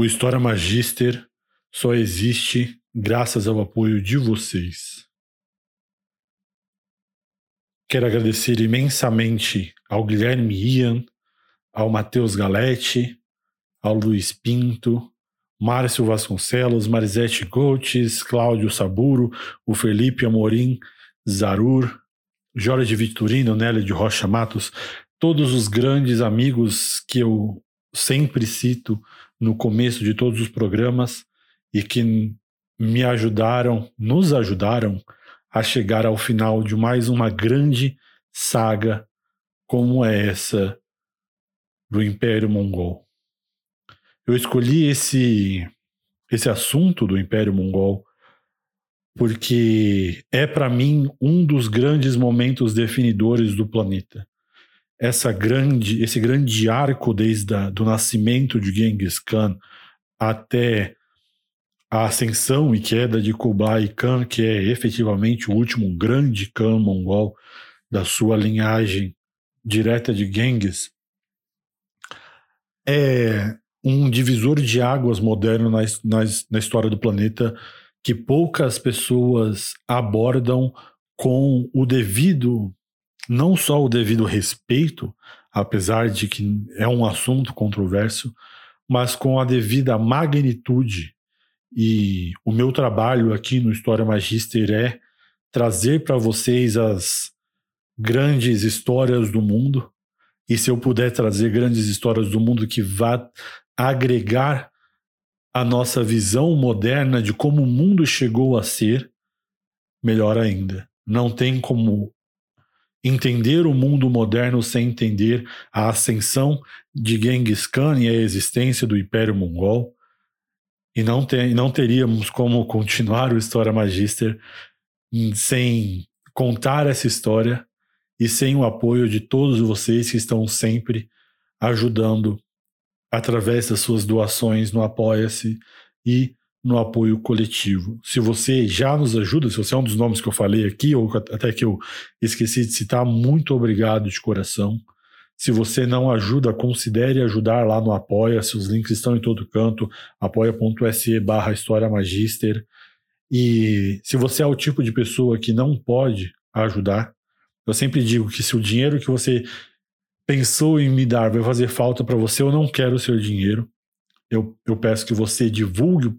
O História Magister só existe graças ao apoio de vocês. Quero agradecer imensamente ao Guilherme Ian, ao Matheus Galete, ao Luiz Pinto, Márcio Vasconcelos, Marisete Gotes, Cláudio Saburo, o Felipe Amorim, Zarur, Jorge Vitorino, Nélia de Rocha Matos, todos os grandes amigos que eu sempre cito no começo de todos os programas e que me ajudaram, nos ajudaram a chegar ao final de mais uma grande saga como é essa do Império Mongol. Eu escolhi esse esse assunto do Império Mongol porque é para mim um dos grandes momentos definidores do planeta essa grande, esse grande arco desde o do nascimento de Genghis Khan até a ascensão e queda de Kublai Khan, que é efetivamente o último grande Khan mongol da sua linhagem direta de Genghis, é um divisor de águas moderno na, na, na história do planeta que poucas pessoas abordam com o devido não só o devido respeito, apesar de que é um assunto controverso, mas com a devida magnitude. E o meu trabalho aqui no História Magister é trazer para vocês as grandes histórias do mundo. E se eu puder trazer grandes histórias do mundo que vá agregar a nossa visão moderna de como o mundo chegou a ser, melhor ainda. Não tem como entender o mundo moderno sem entender a ascensão de Genghis Khan e a existência do Império Mongol. E não, ter, não teríamos como continuar o História Magister sem contar essa história e sem o apoio de todos vocês que estão sempre ajudando através das suas doações no Apoia-se e no apoio coletivo. Se você já nos ajuda, se você é um dos nomes que eu falei aqui, ou até que eu esqueci de citar, muito obrigado de coração. Se você não ajuda, considere ajudar lá no Apoia-se, os links estão em todo canto, apoia.se barra História Magister. E se você é o tipo de pessoa que não pode ajudar, eu sempre digo que se o dinheiro que você pensou em me dar vai fazer falta para você, eu não quero o seu dinheiro eu, eu peço que você divulgue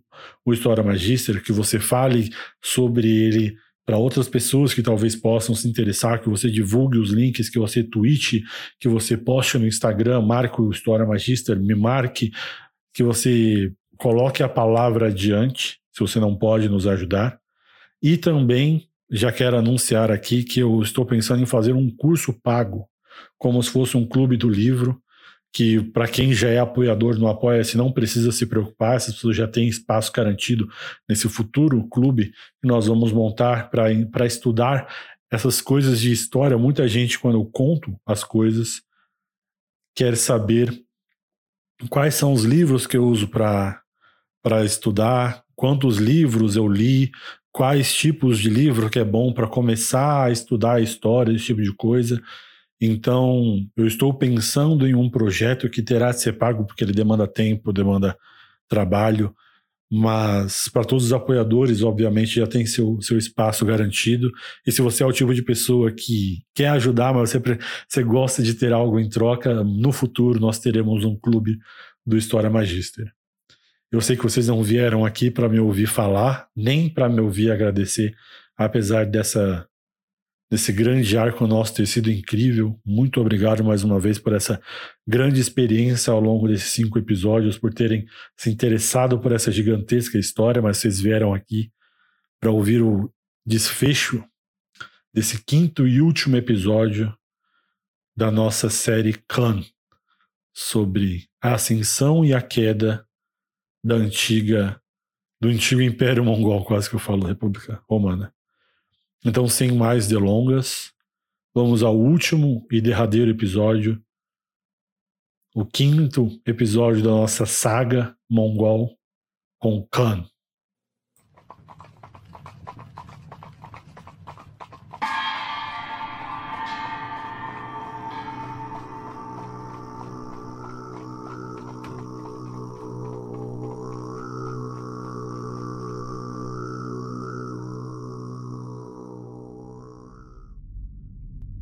o História Magister, que você fale sobre ele para outras pessoas que talvez possam se interessar, que você divulgue os links, que você tweete, que você poste no Instagram, marque o História Magister, me marque, que você coloque a palavra adiante, se você não pode nos ajudar. E também já quero anunciar aqui que eu estou pensando em fazer um curso pago, como se fosse um clube do livro, que para quem já é apoiador no Apoia-se não precisa se preocupar, essas pessoas já têm espaço garantido nesse futuro clube que nós vamos montar para estudar essas coisas de história. Muita gente, quando eu conto as coisas, quer saber quais são os livros que eu uso para estudar, quantos livros eu li, quais tipos de livro que é bom para começar a estudar a história, esse tipo de coisa. Então, eu estou pensando em um projeto que terá de ser pago, porque ele demanda tempo, demanda trabalho, mas para todos os apoiadores, obviamente, já tem seu, seu espaço garantido. E se você é o tipo de pessoa que quer ajudar, mas você, você gosta de ter algo em troca, no futuro nós teremos um clube do História Magister. Eu sei que vocês não vieram aqui para me ouvir falar, nem para me ouvir agradecer, apesar dessa desse grande arco nosso ter sido incrível. Muito obrigado mais uma vez por essa grande experiência ao longo desses cinco episódios, por terem se interessado por essa gigantesca história, mas vocês vieram aqui para ouvir o desfecho desse quinto e último episódio da nossa série Khan sobre a ascensão e a queda da antiga do antigo Império Mongol, quase que eu falo, República Romana. Então, sem mais delongas, vamos ao último e derradeiro episódio, o quinto episódio da nossa saga mongol com Khan.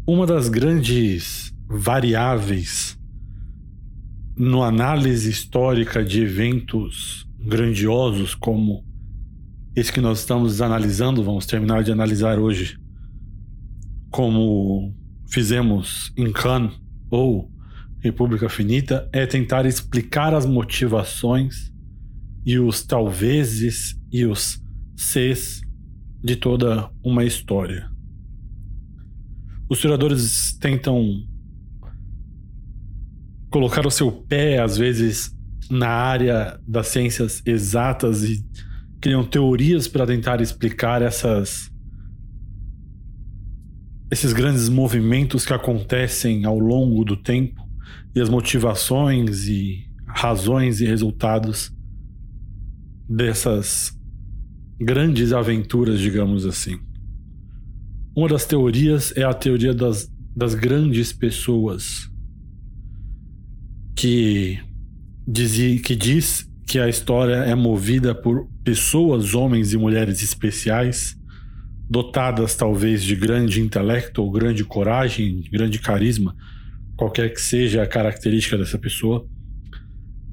Uma das grandes variáveis no análise histórica de eventos grandiosos como esse que nós estamos analisando, vamos terminar de analisar hoje, como fizemos em Cannes ou República Finita, é tentar explicar as motivações e os talvezes e os ses de toda uma história. Os historiadores tentam colocar o seu pé, às vezes, na área das ciências exatas e criam teorias para tentar explicar essas esses grandes movimentos que acontecem ao longo do tempo e as motivações e razões e resultados dessas grandes aventuras, digamos assim. Uma das teorias é a teoria das, das grandes pessoas, que, diz, que diz que a história é movida por pessoas, homens e mulheres especiais, dotadas talvez de grande intelecto ou grande coragem, grande carisma, qualquer que seja a característica dessa pessoa.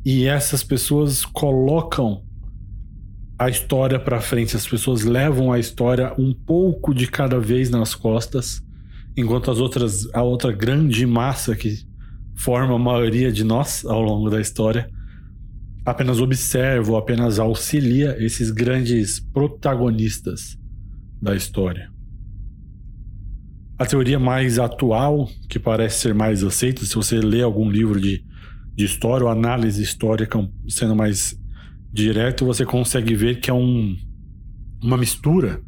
E essas pessoas colocam a história para frente, as pessoas levam a história um pouco de cada vez nas costas, enquanto as outras a outra grande massa que forma a maioria de nós ao longo da história apenas observa ou apenas auxilia esses grandes protagonistas da história. A teoria mais atual, que parece ser mais aceita, se você lê algum livro de, de história ou análise histórica sendo mais direto, você consegue ver que é um, uma mistura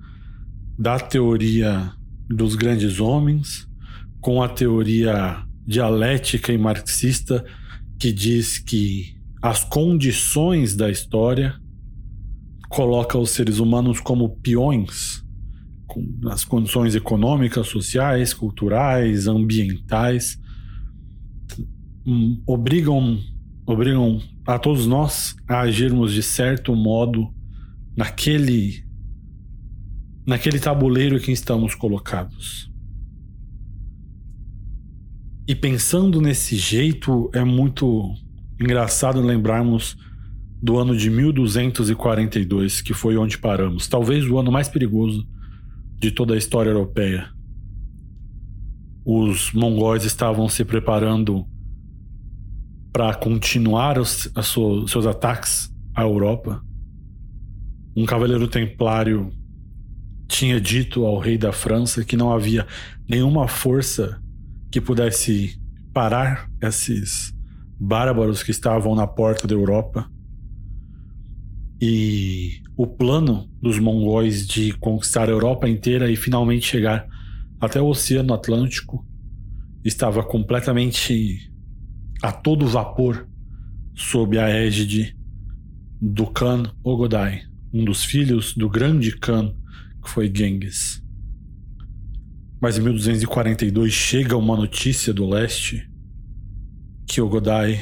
da teoria dos grandes homens com a teoria dialética e marxista que diz que as condições da história coloca os seres humanos como peões nas condições econômicas, sociais, culturais, ambientais, hum, obrigam obrigam a todos nós a agirmos de certo modo naquele naquele tabuleiro que estamos colocados. E pensando nesse jeito, é muito engraçado lembrarmos do ano de 1242, que foi onde paramos, talvez o ano mais perigoso de toda a história europeia. Os mongóis estavam se preparando para continuar os, seus ataques à Europa. Um cavaleiro templário tinha dito ao rei da França que não havia nenhuma força que pudesse parar esses bárbaros que estavam na porta da Europa. E o plano dos mongóis de conquistar a Europa inteira e finalmente chegar até o Oceano Atlântico estava completamente a todo vapor sob a égide do Khan Ogodai, um dos filhos do grande Khan que foi Genghis. Mas em 1242 chega uma notícia do leste que Ogodai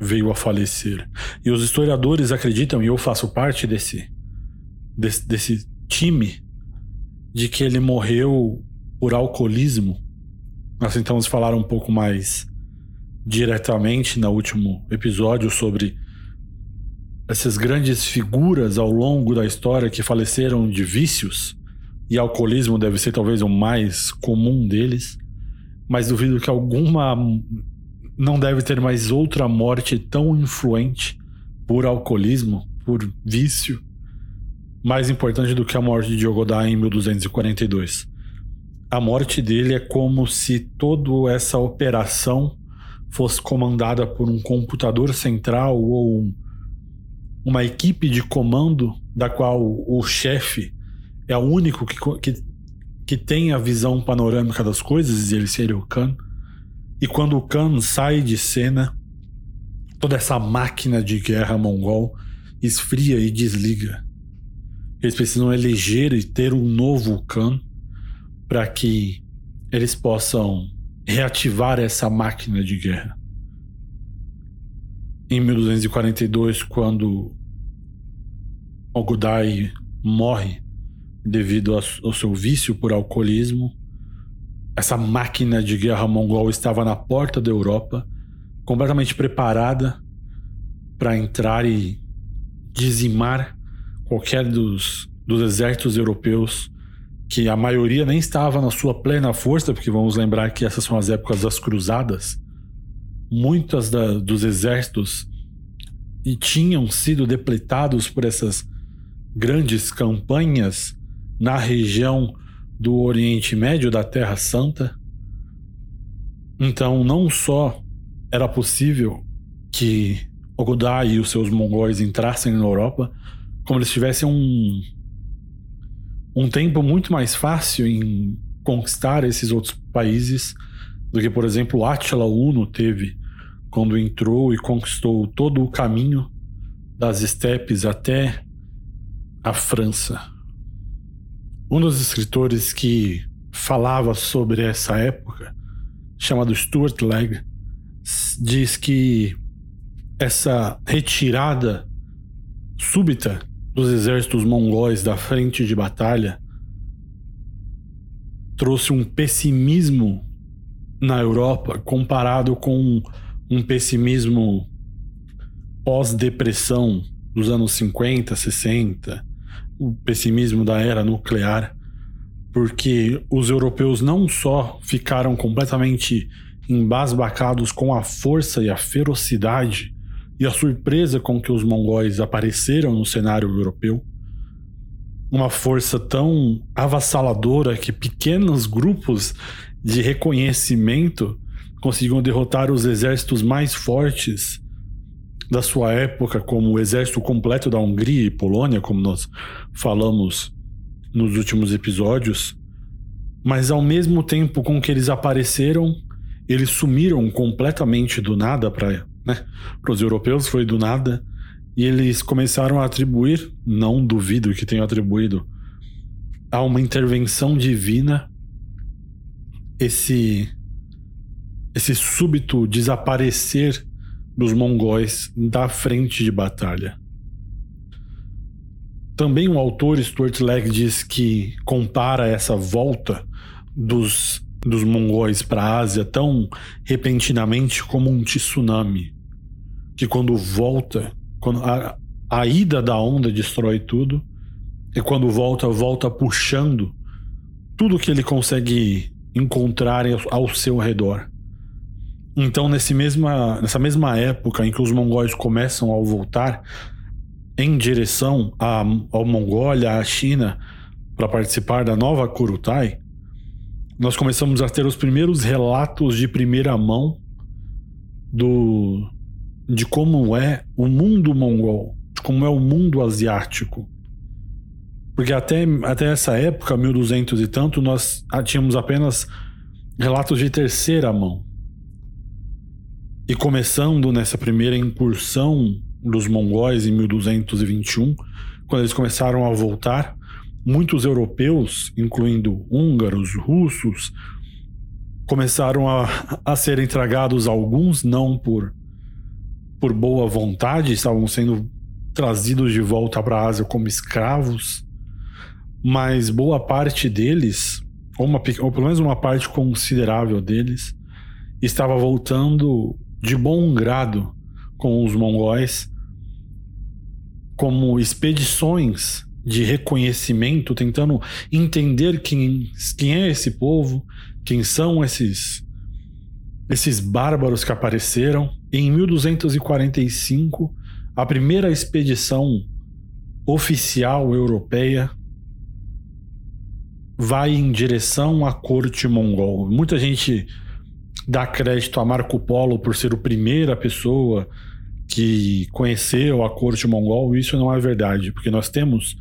veio a falecer. E os historiadores acreditam, e eu faço parte desse, desse, desse time, de que ele morreu por alcoolismo. Nós tentamos falar um pouco mais diretamente no último episódio sobre essas grandes figuras ao longo da história que faleceram de vícios, e alcoolismo deve ser talvez o mais comum deles, mas duvido que alguma não deve ter mais outra morte tão influente por alcoolismo, por vício, mais importante do que a morte de Ogodá em 1242. A morte dele é como se toda essa operação fosse comandada por um computador central ou um, uma equipe de comando da qual o chefe é o único que, que, que tem a visão panorâmica das coisas, e ele seria o Khan e quando o Khan sai de cena, toda essa máquina de guerra mongol esfria e desliga. Eles precisam eleger e ter um novo Khan para que eles possam reativar essa máquina de guerra. Em 1242, quando Ogudai morre devido ao seu vício por alcoolismo, essa máquina de guerra mongol estava na porta da Europa, completamente preparada para entrar e dizimar qualquer dos, dos exércitos europeus, que a maioria nem estava na sua plena força, porque vamos lembrar que essas são as épocas das cruzadas. Muitas da, dos exércitos e tinham sido depletados por essas grandes campanhas na região do Oriente Médio, da Terra Santa. Então, não só era possível que Ogudai e os seus mongóis entrassem na Europa, como eles tivessem um, um tempo muito mais fácil em conquistar esses outros países do que, por exemplo, Attila Uno teve quando entrou e conquistou todo o caminho das estepes até a França. Um dos escritores que falava sobre essa época, chamado Stuart Legg, diz que essa retirada súbita dos exércitos mongóis da frente de batalha trouxe um pessimismo na Europa comparado com um pessimismo pós-depressão dos anos 50, 60, o pessimismo da era nuclear, porque os europeus não só ficaram completamente embasbacados com a força e a ferocidade e a surpresa com que os mongóis apareceram no cenário europeu. Uma força tão avassaladora que pequenos grupos de reconhecimento conseguiam derrotar os exércitos mais fortes da sua época, como o exército completo da Hungria e Polônia, como nós falamos nos últimos episódios. Mas ao mesmo tempo com que eles apareceram, eles sumiram completamente do nada para né? Para os europeus foi do nada. E eles começaram a atribuir, não duvido que tenham atribuído, a uma intervenção divina esse esse súbito desaparecer dos mongóis da frente de batalha. Também o autor Stuart Legg diz que compara essa volta dos, dos mongóis para a Ásia tão repentinamente como um tsunami que quando volta, quando a, a ida da onda destrói tudo, e quando volta, volta puxando tudo que ele consegue encontrar ao seu redor. Então, nesse mesma, nessa mesma época em que os mongóis começam a voltar em direção à, ao Mongólia, à China, para participar da nova Kurutai, nós começamos a ter os primeiros relatos de primeira mão do, de como é o mundo mongol, de como é o mundo asiático. Porque até, até essa época, 1200 e tanto, nós tínhamos apenas relatos de terceira mão. E começando nessa primeira incursão dos mongóis em 1221, quando eles começaram a voltar, muitos europeus, incluindo húngaros, russos, começaram a, a serem tragados, alguns não por por boa vontade, estavam sendo trazidos de volta para a Ásia como escravos, mas boa parte deles, ou, uma, ou pelo menos uma parte considerável deles, estava voltando de bom grado com os mongóis, como expedições de reconhecimento, tentando entender quem, quem é esse povo, quem são esses esses bárbaros que apareceram. Em 1245, a primeira expedição oficial europeia vai em direção à corte mongol. Muita gente dá crédito a Marco Polo por ser a primeira pessoa que conheceu a corte mongol. Isso não é verdade, porque nós temos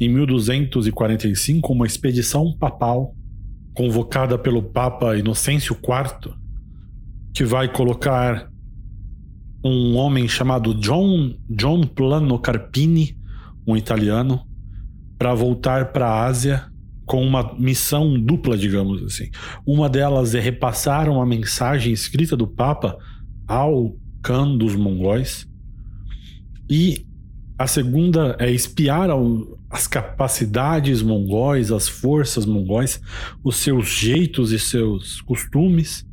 em 1245 uma expedição papal convocada pelo Papa Inocêncio IV que vai colocar um homem chamado John, John Plano Carpini, um italiano, para voltar para a Ásia com uma missão dupla, digamos assim. Uma delas é repassar uma mensagem escrita do Papa ao Khan dos mongóis e A segunda é espiar ao, as capacidades mongóis, as forças mongóis, os seus jeitos e seus costumes,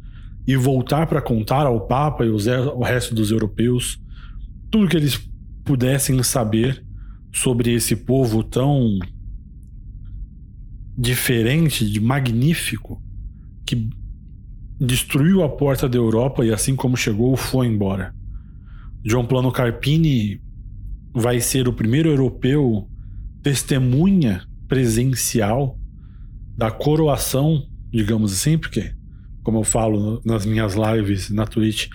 e voltar para contar ao Papa e o resto dos europeus tudo que eles pudessem saber sobre esse povo tão diferente, de magnífico, que destruiu a porta da Europa e assim como chegou, foi embora. John Plano Carpini vai ser o primeiro europeu testemunha presencial da coroação, digamos assim, porque, como eu falo nas minhas lives na Twitch,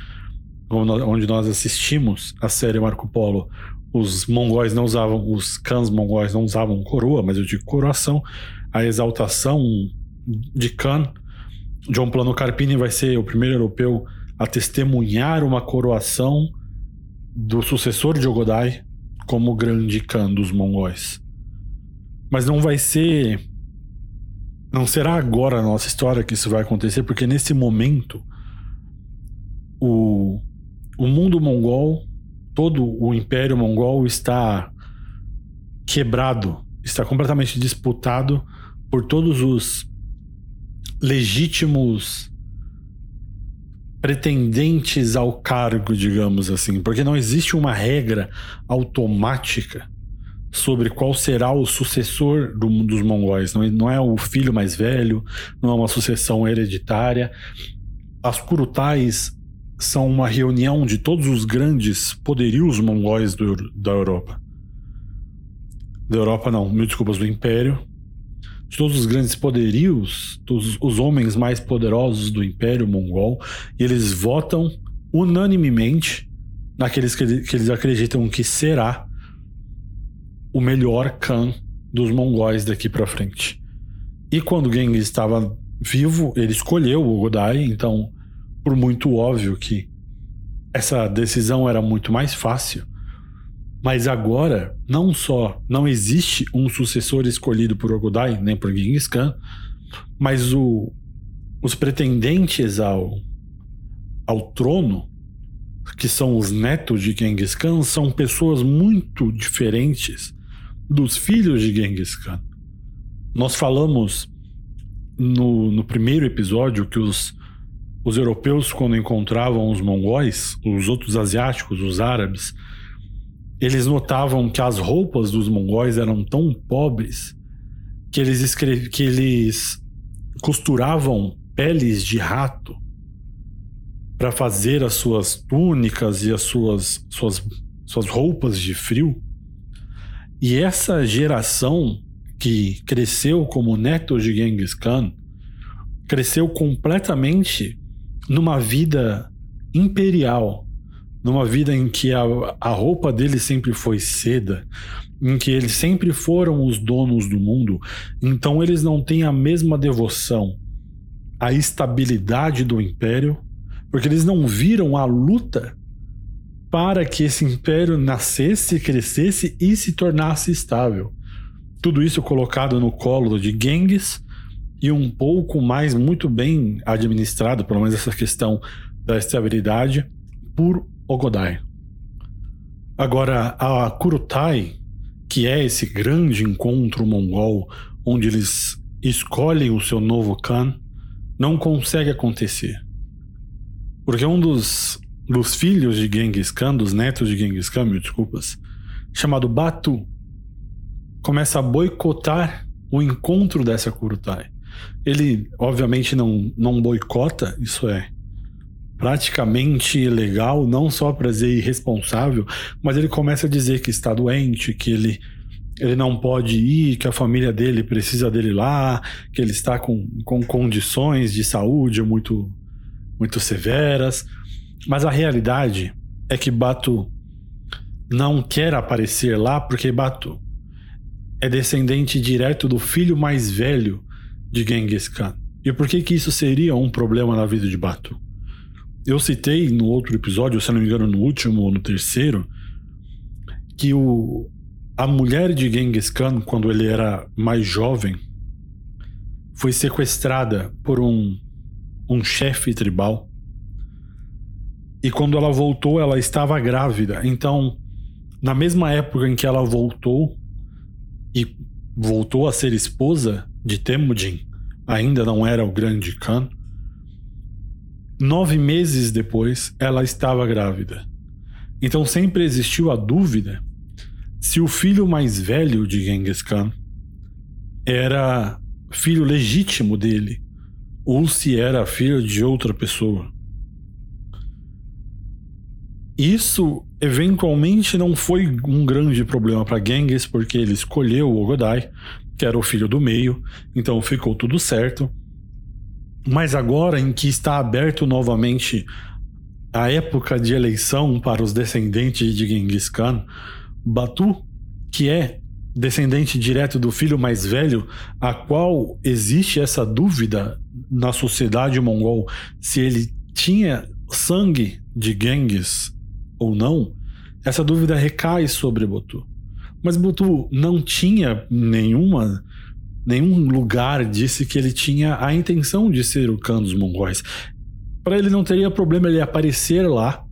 onde nós assistimos a série Marco Polo, os mongóis não usavam, os cães mongóis não usavam coroa, mas eu digo coroação, a exaltação de Khan. John Plano Carpini vai ser o primeiro europeu a testemunhar uma coroação do sucessor de Ogodai, como grande Khan dos mongóis. Mas não vai ser. Não será agora na nossa história que isso vai acontecer, porque nesse momento o, o mundo mongol, todo o império mongol está quebrado, está completamente disputado por todos os legítimos pretendentes ao cargo, digamos assim, porque não existe uma regra automática sobre qual será o sucessor do, dos mongóis. Não, não é o filho mais velho, não é uma sucessão hereditária. As Kurutais são uma reunião de todos os grandes poderios mongóis do, da Europa. Da Europa, não, mil desculpas, do Império de todos os grandes poderios, todos os homens mais poderosos do Império Mongol, e eles votam unanimemente naqueles que, que eles acreditam que será o melhor Khan dos mongóis daqui para frente. E quando Genghis estava vivo, ele escolheu o Godai, então, por muito óbvio que essa decisão era muito mais fácil, mas agora, não só não existe um sucessor escolhido por Ogodai, nem por Genghis Khan, mas o, os pretendentes ao, ao trono, que são os netos de Genghis Khan, são pessoas muito diferentes dos filhos de Genghis Khan. Nós falamos no, no primeiro episódio que os, os europeus, quando encontravam os mongóis, os outros asiáticos, os árabes, eles notavam que as roupas dos mongóis eram tão pobres que eles, escrev... que eles costuravam peles de rato para fazer as suas túnicas e as suas, suas, suas roupas de frio. E essa geração que cresceu como neto de Genghis Khan cresceu completamente numa vida imperial numa vida em que a, a roupa deles sempre foi seda, em que eles sempre foram os donos do mundo, então eles não têm a mesma devoção à estabilidade do império, porque eles não viram a luta para que esse império nascesse, crescesse e se tornasse estável. Tudo isso colocado no colo de Genghis e um pouco mais muito bem administrado, pelo menos essa questão da estabilidade, por Ogodai. Agora, a Kurutai, que é esse grande encontro mongol onde eles escolhem o seu novo Khan, não consegue acontecer. Porque um dos, dos filhos de Genghis Khan, dos netos de Genghis Khan, mil desculpas, chamado Batu, começa a boicotar o encontro dessa Kurutai. Ele, obviamente, não, não boicota, isso é, praticamente ilegal, não só para dizer irresponsável, mas ele começa a dizer que está doente, que ele ele não pode ir, que a família dele precisa dele lá, que ele está com, com condições de saúde muito, muito severas. Mas a realidade é que Batu não quer aparecer lá porque Batu é descendente direto do filho mais velho de Genghis Khan. E por que que isso seria um problema na vida de Batu? Eu citei no outro episódio, se não me engano, no último ou no terceiro, que o, a mulher de Genghis Khan, quando ele era mais jovem, foi sequestrada por um, um chefe tribal. E quando ela voltou, ela estava grávida. Então, na mesma época em que ela voltou e voltou a ser esposa de Temujin, ainda não era o grande Khan. Nove meses depois, ela estava grávida. Então sempre existiu a dúvida se o filho mais velho de Genghis Khan era filho legítimo dele ou se era filho de outra pessoa. Isso eventualmente não foi um grande problema para Genghis, porque ele escolheu o Ogodai, que era o filho do meio, então ficou tudo certo. Mas agora em que está aberto novamente a época de eleição para os descendentes de Genghis Khan, Batu, que é descendente direto do filho mais velho, a qual existe essa dúvida na sociedade mongol se ele tinha sangue de Genghis ou não, essa dúvida recai sobre Botu. Mas Botu não tinha nenhuma nenhum lugar disse que ele tinha a intenção de ser o Khan dos mongóis. Para ele não teria problema ele aparecer lá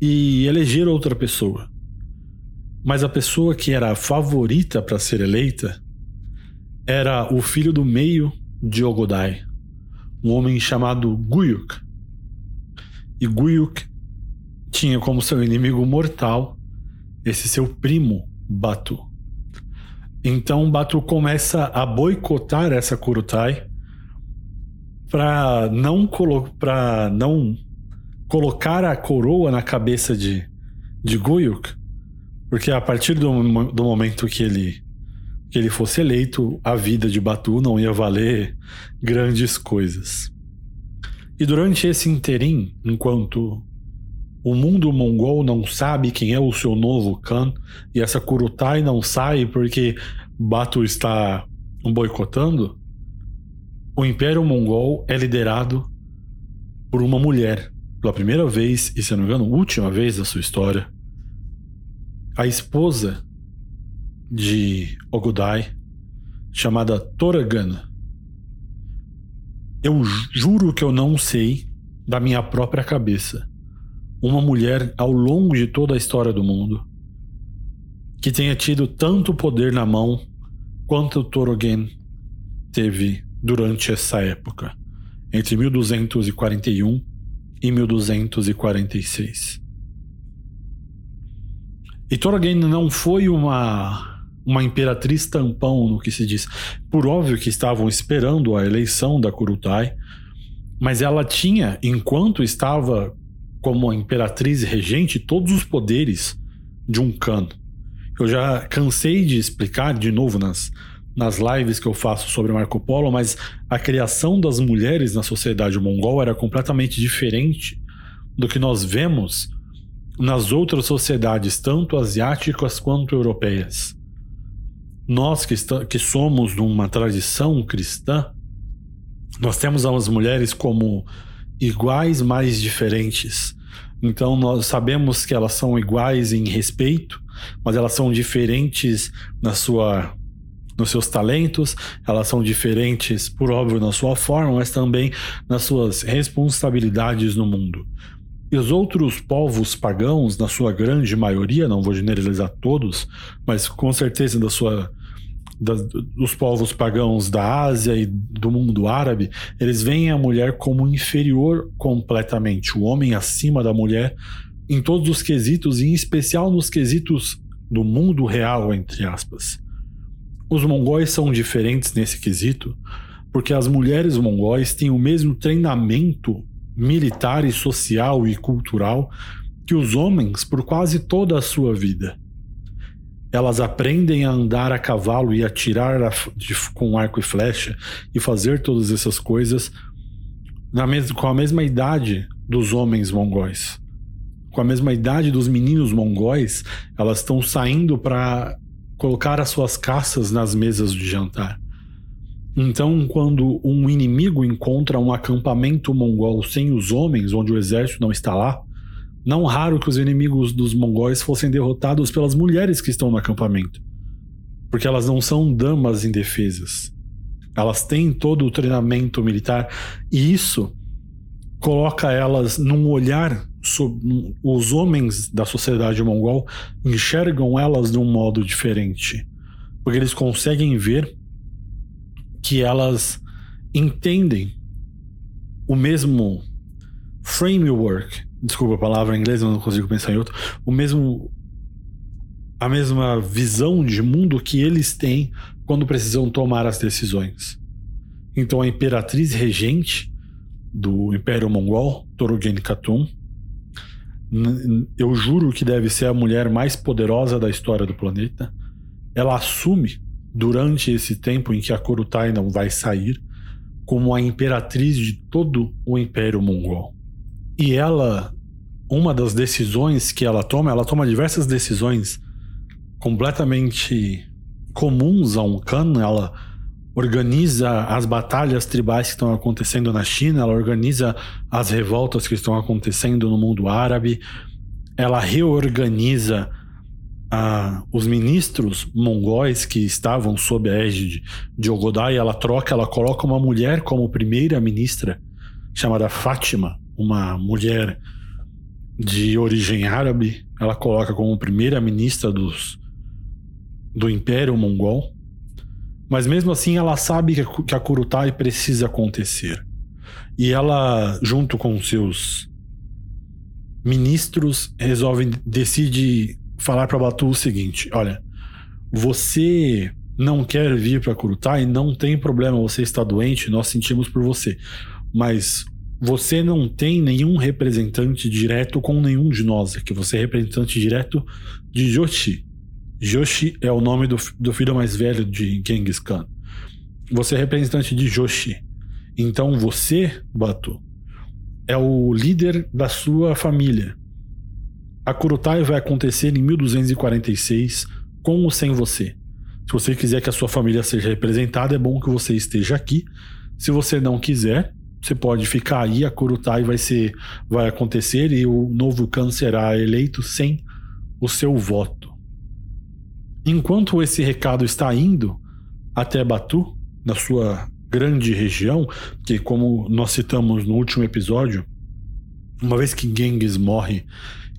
e eleger outra pessoa. Mas a pessoa que era a favorita para ser eleita era o filho do meio de Ogodai, um homem chamado Guyuk. E Guyuk tinha como seu inimigo mortal esse seu primo, Batu. Então Batu começa a boicotar essa Kurutai para não, colo não colocar a coroa na cabeça de, de Guyuk, porque a partir do, do momento que ele, que ele fosse eleito, a vida de Batu não ia valer grandes coisas. E durante esse interim, enquanto o mundo mongol não sabe quem é o seu novo Khan e essa Kurutai não sai porque Batu está boicotando. O Império Mongol é liderado por uma mulher, pela primeira vez e, se não me engano, última vez da sua história. A esposa de Ogudai, chamada Toragana. Eu juro que eu não sei da minha própria cabeça uma mulher ao longo de toda a história do mundo que tenha tido tanto poder na mão quanto Torogen teve durante essa época, entre 1241 e 1246. E Torogen não foi uma uma imperatriz tampão no que se diz. Por óbvio que estavam esperando a eleição da Kurutai, mas ela tinha, enquanto estava como imperatriz e regente todos os poderes de um Khan. Eu já cansei de explicar de novo nas, nas lives que eu faço sobre Marco Polo, mas a criação das mulheres na sociedade mongol era completamente diferente do que nós vemos nas outras sociedades, tanto asiáticas quanto europeias. Nós que, que somos de uma tradição cristã, nós temos as mulheres como iguais, mas diferentes. Então nós sabemos que elas são iguais em respeito, mas elas são diferentes na sua nos seus talentos, elas são diferentes, por óbvio, na sua forma, mas também nas suas responsabilidades no mundo. E os outros povos pagãos, na sua grande maioria, não vou generalizar todos, mas com certeza da sua dos povos pagãos da Ásia e do mundo árabe, eles veem a mulher como inferior completamente, o homem acima da mulher em todos os quesitos, e em especial nos quesitos do mundo real, entre aspas. Os mongóis são diferentes nesse quesito, porque as mulheres mongóis têm o mesmo treinamento militar e social e cultural que os homens por quase toda a sua vida. Elas aprendem a andar a cavalo e atirar a, de, com arco e flecha e fazer todas essas coisas na mes com a mesma idade dos homens mongóis. Com a mesma idade dos meninos mongóis, elas estão saindo para colocar as suas caças nas mesas de jantar. Então, quando um inimigo encontra um acampamento mongol sem os homens, onde o exército não está lá, não raro que os inimigos dos mongóis fossem derrotados pelas mulheres que estão no acampamento, porque elas não são damas indefesas. Elas têm todo o treinamento militar e isso coloca elas num olhar sobre os homens da sociedade mongol enxergam elas de um modo diferente, porque eles conseguem ver que elas entendem o mesmo framework, desculpa a palavra em inglês, eu não consigo pensar em outro, o mesmo a mesma visão de mundo que eles têm quando precisam tomar as decisões. Então a imperatriz regente do Império Mongol, Torogen Khatun, eu juro que deve ser a mulher mais poderosa da história do planeta. Ela assume durante esse tempo em que a Kurutai não vai sair como a imperatriz de todo o Império Mongol. E ela, uma das decisões que ela toma, ela toma diversas decisões completamente comuns a um Khan. Ela organiza as batalhas tribais que estão acontecendo na China, ela organiza as revoltas que estão acontecendo no mundo árabe, ela reorganiza ah, os ministros mongóis que estavam sob a égide de Ogodai, ela troca, ela coloca uma mulher como primeira ministra, chamada Fátima, uma mulher de origem árabe, ela coloca como primeira ministra dos, do Império Mongol. Mas mesmo assim, ela sabe que a Kurutai precisa acontecer. E ela, junto com seus ministros, resolve, decide falar para Batu o seguinte: olha, você não quer vir para Kurutai, não tem problema, você está doente, nós sentimos por você. Mas você não tem nenhum representante direto com nenhum de nós, que você é representante direto de Joshi. Joshi é o nome do, do filho mais velho de Genghis Khan. Você é representante de Joshi. Então você, Batu, é o líder da sua família. A Kurutai vai acontecer em 1246, com ou sem você. Se você quiser que a sua família seja representada, é bom que você esteja aqui. Se você não quiser, você pode ficar aí, a Kurutai vai ser vai acontecer e o novo Khan será eleito sem o seu voto. Enquanto esse recado está indo até Batu, na sua grande região, que como nós citamos no último episódio, uma vez que Genghis morre,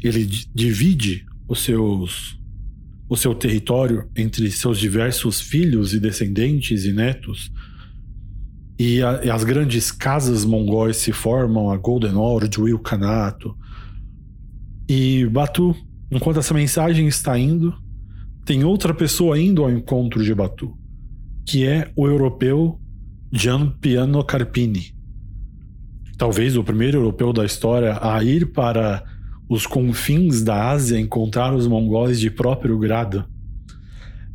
ele divide os seus o seu território entre seus diversos filhos e descendentes e netos. E, a, e as grandes casas mongóis se formam, a Golden Horde, o Ilkhanato. E Batu, enquanto essa mensagem está indo, tem outra pessoa indo ao encontro de Batu, que é o europeu Gian Piano Carpini. Talvez o primeiro europeu da história a ir para os confins da Ásia encontrar os mongóis de próprio grado.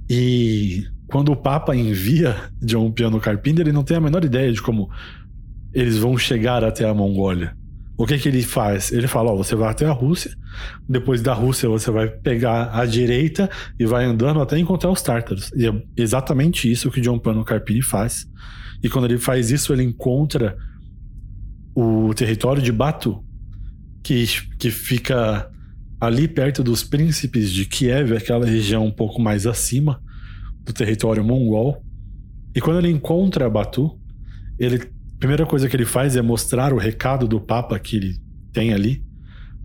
E quando o Papa envia John Piano Carpini, ele não tem a menor ideia de como eles vão chegar até a Mongólia. O que, que ele faz? Ele fala: Ó, você vai até a Rússia, depois da Rússia você vai pegar a direita e vai andando até encontrar os tártaros. E é exatamente isso que John Pano Carpini faz. E quando ele faz isso, ele encontra o território de Batu, que, que fica ali perto dos príncipes de Kiev, aquela região um pouco mais acima do território mongol. E quando ele encontra Batu, ele primeira coisa que ele faz é mostrar o recado do Papa que ele tem ali.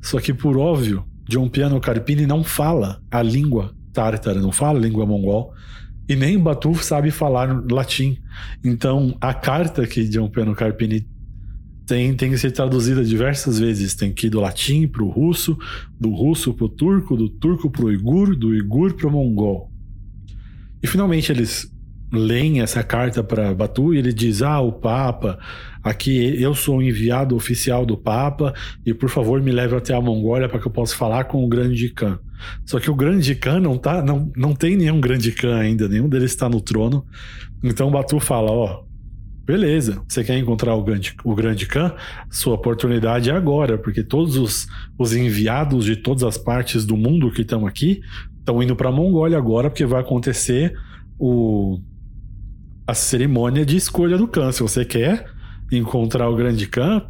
Só que, por óbvio, John Piano Carpini não fala a língua tártara, não fala a língua mongol, e nem Batu sabe falar latim. Então, a carta que John Piano Carpini tem, tem que ser traduzida diversas vezes. Tem que ir do latim para o russo, do russo para o turco, do turco para o uigur, do uigur para o mongol. E finalmente eles leem essa carta para Batu e ele diz: Ah, o Papa, aqui eu sou o enviado oficial do Papa e por favor me leve até a Mongólia para que eu possa falar com o Grande Khan. Só que o Grande Khan não, tá, não, não tem nenhum Grande Khan ainda, nenhum deles está no trono. Então Batu fala: Ó, beleza, você quer encontrar o Grande, o grande Khan? Sua oportunidade é agora, porque todos os, os enviados de todas as partes do mundo que estão aqui estão indo para a Mongólia agora, porque vai acontecer o a cerimônia de escolha do Khan. Se você quer encontrar o grande Khan,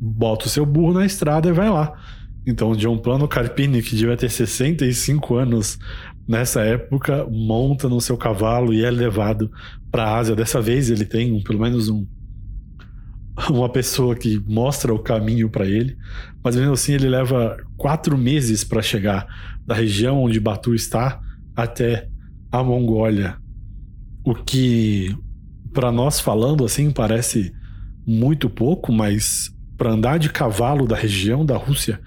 bota o seu burro na estrada e vai lá. Então, John Plano Carpini, que devia ter 65 anos nessa época, monta no seu cavalo e é levado para a Ásia. Dessa vez ele tem um, pelo menos um, uma pessoa que mostra o caminho para ele, mas mesmo assim ele leva quatro meses para chegar da região onde Batu está até a Mongólia. O que, para nós falando assim, parece muito pouco, mas para andar de cavalo da região da Rússia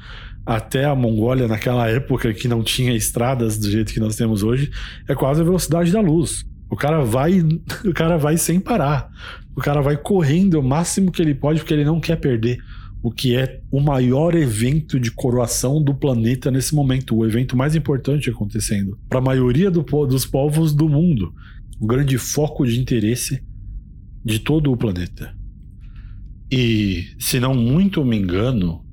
até a Mongólia naquela época que não tinha estradas do jeito que nós temos hoje, é quase a velocidade da luz. O cara vai, o cara vai sem parar. O cara vai correndo o máximo que ele pode porque ele não quer perder o que é o maior evento de coroação do planeta nesse momento, o evento mais importante acontecendo para a maioria do, dos povos do mundo, o grande foco de interesse de todo o planeta. E, se não muito me engano,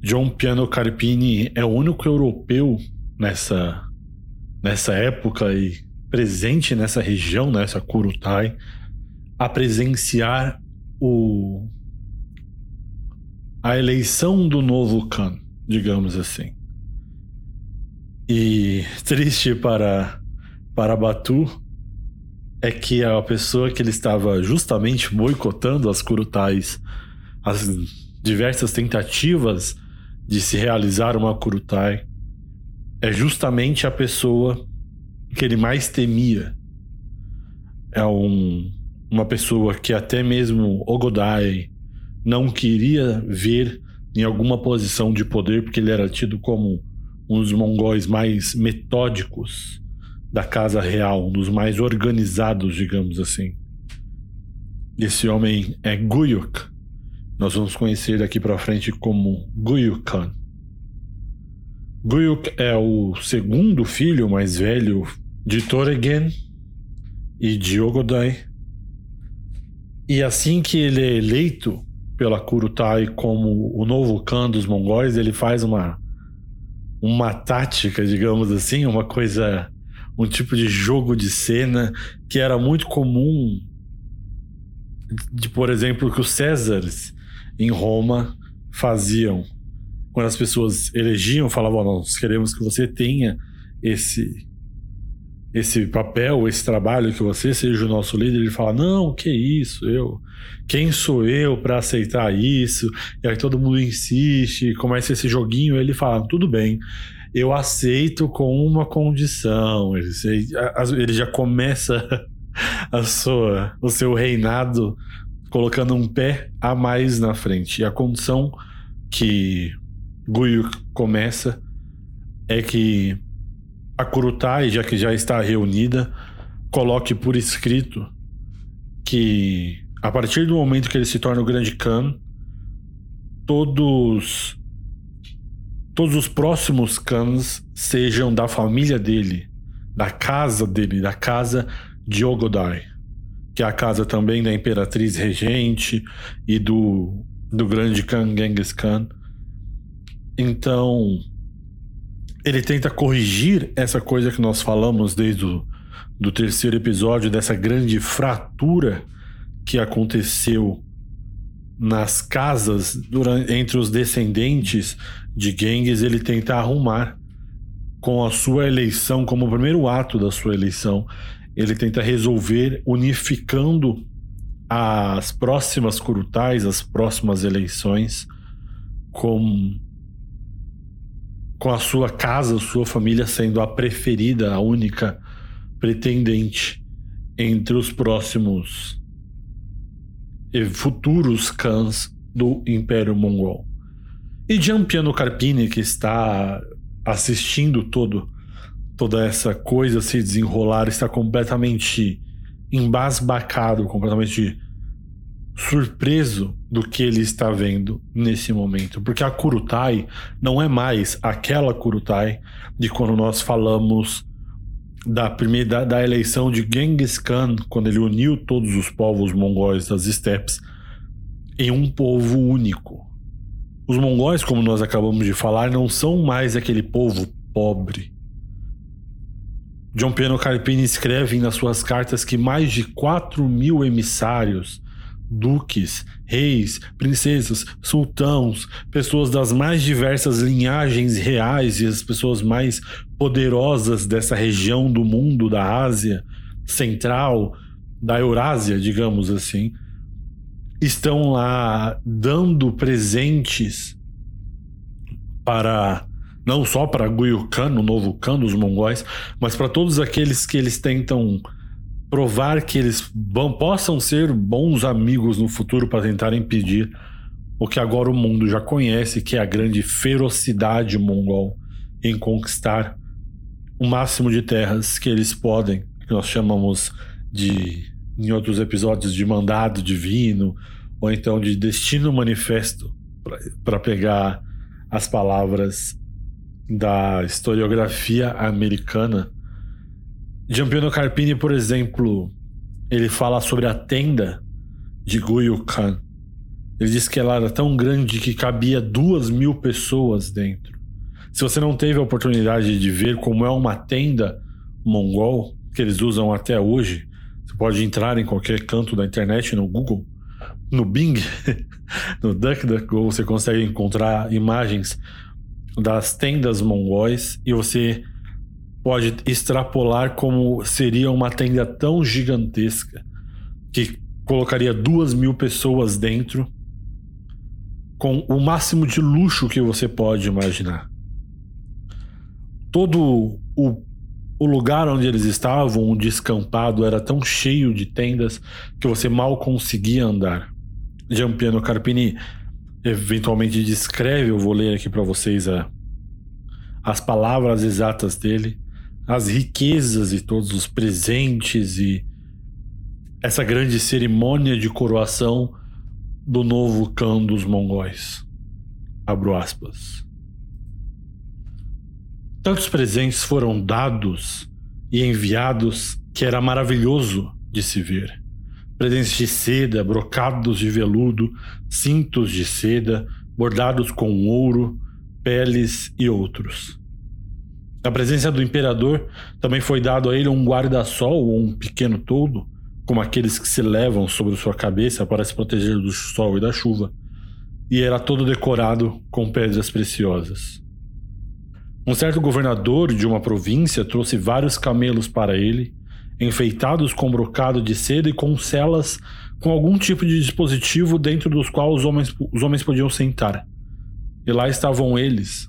John Piano Carpini é o único europeu nessa, nessa época e presente nessa região, nessa Kurutai, a presenciar o a eleição do novo Khan, digamos assim. E triste para para Batu é que a pessoa que ele estava justamente boicotando as Kurutais, as diversas tentativas de se realizar uma Kurutai, é justamente a pessoa que ele mais temia. É um, uma pessoa que até mesmo Ogodai não queria ver em alguma posição de poder, porque ele era tido como um dos mongóis mais metódicos da casa real, um dos mais organizados, digamos assim. Esse homem é Guyuk. Nós vamos conhecer daqui para frente como Guyukan. Guyuk é o segundo filho mais velho de Toregen e de Ogodai. E assim que ele é eleito pela Kurutai como o novo Khan dos mongóis, ele faz uma uma tática, digamos assim, uma coisa, um tipo de jogo de cena que era muito comum de, por exemplo, que os Césares em Roma faziam. Quando as pessoas elegiam, falavam: nós queremos que você tenha esse esse papel, esse trabalho, que você seja o nosso líder, ele fala: Não, que isso, eu. Quem sou eu para aceitar isso? E aí todo mundo insiste, começa esse joguinho. Ele fala: Tudo bem, eu aceito com uma condição. Ele, ele já começa a sua, o seu reinado colocando um pé a mais na frente. E a condição que Guyu começa é que a Kurutai, já que já está reunida, coloque por escrito que a partir do momento que ele se torna o grande Khan, todos todos os próximos Khans sejam da família dele, da casa dele, da casa de Ogodai, que é a casa também da imperatriz regente e do do grande Khan Genghis Khan. Então, ele tenta corrigir essa coisa que nós falamos desde o do terceiro episódio, dessa grande fratura que aconteceu nas casas durante, entre os descendentes de Genghis, ele tenta arrumar com a sua eleição, como o primeiro ato da sua eleição, ele tenta resolver unificando as próximas Kurutais, as próximas eleições, com com a sua casa, sua família sendo a preferida, a única pretendente entre os próximos e futuros cães do Império Mongol. E Gianpiano Carpini, que está assistindo todo, toda essa coisa se desenrolar, está completamente embasbacado, completamente surpreso do que ele está vendo nesse momento, porque a Kurutai não é mais aquela Kurutai de quando nós falamos da primeira da, da eleição de Genghis Khan, quando ele uniu todos os povos mongóis das estepes em um povo único. Os mongóis, como nós acabamos de falar, não são mais aquele povo pobre. John Piano Carpini escreve nas suas cartas que mais de 4 mil emissários duques, reis, princesas, sultãos, pessoas das mais diversas linhagens reais e as pessoas mais poderosas dessa região do mundo, da Ásia Central, da Eurásia, digamos assim, estão lá dando presentes para não só para Guyu Khan, o novo Khan dos mongóis, mas para todos aqueles que eles tentam provar que eles vão, possam ser bons amigos no futuro para tentar impedir o que agora o mundo já conhece, que é a grande ferocidade mongol em conquistar o máximo de terras que eles podem, que nós chamamos de em outros episódios de mandado divino ou então de destino manifesto para pegar as palavras da historiografia americana. Giampiano Carpini, por exemplo, ele fala sobre a tenda de Guyu Khan. Ele diz que ela era tão grande que cabia duas mil pessoas dentro. Se você não teve a oportunidade de ver como é uma tenda mongol, que eles usam até hoje, você pode entrar em qualquer canto da internet, no Google, no Bing, no DuckDuckGo, você consegue encontrar imagens das tendas mongóis e você pode extrapolar como seria uma tenda tão gigantesca que colocaria duas mil pessoas dentro com o máximo de luxo que você pode imaginar. Todo o, o lugar onde eles estavam, o descampado, era tão cheio de tendas que você mal conseguia andar. Giampiano Carpini eventualmente descreve, eu vou ler aqui para vocês a, as palavras exatas dele, as riquezas e todos os presentes e essa grande cerimônia de coroação do novo cão dos mongóis. Abro aspas. Tantos presentes foram dados e enviados que era maravilhoso de se ver presentes de seda, brocados de veludo, cintos de seda, bordados com ouro, peles e outros. Na presença do imperador, também foi dado a ele um guarda-sol ou um pequeno toldo, como aqueles que se levam sobre sua cabeça para se proteger do sol e da chuva, e era todo decorado com pedras preciosas. Um certo governador de uma província trouxe vários camelos para ele enfeitados com brocado de seda e com celas com algum tipo de dispositivo dentro dos quais os homens, os homens podiam sentar. E lá estavam eles,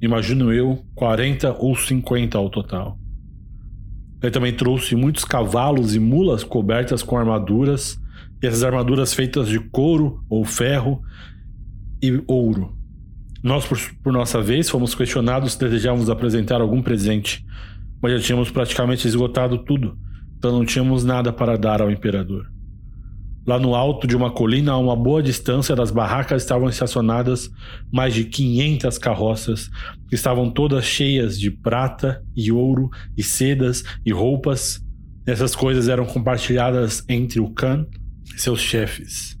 imagino eu, 40 ou 50 ao total. Ele também trouxe muitos cavalos e mulas cobertas com armaduras, e essas armaduras feitas de couro ou ferro e ouro. Nós, por, por nossa vez, fomos questionados se desejávamos apresentar algum presente, mas já tínhamos praticamente esgotado tudo, então não tínhamos nada para dar ao imperador. Lá no alto de uma colina, a uma boa distância das barracas, estavam estacionadas mais de 500 carroças, que estavam todas cheias de prata e ouro e sedas e roupas. Essas coisas eram compartilhadas entre o Khan e seus chefes.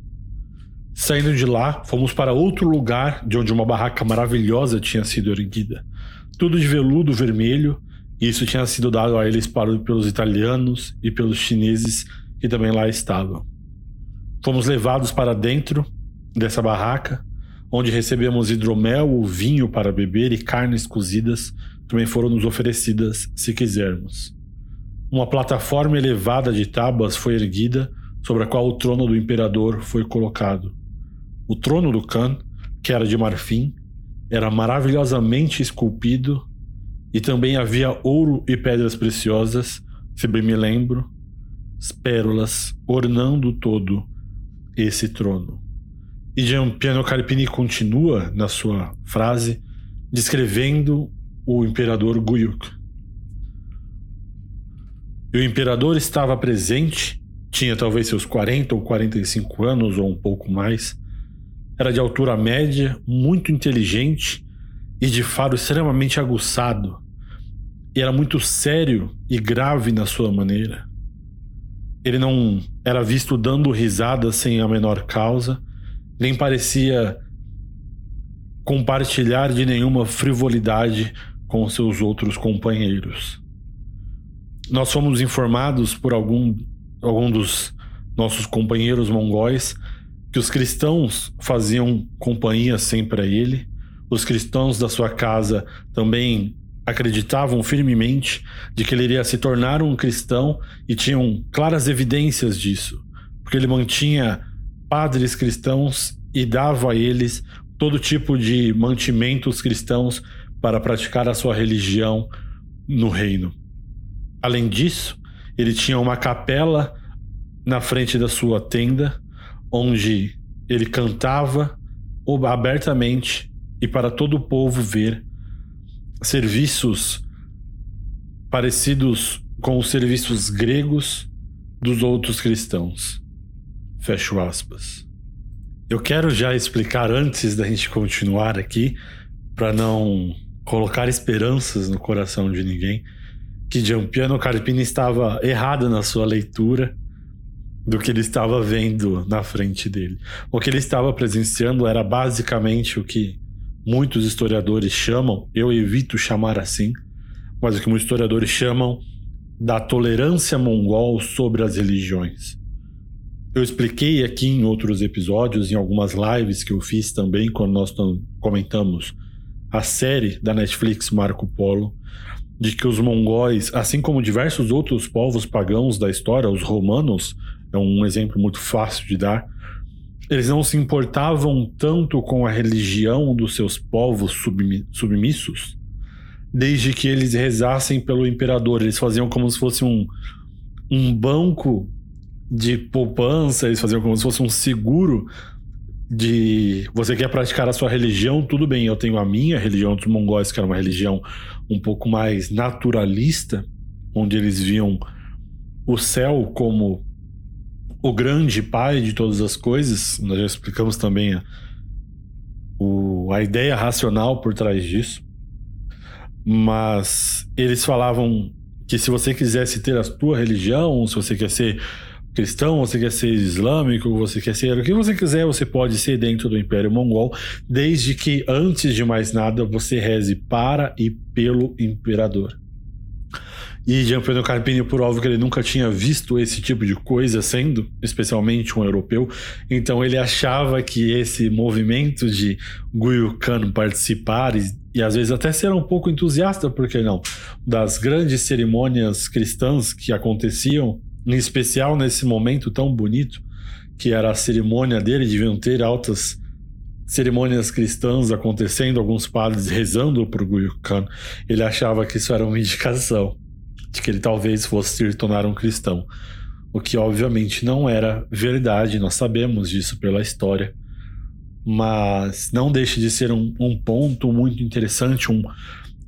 Saindo de lá, fomos para outro lugar de onde uma barraca maravilhosa tinha sido erguida. Tudo de veludo vermelho, isso tinha sido dado a eles pelos italianos e pelos chineses que também lá estavam. Fomos levados para dentro dessa barraca, onde recebemos hidromel, vinho para beber e carnes cozidas também foram nos oferecidas se quisermos. Uma plataforma elevada de tábuas foi erguida, sobre a qual o trono do imperador foi colocado. O trono do Khan, que era de marfim, era maravilhosamente esculpido e também havia ouro e pedras preciosas, se bem me lembro, pérolas ornando todo esse trono. E Giampiano Carpini continua na sua frase descrevendo o imperador Guyuk. E o imperador estava presente, tinha talvez seus 40 ou 45 anos ou um pouco mais. Era de altura média, muito inteligente e de faro extremamente aguçado, e era muito sério e grave na sua maneira. Ele não era visto dando risada sem a menor causa, nem parecia compartilhar de nenhuma frivolidade com seus outros companheiros. Nós fomos informados por algum, algum dos nossos companheiros mongóis que os cristãos faziam companhia sempre a ele, os cristãos da sua casa também acreditavam firmemente de que ele iria se tornar um cristão e tinham claras evidências disso, porque ele mantinha padres cristãos e dava a eles todo tipo de mantimentos cristãos para praticar a sua religião no reino. Além disso, ele tinha uma capela na frente da sua tenda, onde ele cantava abertamente e para todo o povo ver serviços parecidos com os serviços gregos dos outros cristãos. Fecho aspas. Eu quero já explicar antes da gente continuar aqui, para não colocar esperanças no coração de ninguém, que Giampiano Carpini estava errado na sua leitura do que ele estava vendo na frente dele. O que ele estava presenciando era basicamente o que muitos historiadores chamam, eu evito chamar assim, mas o que muitos historiadores chamam da tolerância mongol sobre as religiões. Eu expliquei aqui em outros episódios, em algumas lives que eu fiz também, quando nós comentamos a série da Netflix Marco Polo, de que os mongóis, assim como diversos outros povos pagãos da história, os romanos, é um exemplo muito fácil de dar, eles não se importavam tanto com a religião dos seus povos submissos, desde que eles rezassem pelo imperador. Eles faziam como se fosse um, um banco de poupança, eles faziam como se fosse um seguro de você quer praticar a sua religião, tudo bem, eu tenho a minha religião dos mongóis, que era uma religião um pouco mais naturalista, onde eles viam o céu como o grande pai de todas as coisas. Nós já explicamos também a, o, a ideia racional por trás disso. Mas eles falavam que se você quisesse ter a sua religião, se você quer ser cristão, você quer ser islâmico, você quer ser o que você quiser, você pode ser dentro do Império Mongol, desde que antes de mais nada você reze para e pelo imperador. E Gianfranco Carpini, por óbvio que ele nunca tinha visto esse tipo de coisa sendo, especialmente um europeu, então ele achava que esse movimento de Guyukan participar e, e às vezes até ser um pouco entusiasta, por que não, das grandes cerimônias cristãs que aconteciam em especial nesse momento tão bonito, que era a cerimônia dele, deviam ter altas cerimônias cristãs acontecendo, alguns padres rezando por Guyukan. Ele achava que isso era uma indicação de que ele talvez fosse se tornar um cristão. O que obviamente não era verdade, nós sabemos disso pela história. Mas não deixa de ser um, um ponto muito interessante, um,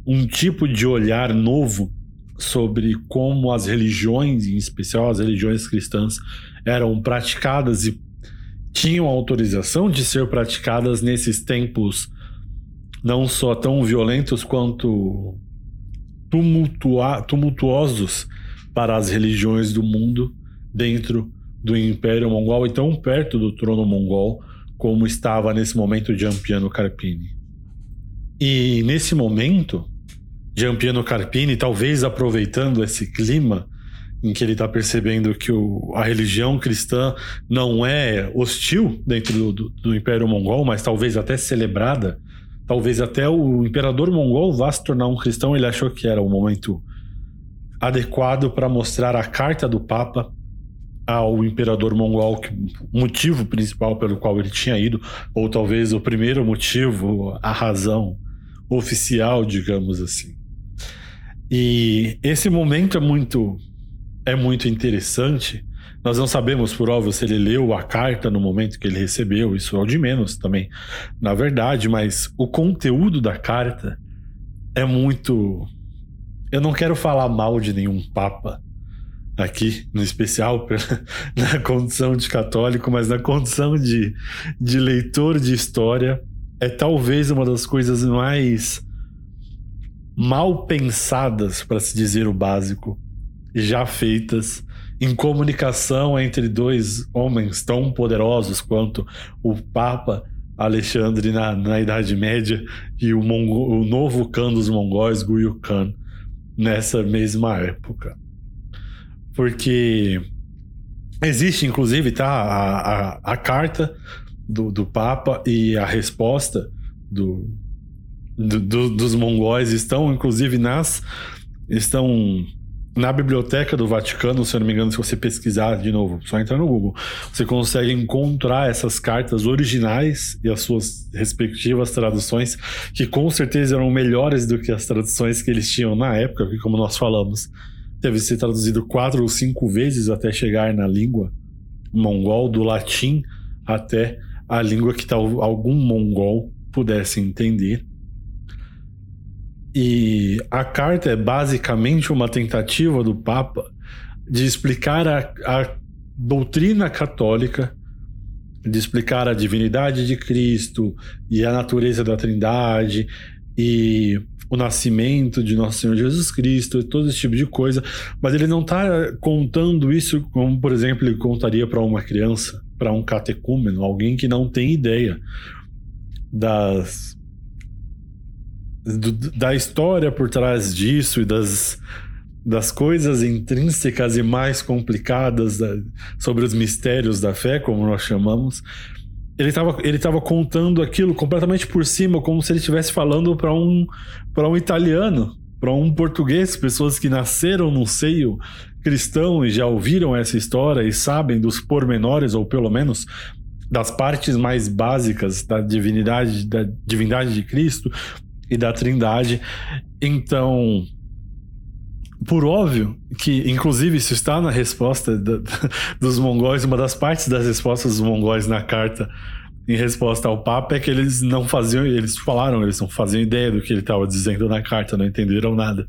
um tipo de olhar novo sobre como as religiões, em especial as religiões cristãs, eram praticadas e tinham autorização de ser praticadas nesses tempos não só tão violentos quanto tumultua tumultuosos para as religiões do mundo dentro do Império Mongol e tão perto do trono mongol como estava nesse momento Giampiano Carpini. E nesse momento, Giampiano Carpini, talvez aproveitando esse clima em que ele está percebendo que o, a religião cristã não é hostil dentro do, do, do, Império Mongol, mas talvez até celebrada. Talvez até o imperador mongol vá se tornar um cristão. Ele achou que era o momento adequado para mostrar a carta do Papa ao imperador mongol, que, motivo principal pelo qual ele tinha ido, ou talvez o primeiro motivo, a razão oficial, digamos assim. E esse momento é muito é muito interessante. Nós não sabemos, por óbvio, se ele leu a carta no momento que ele recebeu, isso é o de menos também, na verdade, mas o conteúdo da carta é muito. Eu não quero falar mal de nenhum papa aqui, no especial, na condição de católico, mas na condição de, de leitor de história, é talvez uma das coisas mais mal pensadas, para se dizer o básico, já feitas em comunicação entre dois homens tão poderosos quanto o Papa Alexandre na, na Idade Média e o, Mongo, o novo Khan dos mongóis, Guyu Khan, nessa mesma época. Porque existe, inclusive, tá, a, a, a carta do, do Papa e a resposta do, do, do, dos mongóis estão, inclusive, nas. estão na biblioteca do Vaticano, se eu não me engano, se você pesquisar de novo, só entrar no Google, você consegue encontrar essas cartas originais e as suas respectivas traduções, que com certeza eram melhores do que as traduções que eles tinham na época, que como nós falamos, deve ser traduzido quatro ou cinco vezes até chegar na língua mongol, do latim até a língua que tal algum mongol pudesse entender. E a carta é basicamente uma tentativa do Papa de explicar a, a doutrina católica, de explicar a divindade de Cristo e a natureza da Trindade e o nascimento de nosso Senhor Jesus Cristo, todo esse tipo de coisa, mas ele não está contando isso como, por exemplo, ele contaria para uma criança, para um catecúmeno, alguém que não tem ideia das do, da história por trás disso e das, das coisas intrínsecas e mais complicadas da, sobre os mistérios da fé, como nós chamamos, ele estava ele tava contando aquilo completamente por cima, como se ele estivesse falando para um, um italiano, para um português, pessoas que nasceram no seio cristão e já ouviram essa história e sabem dos pormenores, ou pelo menos das partes mais básicas da divindade, da divindade de Cristo, e da Trindade. Então, por óbvio que, inclusive, isso está na resposta dos mongóis, uma das partes das respostas dos mongóis na carta em resposta ao Papa é que eles não faziam, eles falaram, eles não faziam ideia do que ele estava dizendo na carta, não entenderam nada.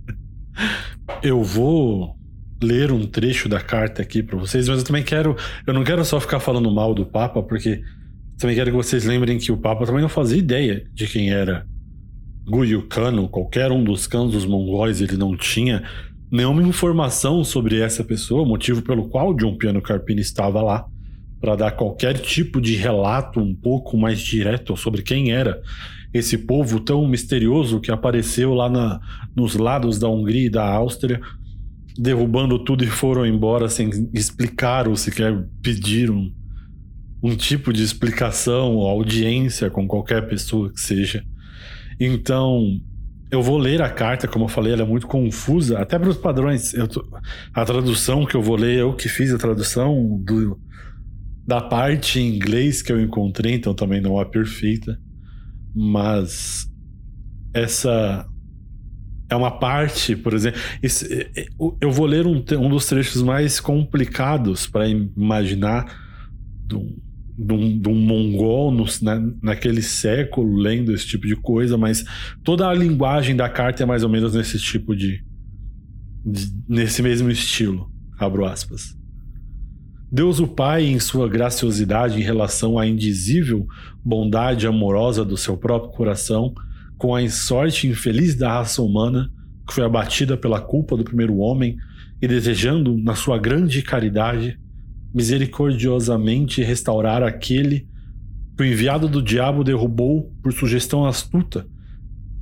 Eu vou ler um trecho da carta aqui para vocês, mas eu também quero, eu não quero só ficar falando mal do Papa, porque também quero que vocês lembrem que o Papa também não fazia ideia de quem era Guyukano, qualquer um dos cães dos mongóis, ele não tinha nenhuma informação sobre essa pessoa, motivo pelo qual John Piano Carpini estava lá, para dar qualquer tipo de relato um pouco mais direto sobre quem era esse povo tão misterioso que apareceu lá na, nos lados da Hungria e da Áustria, derrubando tudo e foram embora sem explicar ou sequer pedir um, um tipo de explicação ou audiência com qualquer pessoa que seja. Então, eu vou ler a carta, como eu falei, ela é muito confusa, até para os padrões. Tô, a tradução que eu vou ler, eu que fiz a tradução do, da parte em inglês que eu encontrei, então também não é perfeita. Mas essa é uma parte, por exemplo. Esse, eu vou ler um, um dos trechos mais complicados para imaginar do, de um, de um mongol no, na, naquele século lendo esse tipo de coisa, mas toda a linguagem da carta é mais ou menos nesse tipo de, de nesse mesmo estilo. Abro aspas. Deus o Pai, em sua graciosidade em relação à indizível bondade amorosa do seu próprio coração, com a sorte infeliz da raça humana, que foi abatida pela culpa do primeiro homem, e desejando, na sua grande caridade, misericordiosamente restaurar aquele que o enviado do diabo derrubou por sugestão astuta,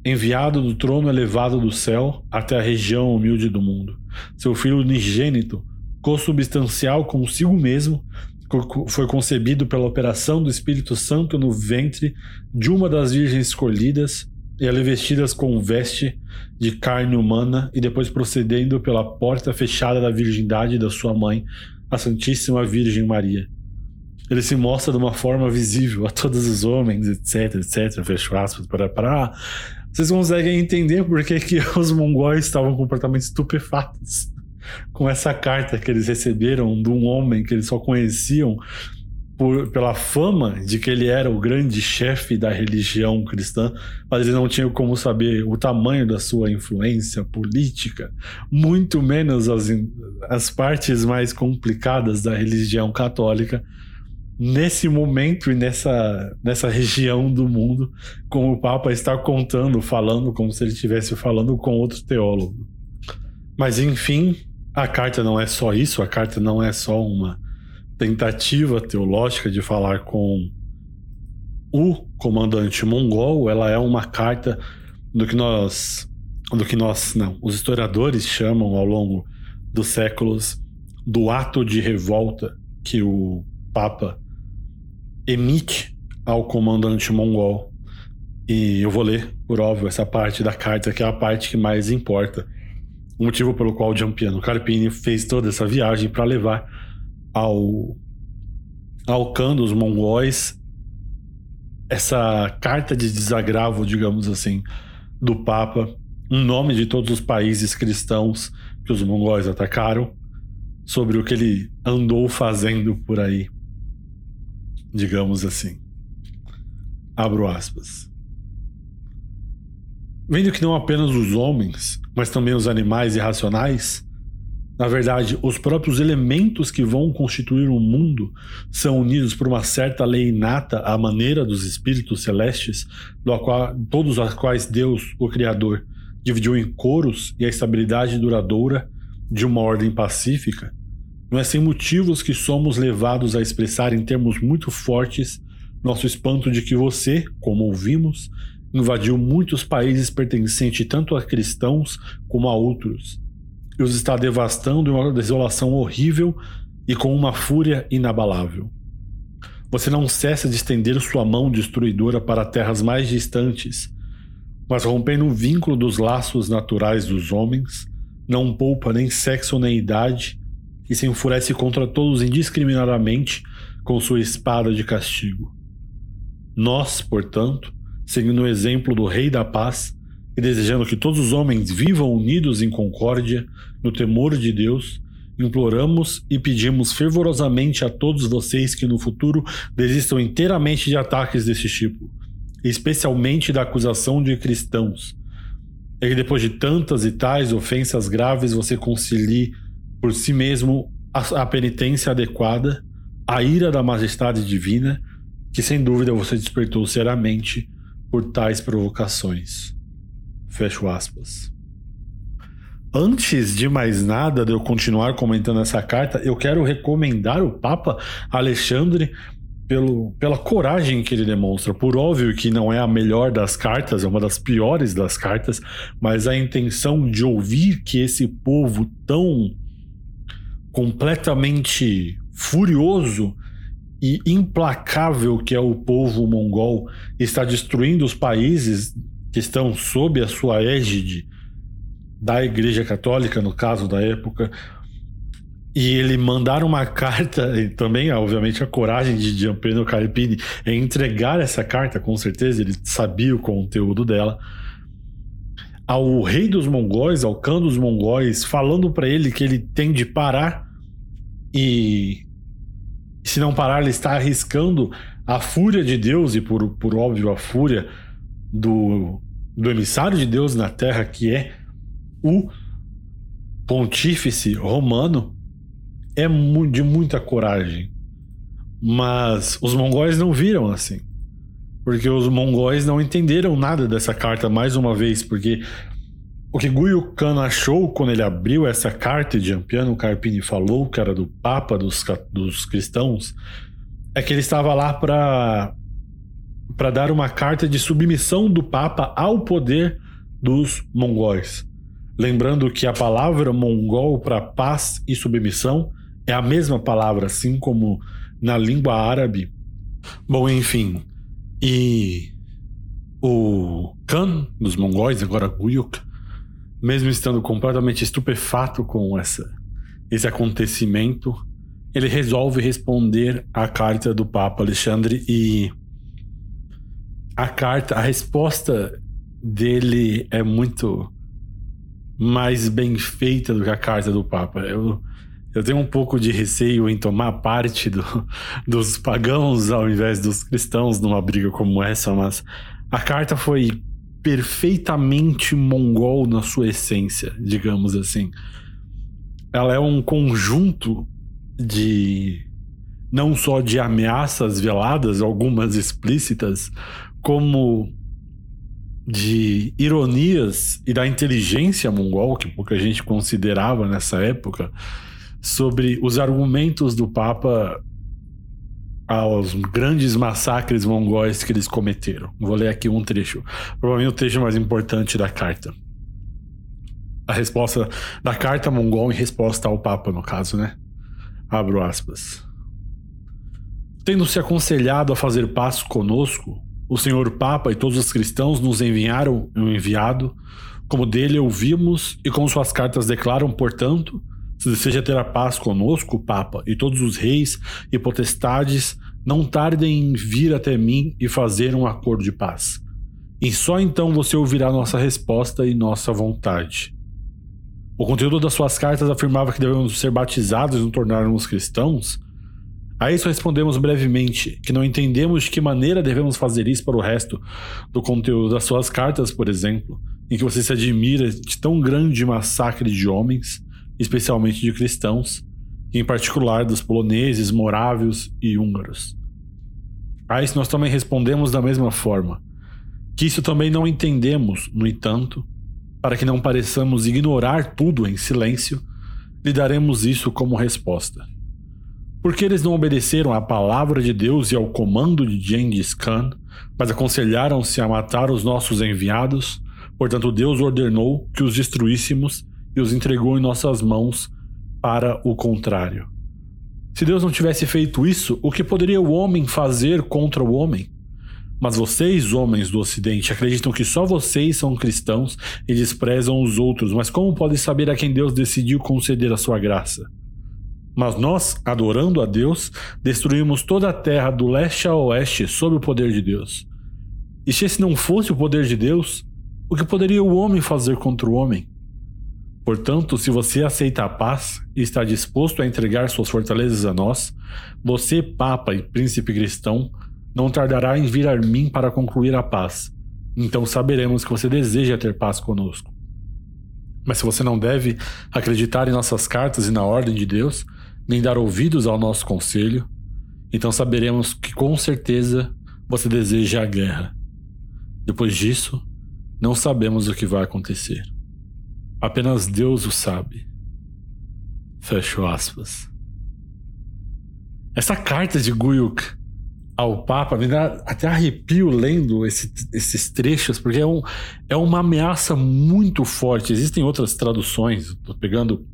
enviado do trono elevado do céu até a região humilde do mundo. Seu filho unigênito, consubstancial consigo mesmo, foi concebido pela operação do Espírito Santo no ventre de uma das virgens escolhidas e ali vestidas com veste de carne humana e depois procedendo pela porta fechada da virgindade da sua mãe a Santíssima Virgem Maria. Ele se mostra de uma forma visível a todos os homens, etc, etc, fecho aspas, para para. Vocês conseguem entender por que, que os mongóis estavam completamente estupefatos com essa carta que eles receberam de um homem que eles só conheciam por, pela fama de que ele era o grande chefe da religião cristã, mas eles não tinham como saber o tamanho da sua influência política, muito menos as, as partes mais complicadas da religião católica nesse momento e nessa, nessa região do mundo, como o Papa está contando, falando como se ele estivesse falando com outro teólogo. Mas enfim, a carta não é só isso, a carta não é só uma tentativa teológica de falar com o comandante mongol, ela é uma carta do que nós do que nós não, os historiadores chamam ao longo dos séculos do ato de revolta que o papa emite ao comandante mongol. E eu vou ler, por óbvio, essa parte da carta que é a parte que mais importa. o motivo pelo qual Giampiano Carpini fez toda essa viagem para levar ao ao Khan dos mongóis essa carta de desagravo, digamos assim, do Papa, um nome de todos os países cristãos que os mongóis atacaram, sobre o que ele andou fazendo por aí, digamos assim. Abro aspas. Vendo que não apenas os homens, mas também os animais irracionais, na verdade, os próprios elementos que vão constituir o mundo são unidos por uma certa lei inata à maneira dos espíritos celestes, qual, todos os quais Deus, o Criador, dividiu em coros e a estabilidade duradoura de uma ordem pacífica. Não é sem motivos que somos levados a expressar em termos muito fortes nosso espanto de que você, como ouvimos, invadiu muitos países pertencentes tanto a cristãos como a outros e os está devastando em uma desolação horrível e com uma fúria inabalável. Você não cessa de estender sua mão destruidora para terras mais distantes, mas rompendo o vínculo dos laços naturais dos homens, não poupa nem sexo nem idade e se enfurece contra todos indiscriminadamente com sua espada de castigo. Nós, portanto, seguindo o exemplo do Rei da Paz, e desejando que todos os homens vivam unidos em concórdia, no temor de Deus, imploramos e pedimos fervorosamente a todos vocês que no futuro desistam inteiramente de ataques desse tipo, especialmente da acusação de cristãos. É que depois de tantas e tais ofensas graves você concilie por si mesmo a, a penitência adequada, a ira da majestade divina, que sem dúvida você despertou seriamente por tais provocações. Fecho aspas. Antes de mais nada, de eu continuar comentando essa carta, eu quero recomendar o Papa Alexandre pelo, pela coragem que ele demonstra. Por óbvio que não é a melhor das cartas, é uma das piores das cartas, mas a intenção de ouvir que esse povo tão completamente furioso e implacável que é o povo mongol está destruindo os países que estão sob a sua égide da Igreja Católica, no caso da época, e ele mandar uma carta, e também, obviamente, a coragem de Gianpino Carpini é entregar essa carta, com certeza, ele sabia o conteúdo dela, ao rei dos mongóis, ao Khan dos mongóis, falando para ele que ele tem de parar e se não parar, ele está arriscando a fúria de Deus e, por, por óbvio, a fúria do, do emissário de Deus na terra, que é o pontífice romano, é de muita coragem. Mas os mongóis não viram assim. Porque os mongóis não entenderam nada dessa carta mais uma vez, porque o que Guyo Khan achou quando ele abriu essa carta de Ampiano Carpini falou, que era do Papa dos, dos cristãos, é que ele estava lá para para dar uma carta de submissão do Papa ao poder dos mongóis. Lembrando que a palavra mongol para paz e submissão é a mesma palavra, assim como na língua árabe. Bom, enfim. E o Khan dos mongóis, agora Guyuk, mesmo estando completamente estupefato com essa, esse acontecimento, ele resolve responder à carta do Papa Alexandre e a carta, a resposta dele é muito mais bem feita do que a carta do Papa. Eu, eu tenho um pouco de receio em tomar parte do, dos pagãos ao invés dos cristãos numa briga como essa, mas a carta foi perfeitamente mongol na sua essência, digamos assim. Ela é um conjunto de não só de ameaças veladas, algumas explícitas, como de ironias e da inteligência mongol, que pouca gente considerava nessa época, sobre os argumentos do Papa aos grandes massacres mongóis que eles cometeram. Vou ler aqui um trecho, provavelmente o trecho mais importante da carta. A resposta da carta mongol em resposta ao Papa, no caso, né? Abro aspas. Tendo se aconselhado a fazer paz conosco, o senhor Papa e todos os cristãos nos enviaram um enviado, Como dele ouvimos e como suas cartas declaram, portanto, se deseja ter a paz conosco, Papa, e todos os reis e potestades, não tardem em vir até mim e fazer um acordo de paz. E só então você ouvirá nossa resposta e nossa vontade. O conteúdo das suas cartas afirmava que devemos ser batizados e nos tornarmos cristãos. A isso respondemos brevemente que não entendemos de que maneira devemos fazer isso para o resto do conteúdo das suas cartas, por exemplo, em que você se admira de tão grande massacre de homens especialmente de cristãos, em particular dos poloneses, morávios e húngaros. A isso nós também respondemos da mesma forma, que isso também não entendemos, no entanto, para que não pareçamos ignorar tudo em silêncio, lhe daremos isso como resposta. Porque eles não obedeceram à palavra de Deus e ao comando de Gengis Khan, mas aconselharam-se a matar os nossos enviados, portanto Deus ordenou que os destruíssemos e os entregou em nossas mãos para o contrário. Se Deus não tivesse feito isso, o que poderia o homem fazer contra o homem? Mas vocês, homens do Ocidente, acreditam que só vocês são cristãos e desprezam os outros, mas como podem saber a quem Deus decidiu conceder a sua graça? Mas nós, adorando a Deus, destruímos toda a terra do leste a oeste sob o poder de Deus. E se esse não fosse o poder de Deus, o que poderia o homem fazer contra o homem? Portanto, se você aceita a paz e está disposto a entregar suas fortalezas a nós, você, Papa e Príncipe cristão, não tardará em vir a mim para concluir a paz. Então saberemos que você deseja ter paz conosco. Mas se você não deve acreditar em nossas cartas e na ordem de Deus, nem dar ouvidos ao nosso conselho, então saberemos que com certeza você deseja a guerra. Depois disso, não sabemos o que vai acontecer. Apenas Deus o sabe. Fecho aspas. Essa carta de Guyuk ao Papa me dá até arrepio lendo esse, esses trechos, porque é, um, é uma ameaça muito forte. Existem outras traduções, tô pegando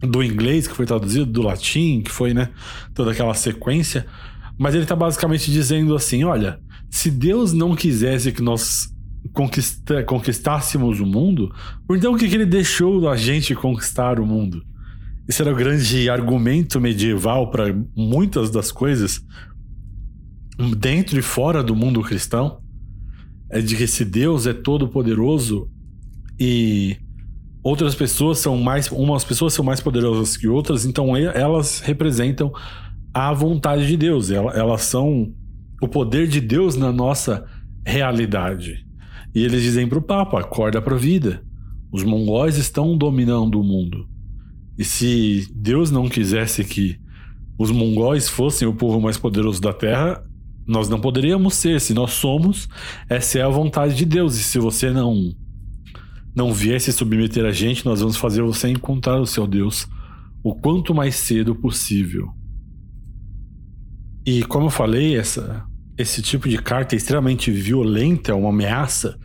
do inglês, que foi traduzido, do latim, que foi, né, toda aquela sequência, mas ele está basicamente dizendo assim: olha, se Deus não quisesse que nós conquista, conquistássemos o mundo, então o que, que ele deixou a gente conquistar o mundo? Esse era o grande argumento medieval para muitas das coisas dentro e fora do mundo cristão. É de que esse Deus é todo poderoso e outras pessoas são mais umas pessoas são mais poderosas que outras, então elas representam a vontade de Deus, elas são o poder de Deus na nossa realidade. E eles dizem para o Papa: acorda para a vida. Os mongóis estão dominando o mundo. E se Deus não quisesse que os mongóis fossem o povo mais poderoso da Terra, nós não poderíamos ser. Se nós somos, essa é a vontade de Deus. E se você não não viesse submeter a gente, nós vamos fazer você encontrar o seu Deus o quanto mais cedo possível. E como eu falei, essa, esse tipo de carta é extremamente violenta, é uma ameaça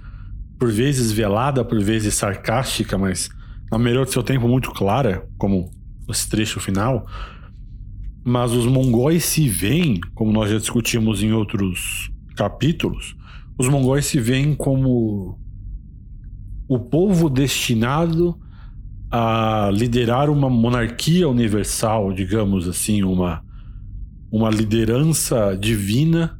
por vezes velada, por vezes sarcástica, mas na melhor do seu tempo muito clara, como esse trecho final. Mas os mongóis se veem, como nós já discutimos em outros capítulos, os mongóis se veem como o povo destinado a liderar uma monarquia universal, digamos assim, uma, uma liderança divina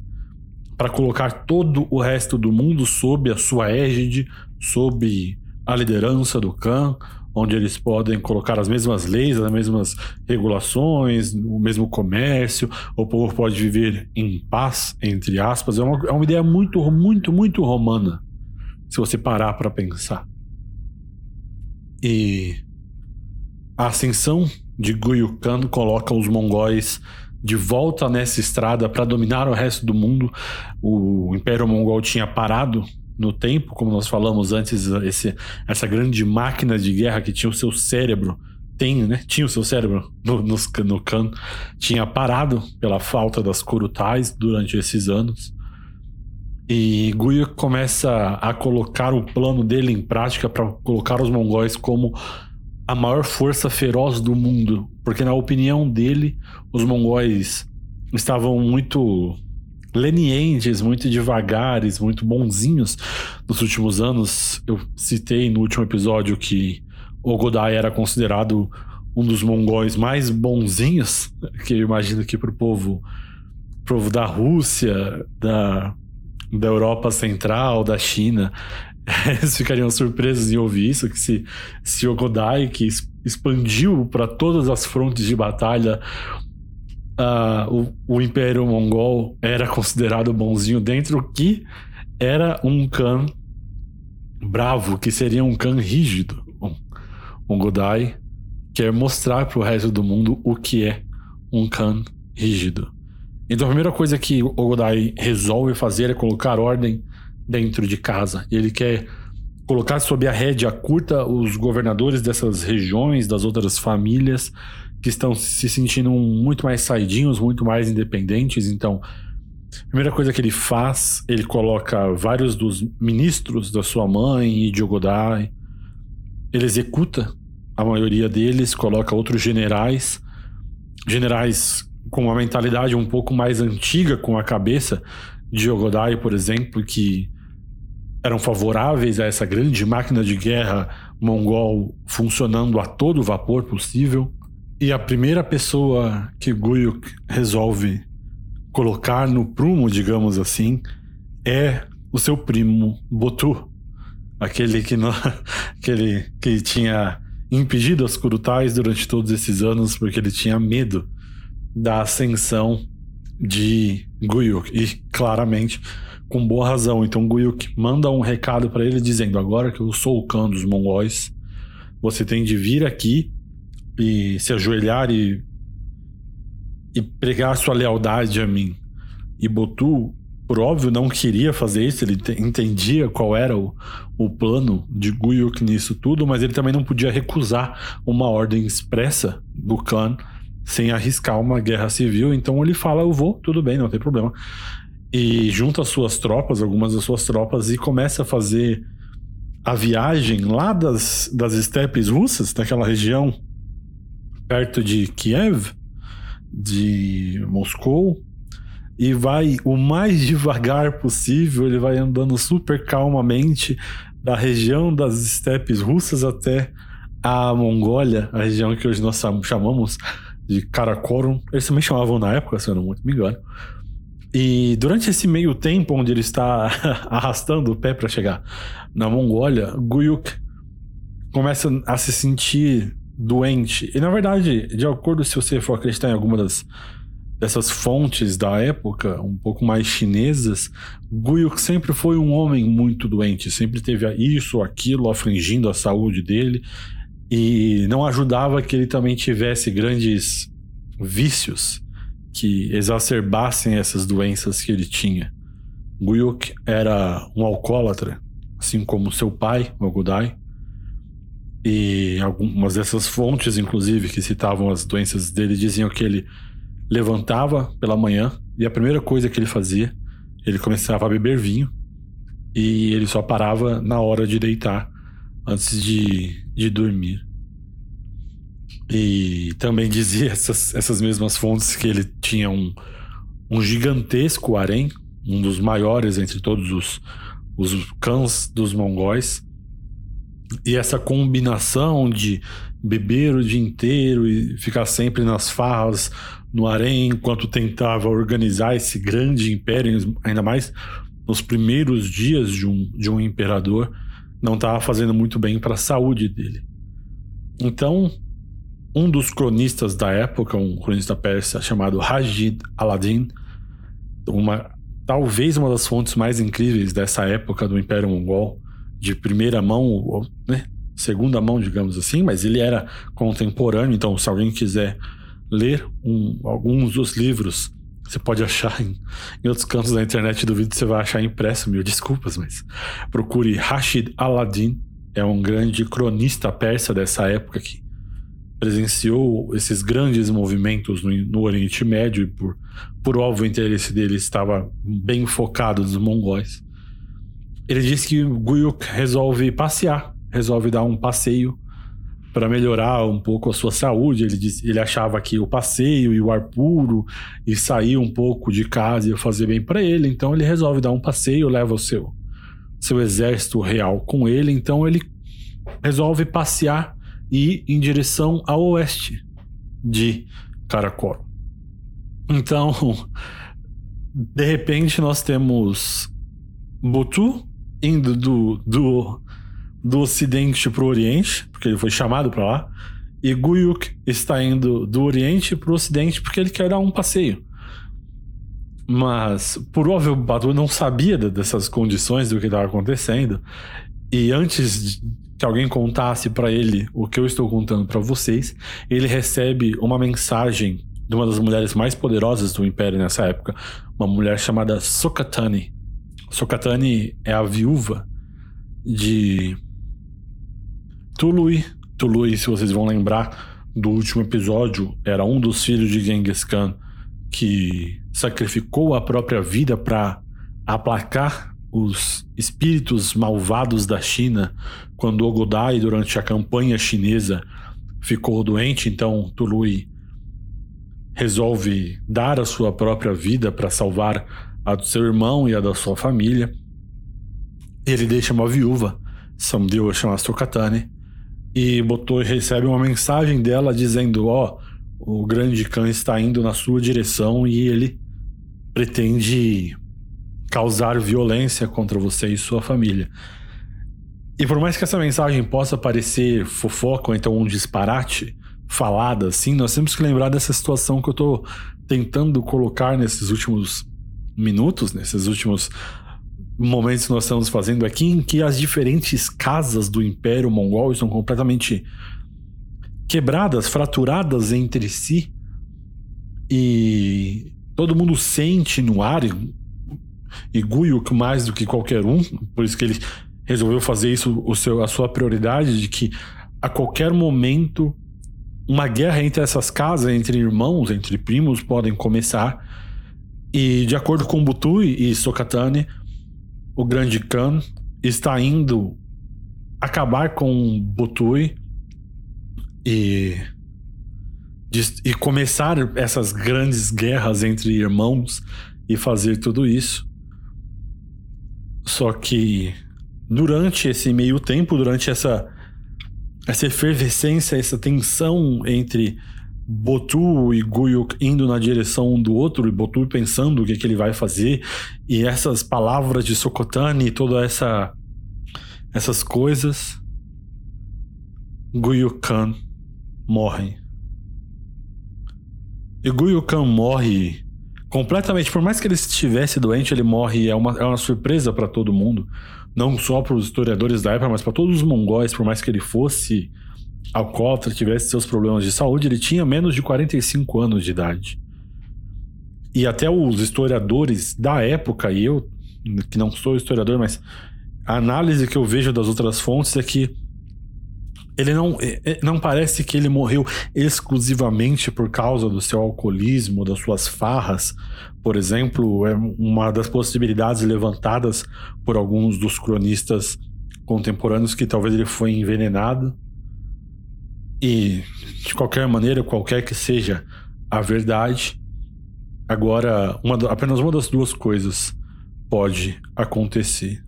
para colocar todo o resto do mundo sob a sua égide, sob a liderança do Khan, onde eles podem colocar as mesmas leis, as mesmas regulações, o mesmo comércio, o povo pode viver em paz, entre aspas. É uma, é uma ideia muito, muito, muito romana, se você parar para pensar. E a ascensão de Guyu Khan coloca os mongóis de volta nessa estrada para dominar o resto do mundo. O Império Mongol tinha parado no tempo, como nós falamos antes, esse, essa grande máquina de guerra que tinha o seu cérebro, tem, né? Tinha o seu cérebro no, no, no Khan, tinha parado pela falta das Kurutais durante esses anos. E Guya começa a colocar o plano dele em prática para colocar os mongóis como a maior força feroz do mundo, porque na opinião dele, os mongóis estavam muito lenientes, muito devagares, muito bonzinhos nos últimos anos. Eu citei no último episódio que Ogodai era considerado um dos mongóis mais bonzinhos, que eu imagino que para o povo, povo da Rússia, da, da Europa Central, da China, eles ficariam surpresos em ouvir isso, que se, se Ogodai, que expandiu para todas as frontes de batalha uh, o, o Império Mongol era considerado bonzinho dentro, que era um Khan bravo, que seria um Khan rígido. Um, Godai quer mostrar para o resto do mundo o que é um Khan rígido. Então a primeira coisa que o Godai resolve fazer é colocar ordem dentro de casa. Ele quer colocar sob a rédea curta os governadores dessas regiões, das outras famílias, que estão se sentindo muito mais saidinhos, muito mais independentes. Então, a primeira coisa que ele faz, ele coloca vários dos ministros da sua mãe e de Ogodai. Ele executa a maioria deles, coloca outros generais, generais com uma mentalidade um pouco mais antiga com a cabeça de Ogodai, por exemplo, que eram favoráveis a essa grande máquina de guerra mongol funcionando a todo vapor possível. E a primeira pessoa que Guyuk resolve colocar no prumo, digamos assim, é o seu primo Botu, aquele que, não, aquele que tinha impedido as Kurutais durante todos esses anos porque ele tinha medo da ascensão de Guyuk e claramente com boa razão. Então Guyuk manda um recado para ele dizendo: agora que eu sou o Khan dos mongóis, você tem de vir aqui e se ajoelhar e, e pregar sua lealdade a mim. E Botu, por óbvio, não queria fazer isso, ele entendia qual era o, o plano de Guyuk nisso tudo, mas ele também não podia recusar uma ordem expressa do clã sem arriscar uma guerra civil, então ele fala: Eu vou, tudo bem, não tem problema. E junta as suas tropas, algumas das suas tropas, e começa a fazer a viagem lá das, das estepes russas, daquela região perto de Kiev, de Moscou, e vai o mais devagar possível, ele vai andando super calmamente da região das estepes russas até a Mongólia, a região que hoje nós chamamos de Karakorum. Eles também chamavam na época, se eu não me engano. E durante esse meio tempo onde ele está arrastando o pé para chegar na Mongólia, Guyuk começa a se sentir doente. E na verdade, de acordo se você for acreditar em alguma das dessas fontes da época, um pouco mais chinesas, Guyuk sempre foi um homem muito doente, sempre teve isso aquilo afligindo a saúde dele e não ajudava que ele também tivesse grandes vícios que exacerbassem essas doenças que ele tinha. Guyuk era um alcoólatra, assim como seu pai, Mogudai, e algumas dessas fontes, inclusive, que citavam as doenças dele, diziam que ele levantava pela manhã e a primeira coisa que ele fazia, ele começava a beber vinho e ele só parava na hora de deitar antes de, de dormir. E também dizia essas, essas mesmas fontes que ele tinha um, um gigantesco harém, um dos maiores entre todos os, os cães dos mongóis, e essa combinação de beber o dia inteiro e ficar sempre nas farras no harém enquanto tentava organizar esse grande império, ainda mais nos primeiros dias de um, de um imperador, não estava fazendo muito bem para a saúde dele. Então, um dos cronistas da época, um cronista persa chamado Rajid Aladin, uma, talvez uma das fontes mais incríveis dessa época do Império Mongol, de primeira mão, né? segunda mão, digamos assim, mas ele era contemporâneo, então se alguém quiser ler um, alguns dos livros, você pode achar em, em, outros cantos da internet do vídeo, você vai achar impresso, mil desculpas, mas procure Rashid Aladdin, é um grande cronista persa dessa época que presenciou esses grandes movimentos no, no Oriente Médio e por, por óbvio interesse dele estava bem focado nos mongóis. Ele diz que Guyuk resolve passear, resolve dar um passeio para melhorar um pouco a sua saúde. Ele, disse, ele achava que o passeio e o ar puro e sair um pouco de casa ia fazer bem para ele. Então ele resolve dar um passeio, leva o seu, seu exército real com ele. Então ele resolve passear e ir em direção ao oeste de Karakoro. Então, de repente, nós temos Butu indo do, do, do ocidente para o oriente, porque ele foi chamado para lá, e Guyuk está indo do oriente para o ocidente porque ele quer dar um passeio. Mas, por óbvio, Batu não sabia dessas condições do que estava acontecendo. E antes que alguém contasse para ele o que eu estou contando para vocês, ele recebe uma mensagem de uma das mulheres mais poderosas do Império nessa época, uma mulher chamada Sokatani. Sokatani é a viúva de Tului. Tului, se vocês vão lembrar do último episódio, era um dos filhos de Genghis Khan que sacrificou a própria vida para aplacar os espíritos malvados da China quando Ogodai, durante a campanha chinesa, ficou doente. Então, Tului resolve dar a sua própria vida para salvar a do seu irmão e a da sua família. Ele deixa uma viúva, Samdeu chama Sokatane, e botou recebe uma mensagem dela dizendo: Ó, oh, o grande Khan está indo na sua direção e ele pretende causar violência contra você e sua família. E por mais que essa mensagem possa parecer fofoca ou então um disparate, falada assim, nós temos que lembrar dessa situação que eu tô tentando colocar nesses últimos minutos, nesses últimos momentos que nós estamos fazendo aqui, em que as diferentes casas do Império Mongol estão completamente quebradas, fraturadas entre si. E todo mundo sente no ar, e Guyuk mais do que qualquer um, por isso que ele resolveu fazer isso o seu, a sua prioridade, de que a qualquer momento uma guerra entre essas casas, entre irmãos, entre primos, podem começar. E de acordo com Butui e Sokatane, o grande Khan está indo acabar com Butui e, e começar essas grandes guerras entre irmãos e fazer tudo isso. Só que durante esse meio tempo, durante essa essa efervescência, essa tensão entre Botu e Guyuk indo na direção um do outro e Botu pensando o que, que ele vai fazer e essas palavras de Sokotani e toda essa essas coisas Guyuk Khan morre. E Guyuk morre completamente, por mais que ele estivesse doente, ele morre, é uma, é uma surpresa para todo mundo. Não só para os historiadores da época, mas para todos os mongóis, por mais que ele fosse alcoólatra, tivesse seus problemas de saúde, ele tinha menos de 45 anos de idade. E até os historiadores da época, e eu, que não sou historiador, mas a análise que eu vejo das outras fontes é que ele não, é, é, não parece que ele morreu exclusivamente por causa do seu alcoolismo, das suas farras. Por exemplo, é uma das possibilidades levantadas por alguns dos cronistas contemporâneos que talvez ele foi envenenado. E, de qualquer maneira, qualquer que seja a verdade, agora uma, apenas uma das duas coisas pode acontecer.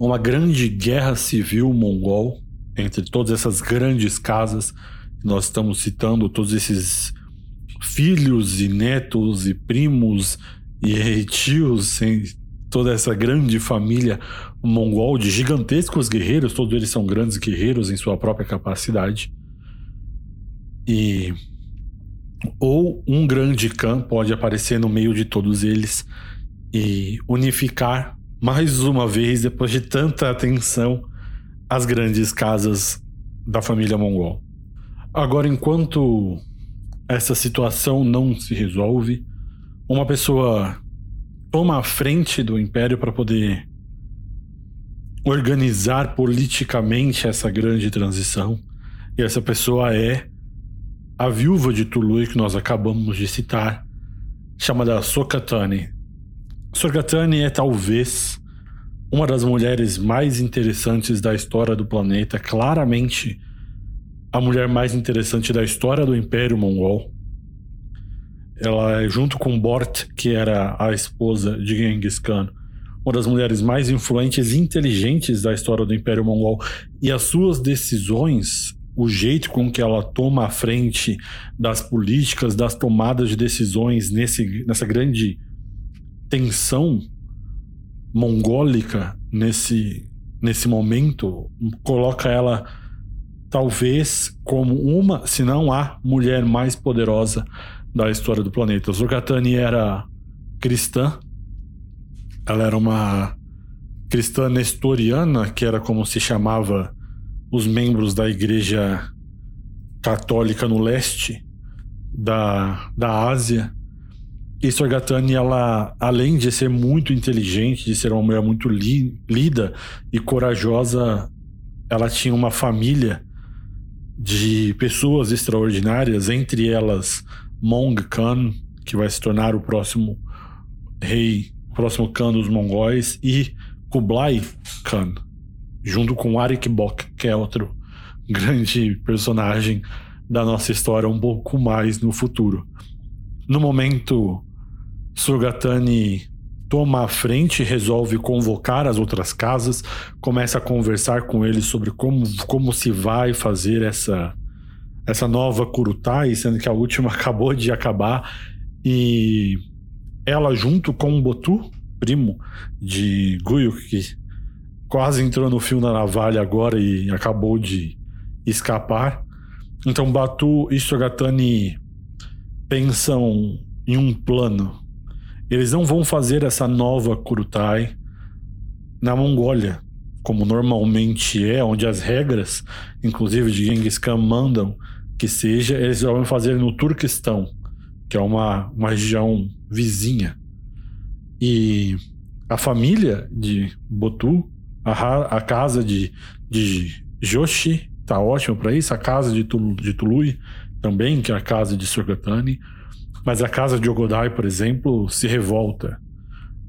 Uma grande guerra civil mongol entre todas essas grandes casas que nós estamos citando, todos esses filhos e netos e primos e tios, toda essa grande família mongol de gigantescos guerreiros, todos eles são grandes guerreiros em sua própria capacidade. E ou um grande Khan pode aparecer no meio de todos eles e unificar mais uma vez, depois de tanta atenção, as grandes casas da família mongol. Agora, enquanto essa situação não se resolve, uma pessoa toma a frente do império para poder organizar politicamente essa grande transição. E essa pessoa é a viúva de Tului que nós acabamos de citar, chamada Sokatani. Sokatani é talvez uma das mulheres mais interessantes da história do planeta, claramente a mulher mais interessante da história do Império Mongol. Ela é junto com Bort, que era a esposa de Genghis Khan, uma das mulheres mais influentes e inteligentes da história do Império Mongol. E as suas decisões, o jeito com que ela toma a frente das políticas, das tomadas de decisões nesse, nessa grande tensão mongólica nesse, nesse momento, coloca ela talvez como uma, se não a mulher mais poderosa da história do planeta. Zurgatani era cristã, ela era uma cristã nestoriana, que era como se chamava os membros da igreja católica no leste da, da Ásia. E Sorgatani, ela, além de ser muito inteligente, de ser uma mulher muito li, lida e corajosa, ela tinha uma família de pessoas extraordinárias, entre elas Mong Khan, que vai se tornar o próximo rei, o próximo Khan dos mongóis, e Kublai Khan, junto com Arik Bok, que é outro grande personagem da nossa história um pouco mais no futuro. No momento, Surgatani toma a frente, resolve convocar as outras casas, começa a conversar com eles sobre como, como se vai fazer essa, essa nova Kurutai, sendo que a última acabou de acabar, e ela junto com o Botu, primo de Guyuk, que quase entrou no fio da navalha agora e acabou de escapar. Então Batu e Sogatani pensam em um plano eles não vão fazer essa nova Kurutai na Mongólia, como normalmente é, onde as regras, inclusive de Genghis Khan, mandam que seja, eles vão fazer no Turquestão, que é uma, uma região vizinha. E a família de Botu, a, a casa de, de Joshi, tá ótimo para isso, a casa de, de Tului também, que é a casa de Surgatani, mas a casa de Ogodai, por exemplo, se revolta.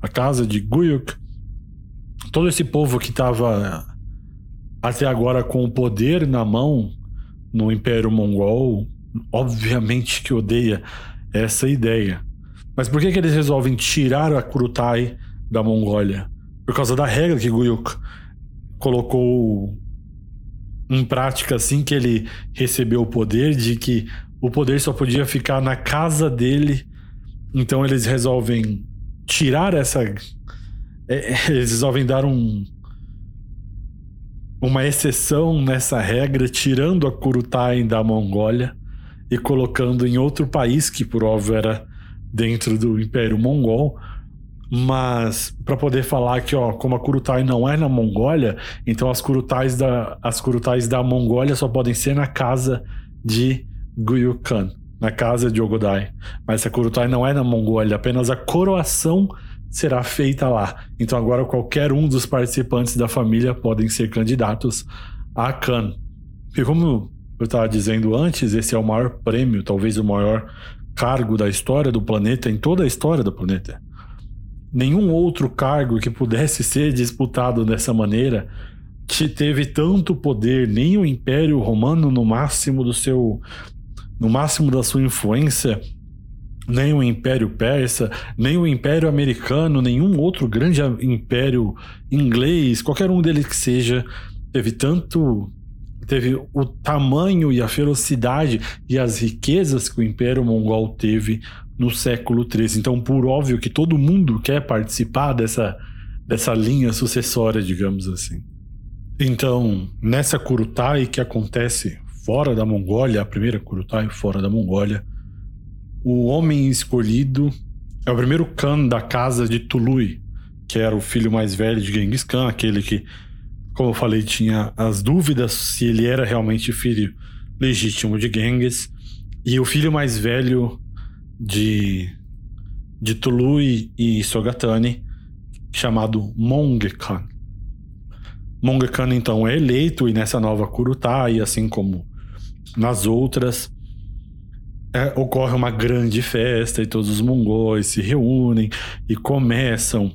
A casa de Guyuk, todo esse povo que estava até agora com o poder na mão no Império Mongol, obviamente que odeia essa ideia. Mas por que, que eles resolvem tirar a Kurutai da Mongólia? Por causa da regra que Guyuk colocou em prática assim que ele recebeu o poder de que o poder só podia ficar na casa dele. Então eles resolvem tirar essa. É, eles resolvem dar um. Uma exceção nessa regra, tirando a Kurutai da Mongólia e colocando em outro país, que por óbvio era dentro do Império Mongol. Mas para poder falar que, ó, como a Kurutai não é na Mongólia, então as Kurutais da, as Kurutais da Mongólia só podem ser na casa de Guyukan, na casa de Ogodai. Mas a Kurutai não é na Mongólia, apenas a coroação será feita lá. Então agora qualquer um dos participantes da família podem ser candidatos a Khan. E como eu estava dizendo antes, esse é o maior prêmio, talvez o maior cargo da história do planeta, em toda a história do planeta. Nenhum outro cargo que pudesse ser disputado dessa maneira teve tanto poder, nem o Império Romano no máximo do seu no máximo da sua influência, nem o Império Persa, nem o Império Americano, nenhum outro grande império inglês, qualquer um deles que seja, teve tanto. teve o tamanho e a ferocidade e as riquezas que o Império Mongol teve no século XIII. Então, por óbvio que todo mundo quer participar dessa, dessa linha sucessória, digamos assim. Então, nessa Kurutai que acontece fora da Mongólia, a primeira Kurutai fora da Mongólia. O homem escolhido é o primeiro Khan da casa de Tului, que era o filho mais velho de Genghis Khan, aquele que, como eu falei, tinha as dúvidas se ele era realmente filho legítimo de Genghis. E o filho mais velho de, de Tului e Sogatani, chamado Mong Khan. Mong Khan então é eleito e nessa nova Kurutai, assim como nas outras, é, ocorre uma grande festa e todos os mongóis se reúnem e começam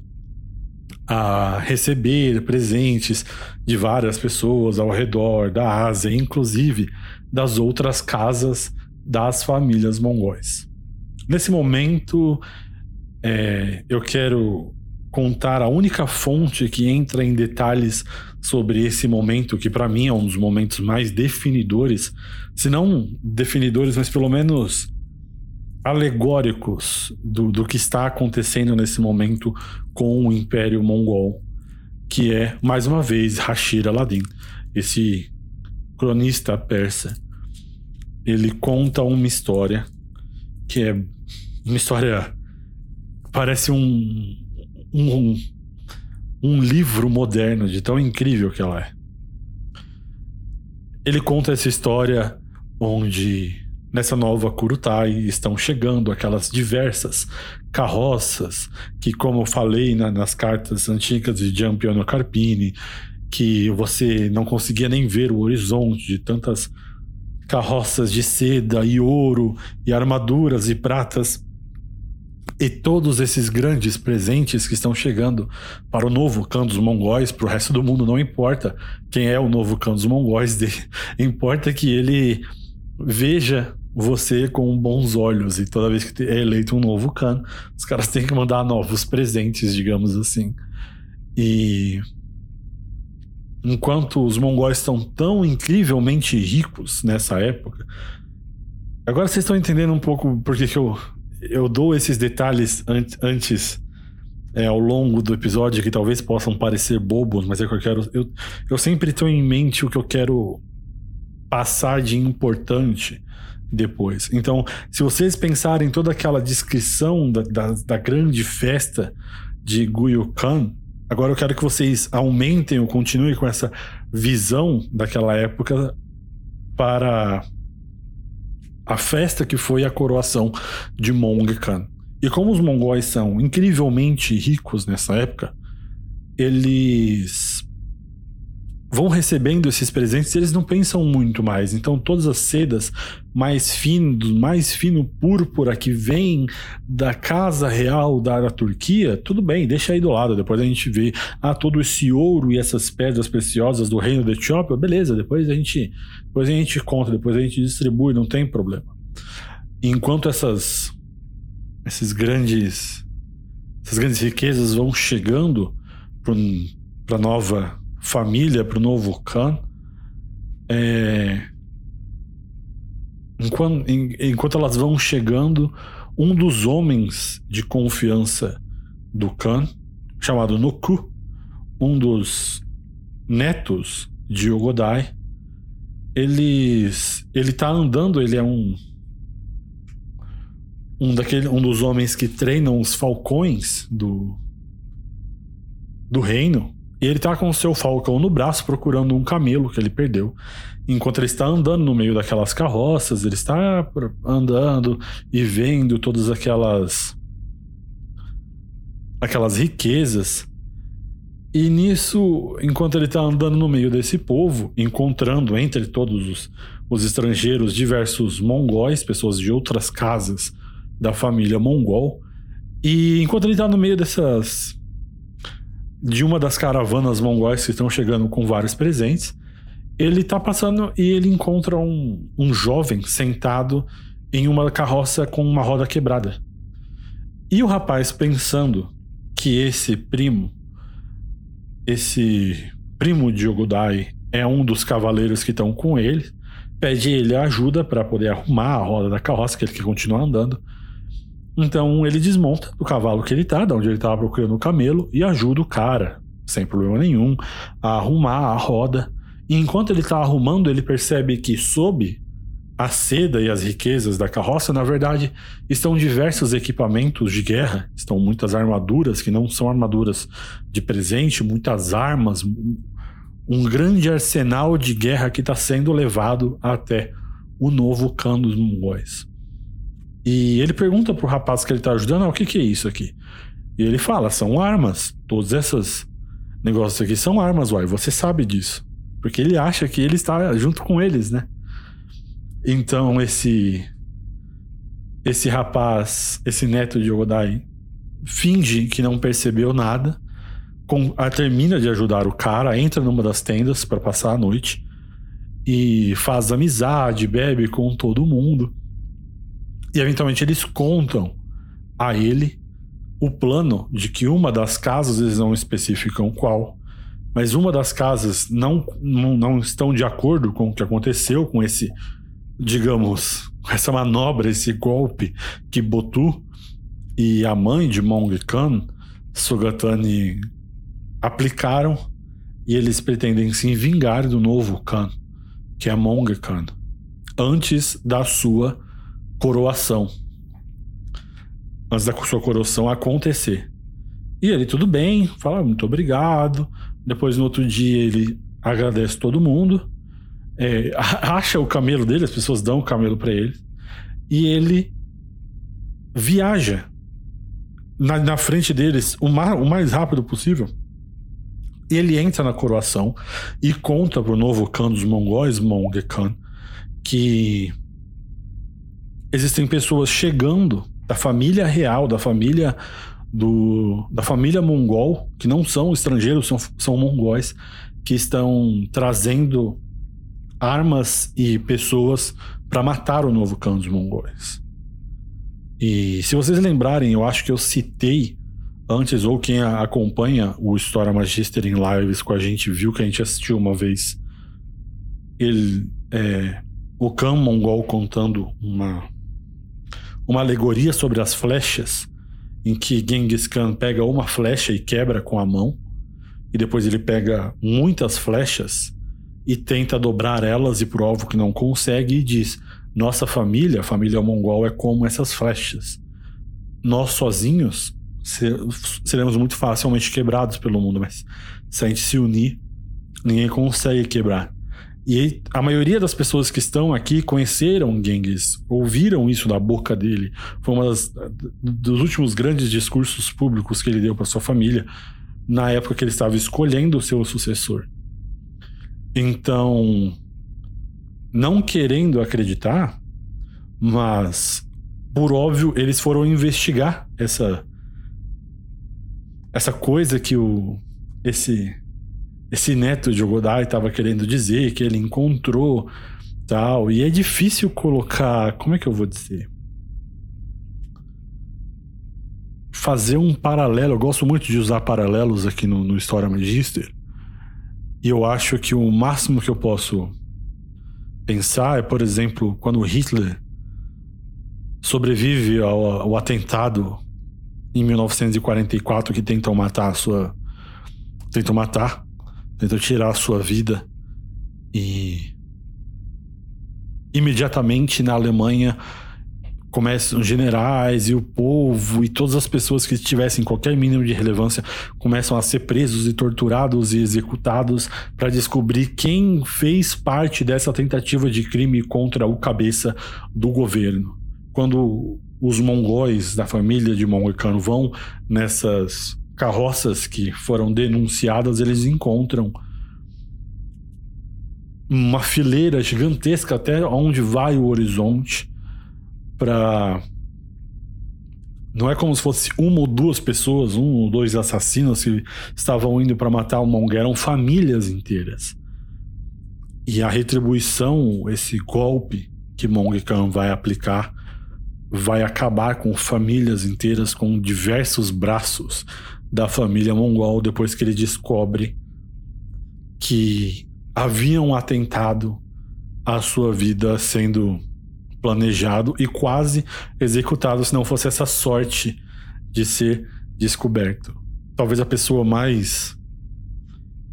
a receber presentes de várias pessoas ao redor da Ásia, inclusive das outras casas das famílias mongóis. Nesse momento, é, eu quero contar a única fonte que entra em detalhes sobre esse momento, que para mim é um dos momentos mais definidores, se não definidores, mas pelo menos alegóricos do, do que está acontecendo nesse momento com o Império Mongol, que é, mais uma vez, Rashid Aladin, esse cronista persa. Ele conta uma história que é uma história. Parece um, um, um livro moderno, de tão incrível que ela é. Ele conta essa história onde Nessa nova Kurutai estão chegando aquelas diversas carroças que, como eu falei na, nas cartas antigas de Giampiano Carpini, que você não conseguia nem ver o horizonte de tantas carroças de seda e ouro e armaduras e pratas. E todos esses grandes presentes que estão chegando para o novo clã dos mongóis, para o resto do mundo não importa quem é o novo clã dos mongóis, importa que ele veja você com bons olhos. E toda vez que é eleito um novo Khan, os caras têm que mandar novos presentes, digamos assim. E. Enquanto os mongóis estão tão incrivelmente ricos nessa época. Agora vocês estão entendendo um pouco porque que eu, eu dou esses detalhes an antes. É, ao longo do episódio que talvez possam parecer bobos, mas é que eu quero. Eu, eu sempre tenho em mente o que eu quero passar de importante depois. Então, se vocês pensarem toda aquela descrição da, da, da grande festa de Guyukan, agora eu quero que vocês aumentem ou continuem com essa visão daquela época para a festa que foi a coroação de Mong Khan. E como os mongóis são incrivelmente ricos nessa época, eles vão recebendo esses presentes eles não pensam muito mais. Então, todas as sedas mais finas, mais fino púrpura que vem da casa real da, Turquia, tudo bem, deixa aí do lado. Depois a gente vê ah, todo esse ouro e essas pedras preciosas do reino da Etiópia, beleza, depois a gente, depois a gente conta, depois a gente distribui, não tem problema. Enquanto essas esses grandes essas grandes riquezas vão chegando para nova família, para o novo Khan, é, enquanto, enquanto elas vão chegando, um dos homens de confiança do Khan, chamado Noku, um dos netos de Ogodai, eles, ele tá andando, ele é um um daquele um dos homens que treinam os falcões do do reino e ele tá com o seu falcão no braço procurando um camelo que ele perdeu. Enquanto ele está andando no meio daquelas carroças, ele está andando e vendo todas aquelas aquelas riquezas. E nisso, enquanto ele está andando no meio desse povo, encontrando entre todos os, os estrangeiros diversos mongóis, pessoas de outras casas da família mongol, e enquanto ele está no meio dessas de uma das caravanas mongóis que estão chegando com vários presentes. Ele tá passando e ele encontra um, um jovem sentado em uma carroça com uma roda quebrada. E o rapaz pensando que esse primo, esse primo de Ogudai, é um dos cavaleiros que estão com ele, pede ele ajuda para poder arrumar a roda da carroça, que ele quer continuar andando. Então ele desmonta do cavalo que ele tá, da onde ele tava procurando o camelo, e ajuda o cara, sem problema nenhum, a arrumar a roda. E enquanto ele tá arrumando, ele percebe que sob a seda e as riquezas da carroça, na verdade, estão diversos equipamentos de guerra, estão muitas armaduras que não são armaduras de presente, muitas armas, um grande arsenal de guerra que está sendo levado até o novo cano dos mongóis. E ele pergunta pro rapaz que ele tá ajudando, ah, o que que é isso aqui? E ele fala, são armas. Todos esses negócios aqui são armas, uai, você sabe disso. Porque ele acha que ele está junto com eles, né? Então esse esse rapaz, esse neto de Ogodai, finge que não percebeu nada, com, a, termina de ajudar o cara, entra numa das tendas para passar a noite e faz amizade, bebe com todo mundo. E eventualmente eles contam a ele o plano de que uma das casas, eles não especificam qual, mas uma das casas não, não, não estão de acordo com o que aconteceu com esse, digamos, essa manobra, esse golpe que Botu e a mãe de Mong Khan, Sugatani, aplicaram e eles pretendem se vingar do novo Khan, que é Mong Khan, antes da sua coroação. Antes da sua coroação acontecer. E ele, tudo bem, fala muito obrigado. Depois, no outro dia, ele agradece todo mundo. É, acha o camelo dele, as pessoas dão o camelo para ele. E ele viaja na, na frente deles o mais, o mais rápido possível. Ele entra na coroação e conta pro novo Khan dos mongóis, Mong Khan, que existem pessoas chegando da família real, da família do, da família mongol, que não são estrangeiros, são, são mongóis, que estão trazendo armas e pessoas para matar o novo clã dos mongóis. E se vocês lembrarem, eu acho que eu citei antes, ou quem acompanha o História Magister em lives com a gente viu que a gente assistiu uma vez. Ele, é, o Khan mongol contando uma, uma alegoria sobre as flechas em que Genghis Khan pega uma flecha e quebra com a mão, e depois ele pega muitas flechas e tenta dobrar elas e prova que não consegue e diz: Nossa família, a família mongol, é como essas flechas. Nós sozinhos seremos muito facilmente quebrados pelo mundo, mas se a gente se unir, ninguém consegue quebrar. E a maioria das pessoas que estão aqui conheceram Genghis, ouviram isso da boca dele. Foi um dos últimos grandes discursos públicos que ele deu para sua família, na época que ele estava escolhendo o seu sucessor. Então, não querendo acreditar, mas por óbvio eles foram investigar essa essa coisa que o esse esse neto de Ogodai estava querendo dizer, que ele encontrou tal. E é difícil colocar. Como é que eu vou dizer? Fazer um paralelo. Eu gosto muito de usar paralelos aqui no, no História Magister. E eu acho que o máximo que eu posso pensar é, por exemplo, quando Hitler sobrevive ao, ao atentado em 1944 que tentam matar a sua. Tentam matar tentou tirar a sua vida e imediatamente na Alemanha começam os generais e o povo e todas as pessoas que tivessem qualquer mínimo de relevância começam a ser presos e torturados e executados para descobrir quem fez parte dessa tentativa de crime contra o cabeça do governo. Quando os mongóis da família de Mongolcano vão nessas carroças que foram denunciadas, eles encontram uma fileira gigantesca até onde vai o horizonte para não é como se fosse uma ou duas pessoas, um ou dois assassinos que estavam indo para matar o Mong, eram famílias inteiras. E a retribuição, esse golpe que Mong Khan vai aplicar, vai acabar com famílias inteiras, com diversos braços da família mongol depois que ele descobre que haviam atentado à sua vida sendo planejado e quase executado se não fosse essa sorte de ser descoberto. Talvez a pessoa mais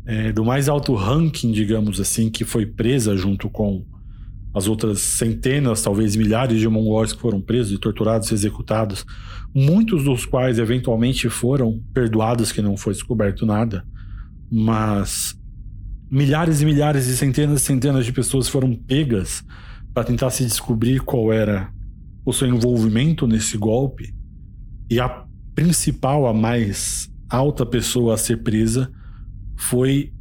é, do mais alto ranking, digamos assim, que foi presa junto com as outras centenas, talvez milhares de mongóis que foram presos e torturados e executados, muitos dos quais eventualmente foram perdoados que não foi descoberto nada, mas milhares e milhares e centenas e centenas de pessoas foram pegas para tentar se descobrir qual era o seu envolvimento nesse golpe. E a principal, a mais alta pessoa a ser presa foi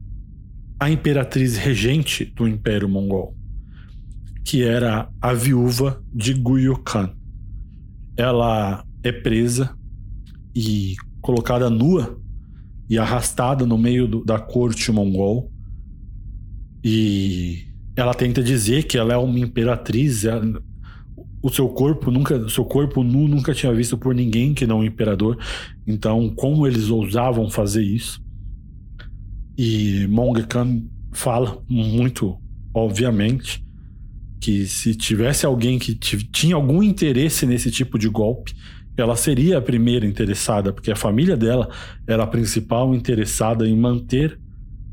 a imperatriz regente do Império Mongol que era a viúva de Guyu Khan. Ela é presa e colocada nua e arrastada no meio do, da corte mongol. E ela tenta dizer que ela é uma imperatriz. Ela, o seu corpo nunca, o seu corpo nu nunca tinha visto por ninguém que não um imperador. Então, como eles ousavam fazer isso? E Mong Khan fala muito, obviamente, que se tivesse alguém que tinha algum interesse nesse tipo de golpe, ela seria a primeira interessada, porque a família dela era a principal interessada em manter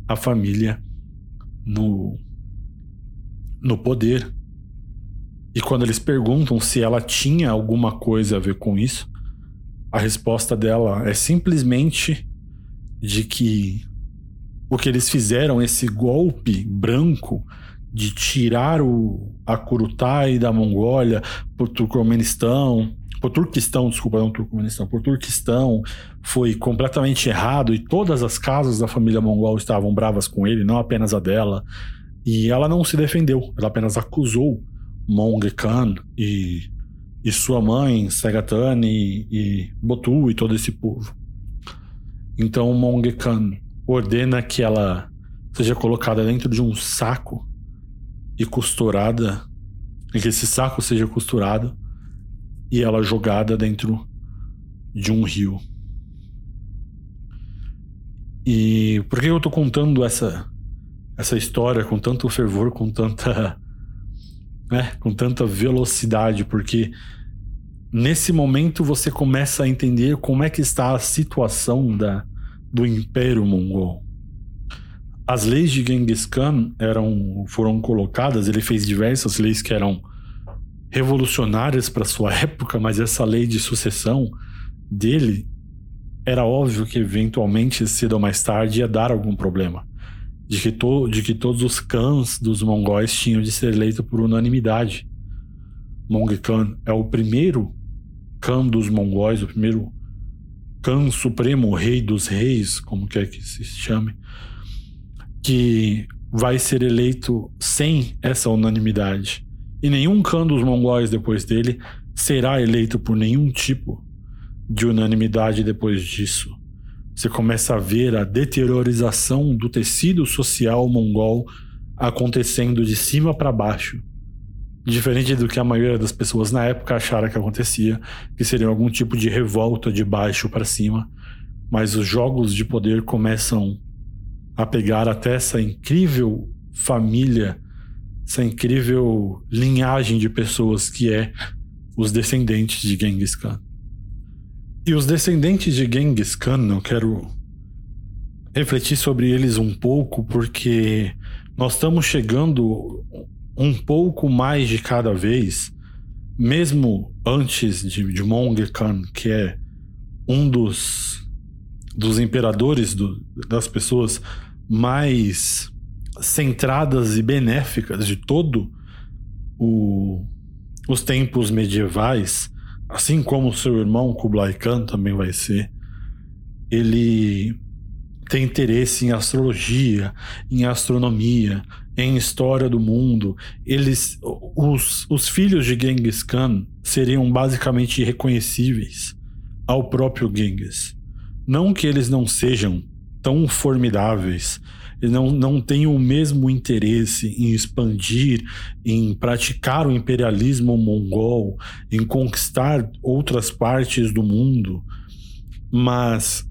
a família no, no poder. E quando eles perguntam se ela tinha alguma coisa a ver com isso, a resposta dela é simplesmente de que o que eles fizeram, esse golpe branco de tirar o, a Kurutai da Mongólia por Turcomenistão, por Turquistão, desculpa, não Turcomenistão, por Turquistão, foi completamente errado e todas as casas da família mongol estavam bravas com ele, não apenas a dela. E ela não se defendeu, ela apenas acusou Mong Khan e, e sua mãe, Segatani e Botu e todo esse povo. Então Mong Khan ordena que ela seja colocada dentro de um saco e costurada, que esse saco seja costurado e ela jogada dentro de um rio. E por que eu tô contando essa essa história com tanto fervor, com tanta né, com tanta velocidade? Porque nesse momento você começa a entender como é que está a situação da do Império Mongol. As leis de Genghis Khan eram, foram colocadas, ele fez diversas leis que eram revolucionárias para sua época, mas essa lei de sucessão dele era óbvio que eventualmente, cedo ou mais tarde, ia dar algum problema. De que, to, de que todos os cães dos mongóis tinham de ser eleitos por unanimidade. Mong Khan é o primeiro cão dos mongóis, o primeiro Khan Supremo, Rei dos Reis, como quer que se chame, que vai ser eleito sem essa unanimidade. E nenhum Khan dos mongóis depois dele será eleito por nenhum tipo de unanimidade depois disso. Você começa a ver a deteriorização do tecido social mongol acontecendo de cima para baixo Diferente do que a maioria das pessoas na época acharam que acontecia, que seria algum tipo de revolta de baixo para cima. Mas os jogos de poder começam a pegar até essa incrível família, essa incrível linhagem de pessoas que é os descendentes de Genghis Khan. E os descendentes de Genghis Khan, eu quero refletir sobre eles um pouco, porque nós estamos chegando um pouco mais de cada vez, mesmo antes de, de Mong Khan, que é um dos, dos imperadores do, das pessoas mais centradas e benéficas de todo o, os tempos medievais, assim como seu irmão Kublai Khan também vai ser, ele tem interesse em astrologia, em astronomia, em história do mundo. Eles, os, os filhos de Genghis Khan seriam basicamente irreconhecíveis ao próprio Genghis. Não que eles não sejam tão formidáveis, não, não tenham o mesmo interesse em expandir, em praticar o imperialismo mongol, em conquistar outras partes do mundo, mas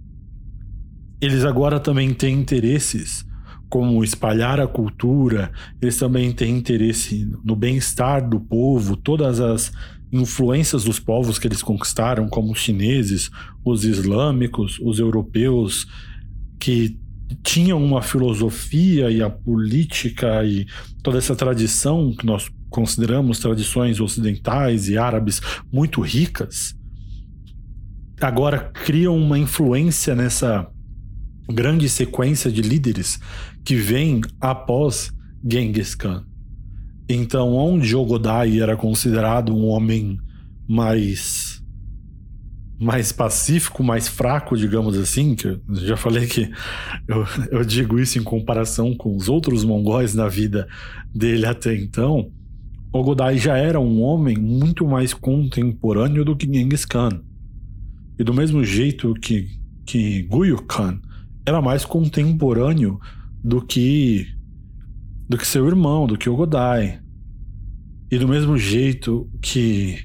eles agora também têm interesses como espalhar a cultura, eles também têm interesse no bem-estar do povo, todas as influências dos povos que eles conquistaram, como os chineses, os islâmicos, os europeus, que tinham uma filosofia e a política e toda essa tradição que nós consideramos tradições ocidentais e árabes muito ricas, agora criam uma influência nessa grande sequência de líderes que vem após Genghis Khan. Então, onde Ogodai era considerado um homem mais mais pacífico, mais fraco, digamos assim, que eu já falei que eu, eu digo isso em comparação com os outros mongóis na vida dele até então, Ogodai já era um homem muito mais contemporâneo do que Genghis Khan. E do mesmo jeito que, que Guyu Khan era mais contemporâneo do que do que seu irmão, do que o Godai. E do mesmo jeito que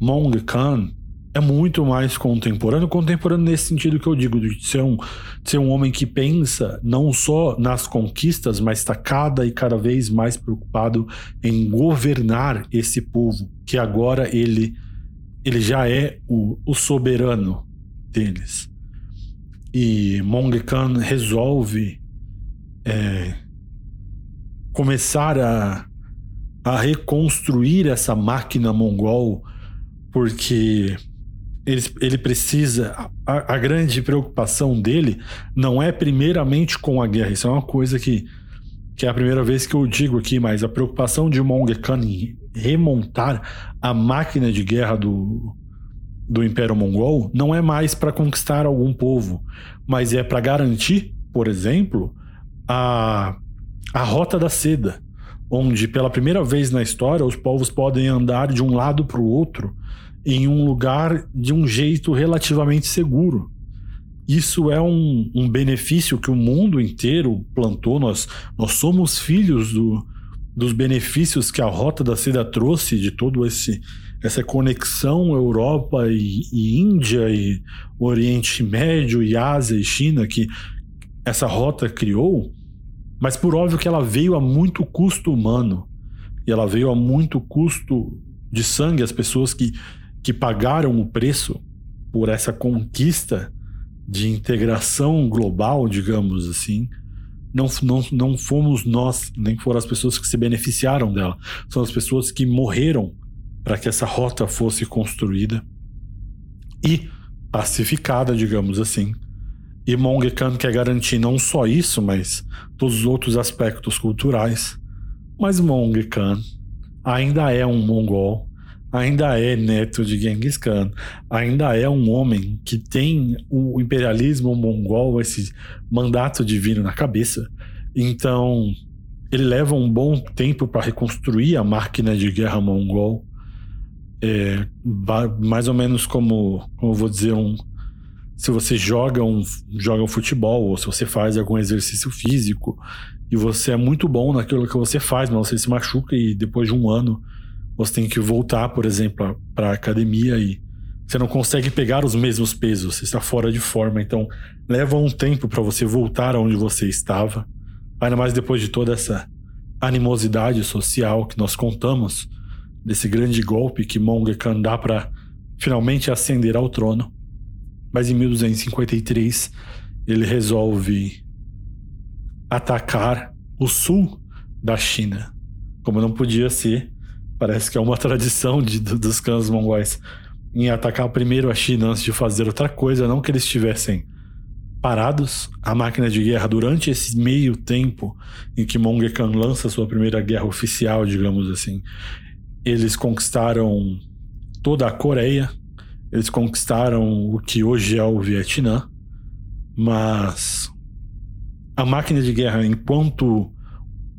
Mong Khan é muito mais contemporâneo, contemporâneo nesse sentido que eu digo, de ser um, de ser um homem que pensa não só nas conquistas, mas está cada e cada vez mais preocupado em governar esse povo, que agora ele, ele já é o, o soberano deles. E Mong Khan resolve é, começar a, a reconstruir essa máquina mongol, porque ele, ele precisa. A, a, grande preocupação dele não é primeiramente com a guerra. Isso é uma coisa que, que é a primeira vez que eu digo aqui, mas a preocupação de Mong Khan em remontar a máquina de guerra do, do Império Mongol não é mais para conquistar algum povo, mas é para garantir, por exemplo, a, a Rota da Seda, onde pela primeira vez na história os povos podem andar de um lado para o outro em um lugar de um jeito relativamente seguro. Isso é um, um benefício que o mundo inteiro plantou. Nós, nós somos filhos do, dos benefícios que a Rota da Seda trouxe, de todo esse essa conexão Europa e, e, Índia e Oriente Médio e Ásia e China que essa rota criou, mas por óbvio que ela veio a muito custo humano e ela veio a muito custo de sangue as pessoas que que pagaram o preço por essa conquista de integração global, digamos assim, não, não, não fomos nós, nem foram as pessoas que se beneficiaram dela, são as pessoas que morreram para que essa rota fosse construída e pacificada, digamos assim. E Mong Khan quer garantir não só isso, mas todos os outros aspectos culturais. Mas Mong Khan ainda é um mongol ainda é neto de Genghis Khan, ainda é um homem que tem o imperialismo mongol, esse mandato divino na cabeça. Então, ele leva um bom tempo para reconstruir a máquina de guerra mongol. É, mais ou menos como, como vou dizer, um, se você joga um, joga um futebol ou se você faz algum exercício físico e você é muito bom naquilo que você faz, mas você se machuca e depois de um ano você tem que voltar, por exemplo, para a academia e você não consegue pegar os mesmos pesos, você está fora de forma, então leva um tempo para você voltar aonde você estava. Ainda mais depois de toda essa animosidade social que nós contamos, desse grande golpe que Mong Khan dá para finalmente ascender ao trono. Mas em 1253 ele resolve atacar o sul da China, como não podia ser Parece que é uma tradição de, dos clãs mongóis em atacar primeiro a China antes de fazer outra coisa, não que eles estivessem parados a máquina de guerra durante esse meio tempo em que Mong Khan lança sua primeira guerra oficial, digamos assim. Eles conquistaram toda a Coreia, eles conquistaram o que hoje é o Vietnã, mas a máquina de guerra, enquanto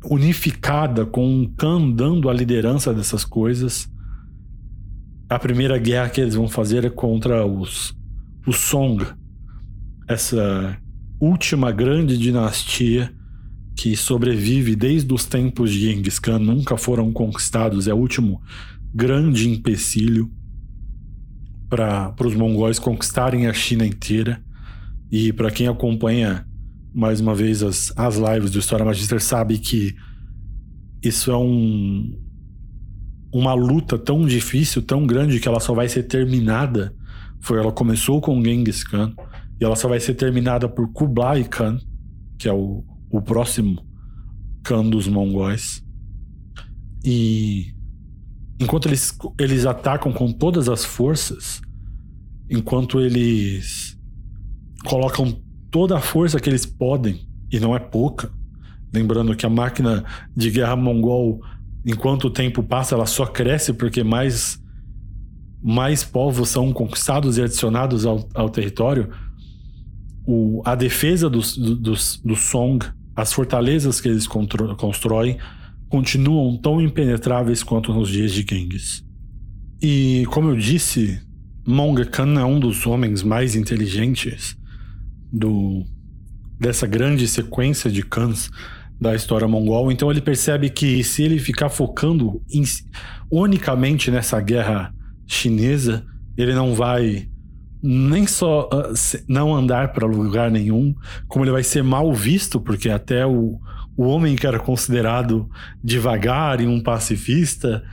unificada com o Khan dando a liderança dessas coisas. A primeira guerra que eles vão fazer é contra os, os Song, essa última grande dinastia que sobrevive desde os tempos de Genghis Khan, nunca foram conquistados, é o último grande empecilho para os mongóis conquistarem a China inteira. E para quem acompanha mais uma vez, as, as lives do História Magister sabe que isso é um, uma luta tão difícil, tão grande, que ela só vai ser terminada. Foi, ela começou com Genghis Khan e ela só vai ser terminada por Kublai Khan, que é o, o próximo Khan dos mongóis. E enquanto eles, eles atacam com todas as forças, enquanto eles colocam toda a força que eles podem, e não é pouca. Lembrando que a máquina de guerra mongol, enquanto o tempo passa, ela só cresce porque mais, mais povos são conquistados e adicionados ao, ao território. O, a defesa dos, dos, do Song, as fortalezas que eles constroem, continuam tão impenetráveis quanto nos dias de Genghis. E, como eu disse, Mong Khan é um dos homens mais inteligentes do, dessa grande sequência de Khans da história mongol. Então ele percebe que se ele ficar focando em, unicamente nessa guerra chinesa, ele não vai nem só uh, não andar para lugar nenhum, como ele vai ser mal visto, porque até o, o homem que era considerado devagar e um pacifista,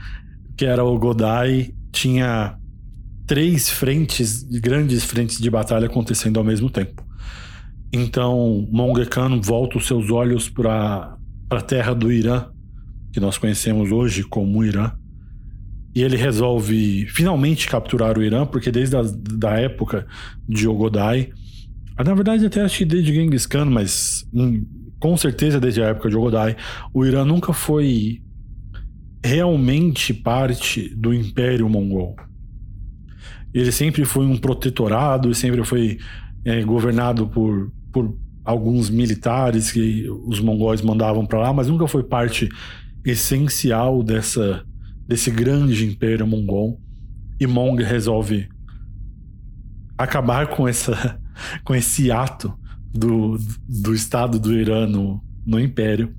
que era o Godai, tinha três frentes, grandes frentes de batalha acontecendo ao mesmo tempo. Então, Monge Khan volta os seus olhos para a terra do Irã, que nós conhecemos hoje como Irã, e ele resolve finalmente capturar o Irã, porque desde a da época de Ogodai, ah, na verdade até acho que desde Genghis Khan, mas hum, com certeza desde a época de Ogodai, o Irã nunca foi realmente parte do Império Mongol. Ele sempre foi um protetorado, sempre foi é, governado por, por alguns militares que os mongóis mandavam para lá, mas nunca foi parte essencial dessa desse grande império mongol. E Mong resolve acabar com, essa, com esse ato do, do Estado do Irã no, no Império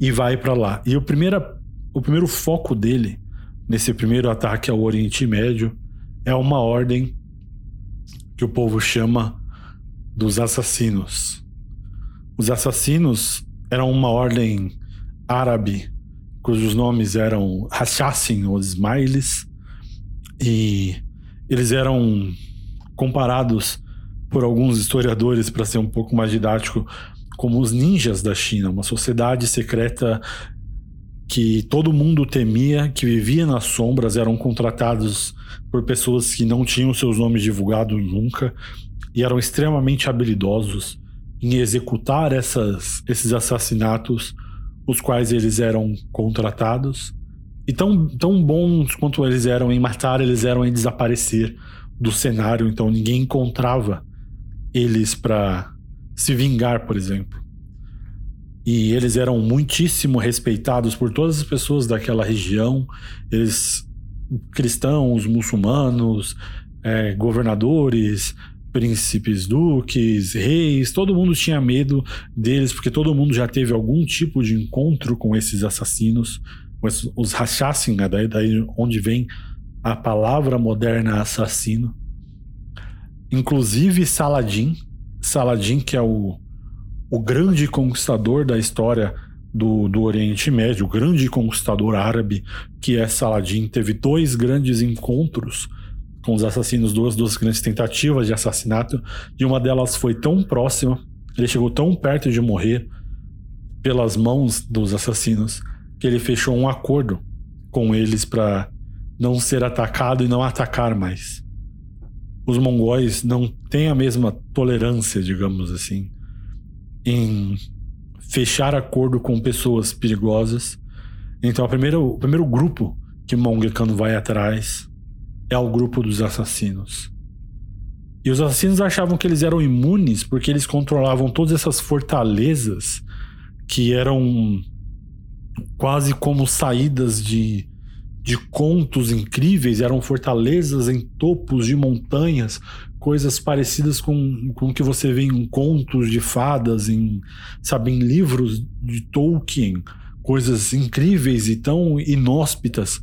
e vai para lá. E o primeiro, o primeiro foco dele, nesse primeiro ataque ao Oriente Médio, é uma ordem que o povo chama dos assassinos. Os assassinos eram uma ordem árabe cujos nomes eram Hashassin ou Smiles, e eles eram comparados por alguns historiadores, para ser um pouco mais didático, como os ninjas da China, uma sociedade secreta que todo mundo temia, que vivia nas sombras, eram contratados por pessoas que não tinham seus nomes divulgados nunca e eram extremamente habilidosos em executar essas, esses assassinatos os quais eles eram contratados. E tão, tão bons quanto eles eram em matar, eles eram em desaparecer do cenário, então ninguém encontrava eles para se vingar, por exemplo. E eles eram muitíssimo respeitados por todas as pessoas daquela região. Eles, cristãos, muçulmanos, é, governadores, príncipes, duques, reis, todo mundo tinha medo deles, porque todo mundo já teve algum tipo de encontro com esses assassinos, os, Hashassin, né? daí, daí onde vem a palavra moderna assassino. Inclusive Saladin, Saladin que é o, o grande conquistador da história do, do Oriente Médio, o grande conquistador árabe que é Saladin, teve dois grandes encontros com os assassinos, duas, duas grandes tentativas de assassinato, e uma delas foi tão próxima, ele chegou tão perto de morrer pelas mãos dos assassinos, que ele fechou um acordo com eles para não ser atacado e não atacar mais. Os mongóis não têm a mesma tolerância, digamos assim, em fechar acordo com pessoas perigosas. Então, primeira, o primeiro grupo que Mongol Khan vai atrás é o grupo dos assassinos. E os assassinos achavam que eles eram imunes porque eles controlavam todas essas fortalezas que eram quase como saídas de, de contos incríveis, eram fortalezas em topos de montanhas, coisas parecidas com, com o que você vê em contos de fadas, em, sabe, em livros de Tolkien, coisas incríveis e tão inóspitas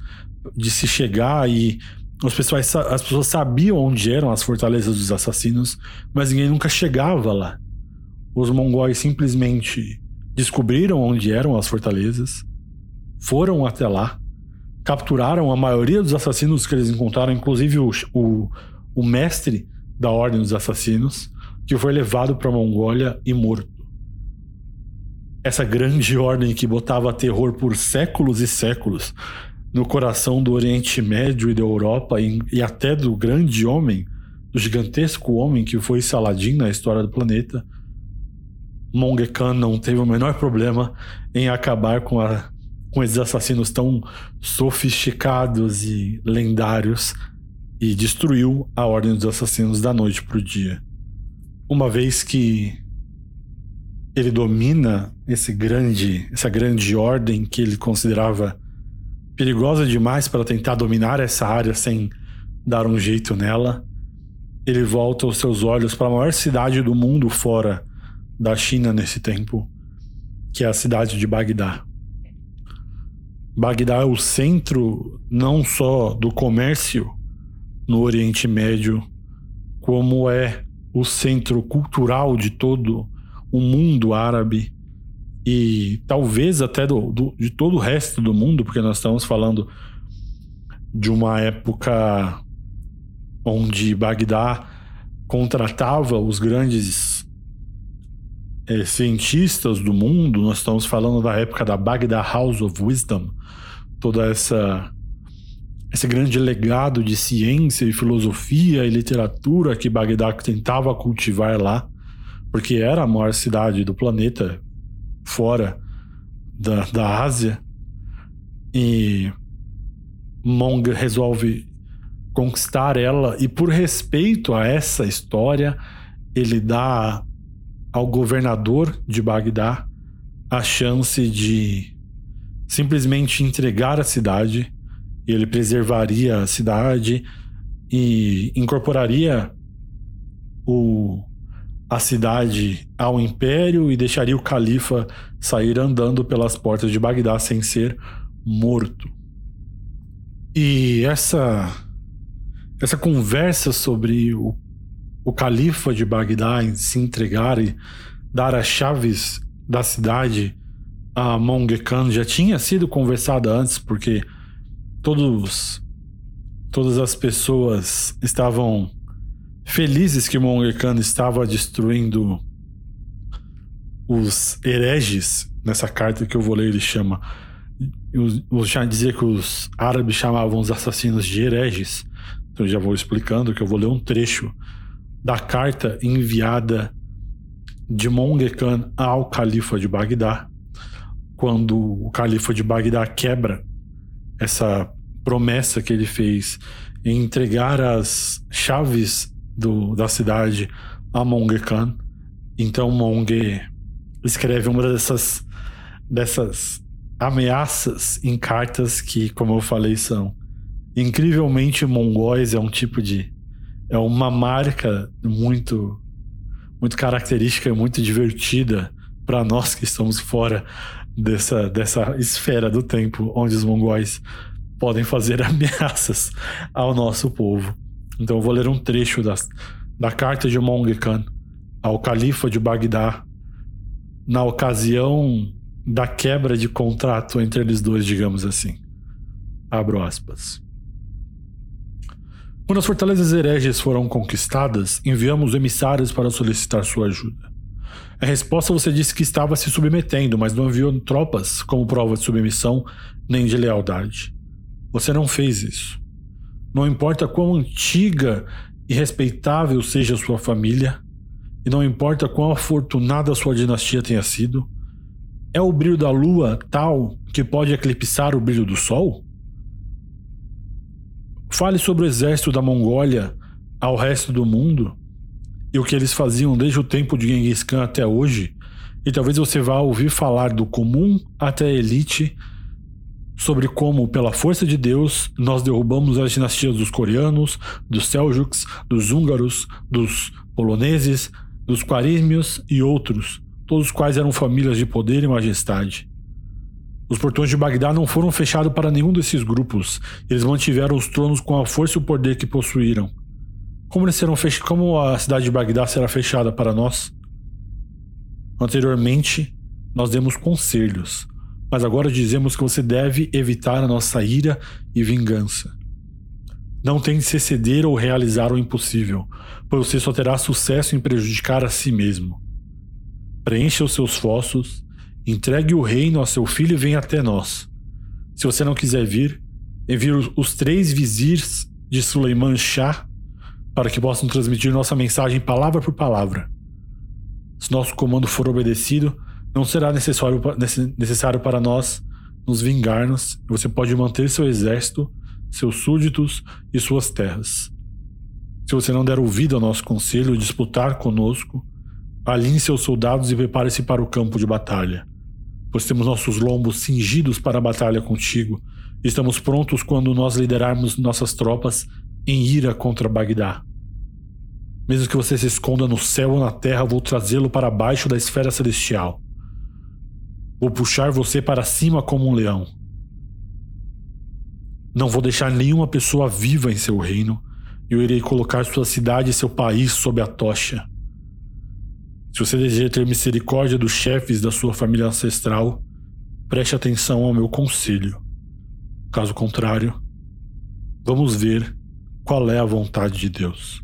de se chegar e as pessoas, as pessoas sabiam onde eram as fortalezas dos assassinos, mas ninguém nunca chegava lá. Os mongóis simplesmente descobriram onde eram as fortalezas, foram até lá, capturaram a maioria dos assassinos que eles encontraram, inclusive o, o, o mestre da Ordem dos Assassinos, que foi levado para a Mongólia e morto. Essa grande ordem que botava terror por séculos e séculos no coração do Oriente Médio e da Europa e, e até do grande homem, do gigantesco homem que foi Saladin na história do planeta, Monge Khan não teve o menor problema em acabar com, a, com esses assassinos tão sofisticados e lendários e destruiu a Ordem dos Assassinos da noite para o dia. Uma vez que ele domina esse grande, essa grande ordem que ele considerava perigosa demais para tentar dominar essa área sem dar um jeito nela. Ele volta os seus olhos para a maior cidade do mundo fora da China nesse tempo, que é a cidade de Bagdá. Bagdá é o centro não só do comércio no Oriente Médio, como é o centro cultural de todo o mundo árabe e talvez até do, do, de todo o resto do mundo, porque nós estamos falando de uma época onde Bagdá contratava os grandes é, cientistas do mundo. Nós estamos falando da época da Baghdad House of Wisdom, toda essa esse grande legado de ciência e filosofia e literatura que Bagdá tentava cultivar lá, porque era a maior cidade do planeta fora da, da Ásia. E Mong resolve conquistar ela e por respeito a essa história, ele dá ao governador de Bagdá a chance de simplesmente entregar a cidade, e ele preservaria a cidade e incorporaria o, a cidade ao império e deixaria o califa sair andando pelas portas de Bagdá sem ser morto. E essa essa conversa sobre o o califa de Bagdá em se entregar e dar as chaves da cidade a Monge Khan já tinha sido conversada antes, porque todos, todas as pessoas estavam felizes que Monge Khan estava destruindo os hereges. Nessa carta que eu vou ler, ele chama. Eu já dizia que os árabes chamavam os assassinos de hereges. Então eu já vou explicando que eu vou ler um trecho da carta enviada de Monge Khan ao califa de Bagdá, quando o califa de Bagdá quebra essa promessa que ele fez em entregar as chaves do, da cidade a Monge Khan. Então Monge escreve uma dessas dessas ameaças em cartas que, como eu falei, são incrivelmente mongóis, é um tipo de é uma marca muito muito característica e muito divertida para nós que estamos fora dessa, dessa esfera do tempo onde os mongóis podem fazer ameaças ao nosso povo. Então eu vou ler um trecho das, da carta de Monge Khan ao califa de Bagdá na ocasião da quebra de contrato entre eles dois, digamos assim. Abro aspas. Quando as fortalezas hereges foram conquistadas, enviamos emissários para solicitar sua ajuda. A resposta você disse que estava se submetendo, mas não enviou tropas como prova de submissão nem de lealdade. Você não fez isso. Não importa quão antiga e respeitável seja sua família, e não importa quão afortunada sua dinastia tenha sido, é o brilho da lua tal que pode eclipsar o brilho do sol? Fale sobre o exército da Mongólia ao resto do mundo e o que eles faziam desde o tempo de Genghis Khan até hoje, e talvez você vá ouvir falar do comum até a elite sobre como, pela força de Deus, nós derrubamos as dinastias dos coreanos, dos seljuks, dos húngaros, dos poloneses, dos quarímios e outros, todos os quais eram famílias de poder e majestade. Os portões de Bagdá não foram fechados para nenhum desses grupos. Eles mantiveram os tronos com a força e o poder que possuíram. Como, fech... Como a cidade de Bagdá será fechada para nós? Anteriormente, nós demos conselhos, mas agora dizemos que você deve evitar a nossa ira e vingança. Não tente se exceder ou realizar o impossível, pois você só terá sucesso em prejudicar a si mesmo. Preencha os seus fossos Entregue o reino a seu filho e venha até nós. Se você não quiser vir, envie os três vizirs de Suleiman Shah para que possam transmitir nossa mensagem palavra por palavra. Se nosso comando for obedecido, não será necessário, necessário para nós nos vingarmos você pode manter seu exército, seus súditos e suas terras. Se você não der ouvido ao nosso conselho e disputar conosco, alinhe seus soldados e prepare-se para o campo de batalha pois temos nossos lombos cingidos para a batalha contigo. Estamos prontos quando nós liderarmos nossas tropas em ira contra Bagdá. Mesmo que você se esconda no céu ou na terra, vou trazê-lo para baixo da esfera celestial. Vou puxar você para cima como um leão. Não vou deixar nenhuma pessoa viva em seu reino. Eu irei colocar sua cidade e seu país sob a tocha. Se você deseja ter misericórdia dos chefes da sua família ancestral, preste atenção ao meu conselho. Caso contrário, vamos ver qual é a vontade de Deus.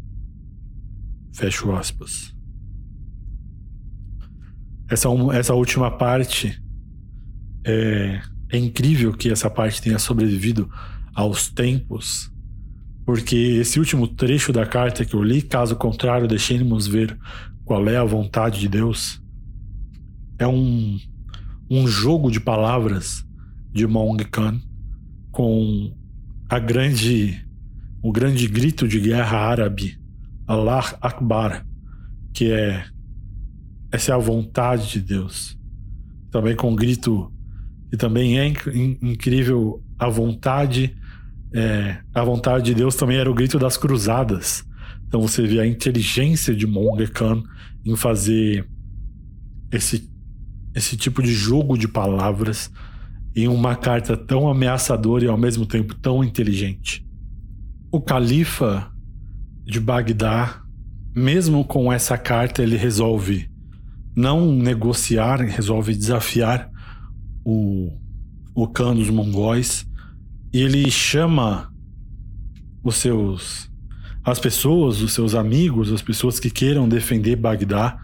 Fecho aspas. Essa, essa última parte é, é incrível que essa parte tenha sobrevivido aos tempos, porque esse último trecho da carta que eu li, caso contrário, deixemos ver qual é a vontade de Deus, é um, um jogo de palavras de Mong Khan com a grande o grande grito de guerra árabe Allah Akbar, que é essa é a vontade de Deus. Também com o grito e também é inc incrível a vontade é, a vontade de Deus também era o grito das cruzadas. Então você vê a inteligência de Monga Khan em fazer esse, esse tipo de jogo de palavras em uma carta tão ameaçadora e ao mesmo tempo tão inteligente. O califa de Bagdá, mesmo com essa carta, ele resolve não negociar, resolve desafiar o, o Khan dos mongóis e ele chama os seus as pessoas, os seus amigos, as pessoas que queiram defender Bagdá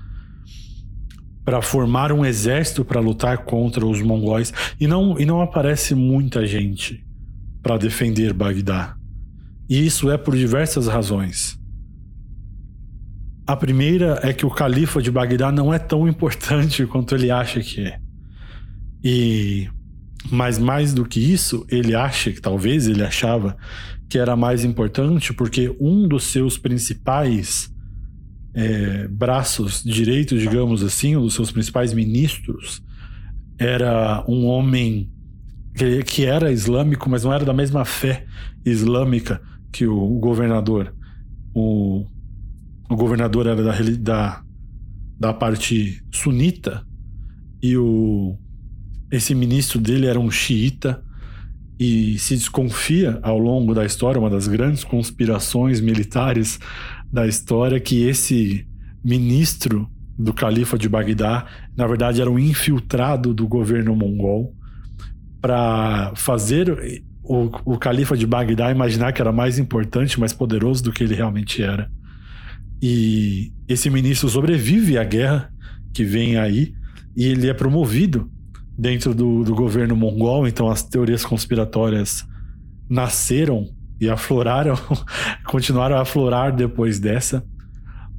para formar um exército para lutar contra os mongóis e não e não aparece muita gente para defender Bagdá. E isso é por diversas razões. A primeira é que o califa de Bagdá não é tão importante quanto ele acha que é. E mas mais do que isso, ele acha que talvez ele achava que era mais importante porque um dos seus principais é, braços direitos, digamos assim, um dos seus principais ministros, era um homem que, que era islâmico, mas não era da mesma fé islâmica que o, o governador. O, o governador era da, da, da parte sunita e o esse ministro dele era um xiita e se desconfia ao longo da história, uma das grandes conspirações militares da história, que esse ministro do califa de Bagdá, na verdade, era um infiltrado do governo mongol para fazer o, o califa de Bagdá imaginar que era mais importante, mais poderoso do que ele realmente era. E esse ministro sobrevive à guerra que vem aí e ele é promovido dentro do, do governo mongol, então as teorias conspiratórias nasceram e afloraram, continuaram a aflorar depois dessa.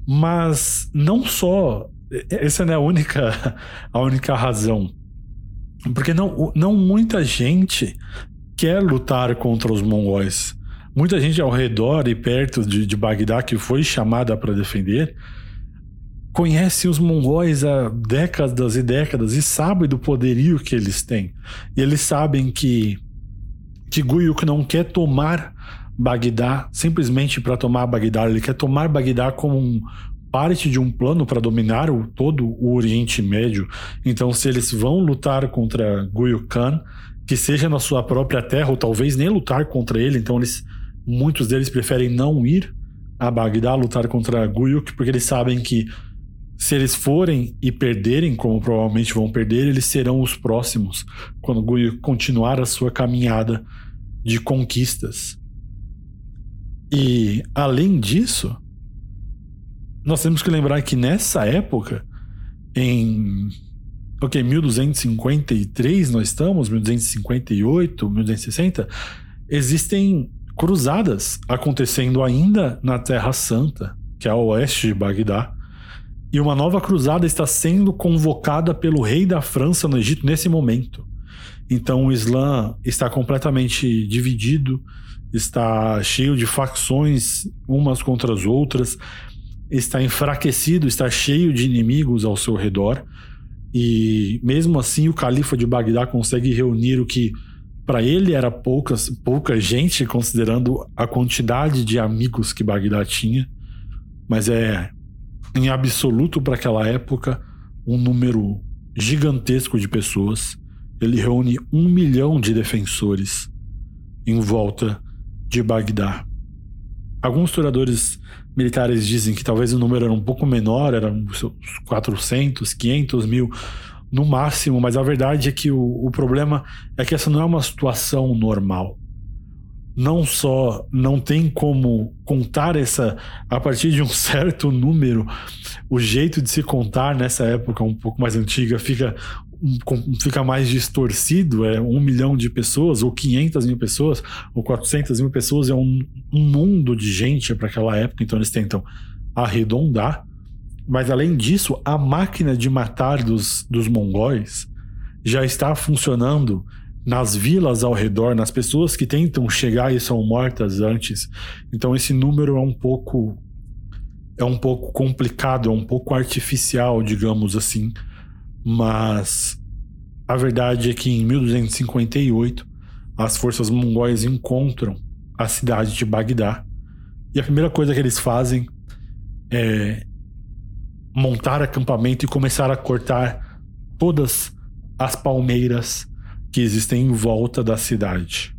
Mas não só, essa não é a única, a única razão. Porque não, não muita gente quer lutar contra os mongóis. Muita gente ao redor e perto de, de Bagdá que foi chamada para defender conhece os mongóis há décadas e décadas e sabe do poderio que eles têm. E eles sabem que que Guyuk não quer tomar Bagdá simplesmente para tomar Bagdá, ele quer tomar Bagdá como um, parte de um plano para dominar o, todo o Oriente Médio. Então, se eles vão lutar contra Guyuk Khan, que seja na sua própria terra, ou talvez nem lutar contra ele, então eles, muitos deles preferem não ir a Bagdá lutar contra Guyuk, porque eles sabem que se eles forem e perderem, como provavelmente vão perder, eles serão os próximos quando continuar a sua caminhada de conquistas. E além disso, nós temos que lembrar que nessa época, em ok, 1253 nós estamos, 1258, 1260, existem cruzadas acontecendo ainda na Terra Santa, que é a oeste de Bagdá e uma nova cruzada está sendo convocada pelo rei da França no Egito nesse momento. Então o Islã está completamente dividido, está cheio de facções umas contra as outras, está enfraquecido, está cheio de inimigos ao seu redor. E mesmo assim o califa de Bagdá consegue reunir o que para ele era poucas, pouca gente, considerando a quantidade de amigos que Bagdá tinha mas é em absoluto para aquela época um número gigantesco de pessoas. Ele reúne um milhão de defensores em volta de Bagdá. Alguns historiadores militares dizem que talvez o número era um pouco menor, era uns 400, 500 mil no máximo, mas a verdade é que o, o problema é que essa não é uma situação normal não só não tem como contar essa a partir de um certo número, o jeito de se contar nessa época um pouco mais antiga fica fica mais distorcido, é um milhão de pessoas, ou 500 mil pessoas, ou 400 mil pessoas, é um, um mundo de gente para aquela época, então eles tentam arredondar. Mas além disso, a máquina de matar dos, dos mongóis já está funcionando nas vilas ao redor, nas pessoas que tentam chegar e são mortas antes. Então esse número é um pouco é um pouco complicado, é um pouco artificial, digamos assim. Mas a verdade é que em 1258 as forças mongóis encontram a cidade de Bagdá. E a primeira coisa que eles fazem é montar acampamento e começar a cortar todas as palmeiras que existem em volta da cidade.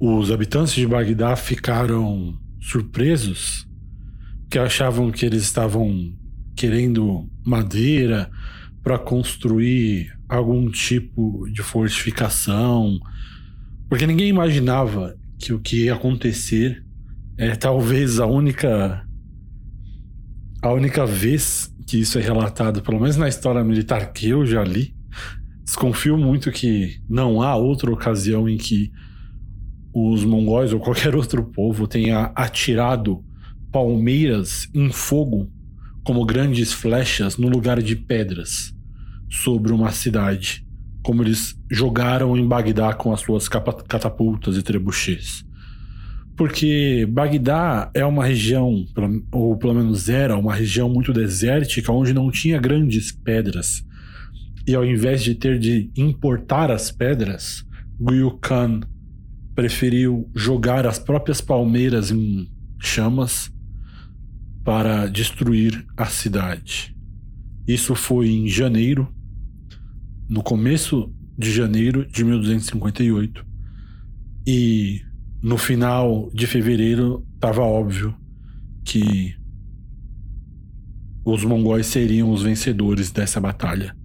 Os habitantes de Bagdá ficaram surpresos, que achavam que eles estavam querendo madeira para construir algum tipo de fortificação, porque ninguém imaginava que o que ia acontecer é talvez a única a única vez que isso é relatado, pelo menos na história militar que eu já li, Desconfio muito que não há outra ocasião em que os mongóis ou qualquer outro povo tenha atirado palmeiras em fogo como grandes flechas no lugar de pedras sobre uma cidade, como eles jogaram em Bagdá com as suas catapultas e trebuchets. Porque Bagdá é uma região, ou pelo menos era uma região muito desértica, onde não tinha grandes pedras e ao invés de ter de importar as pedras, Guyu Khan preferiu jogar as próprias palmeiras em chamas para destruir a cidade. Isso foi em janeiro, no começo de janeiro de 1258. E no final de fevereiro estava óbvio que os mongóis seriam os vencedores dessa batalha.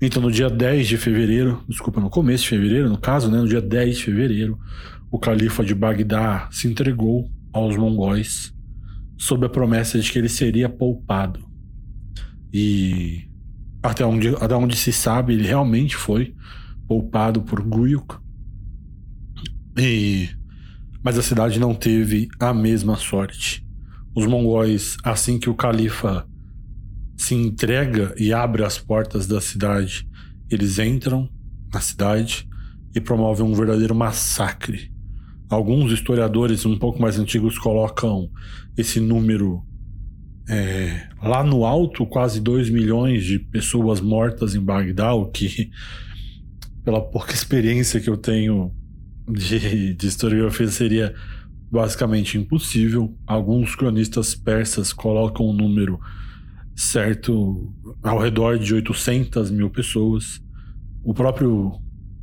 Então, no dia 10 de fevereiro, desculpa, no começo de fevereiro, no caso, né, no dia 10 de fevereiro, o califa de Bagdá se entregou aos mongóis sob a promessa de que ele seria poupado. E até onde, até onde se sabe, ele realmente foi poupado por Guyuk. E mas a cidade não teve a mesma sorte. Os mongóis, assim que o califa se entrega e abre as portas da cidade. Eles entram na cidade e promovem um verdadeiro massacre. Alguns historiadores um pouco mais antigos colocam esse número é, lá no alto, quase 2 milhões de pessoas mortas em Bagdá, o que, pela pouca experiência que eu tenho de, de historiografia, seria basicamente impossível. Alguns cronistas persas colocam o número certo ao redor de 800 mil pessoas. O próprio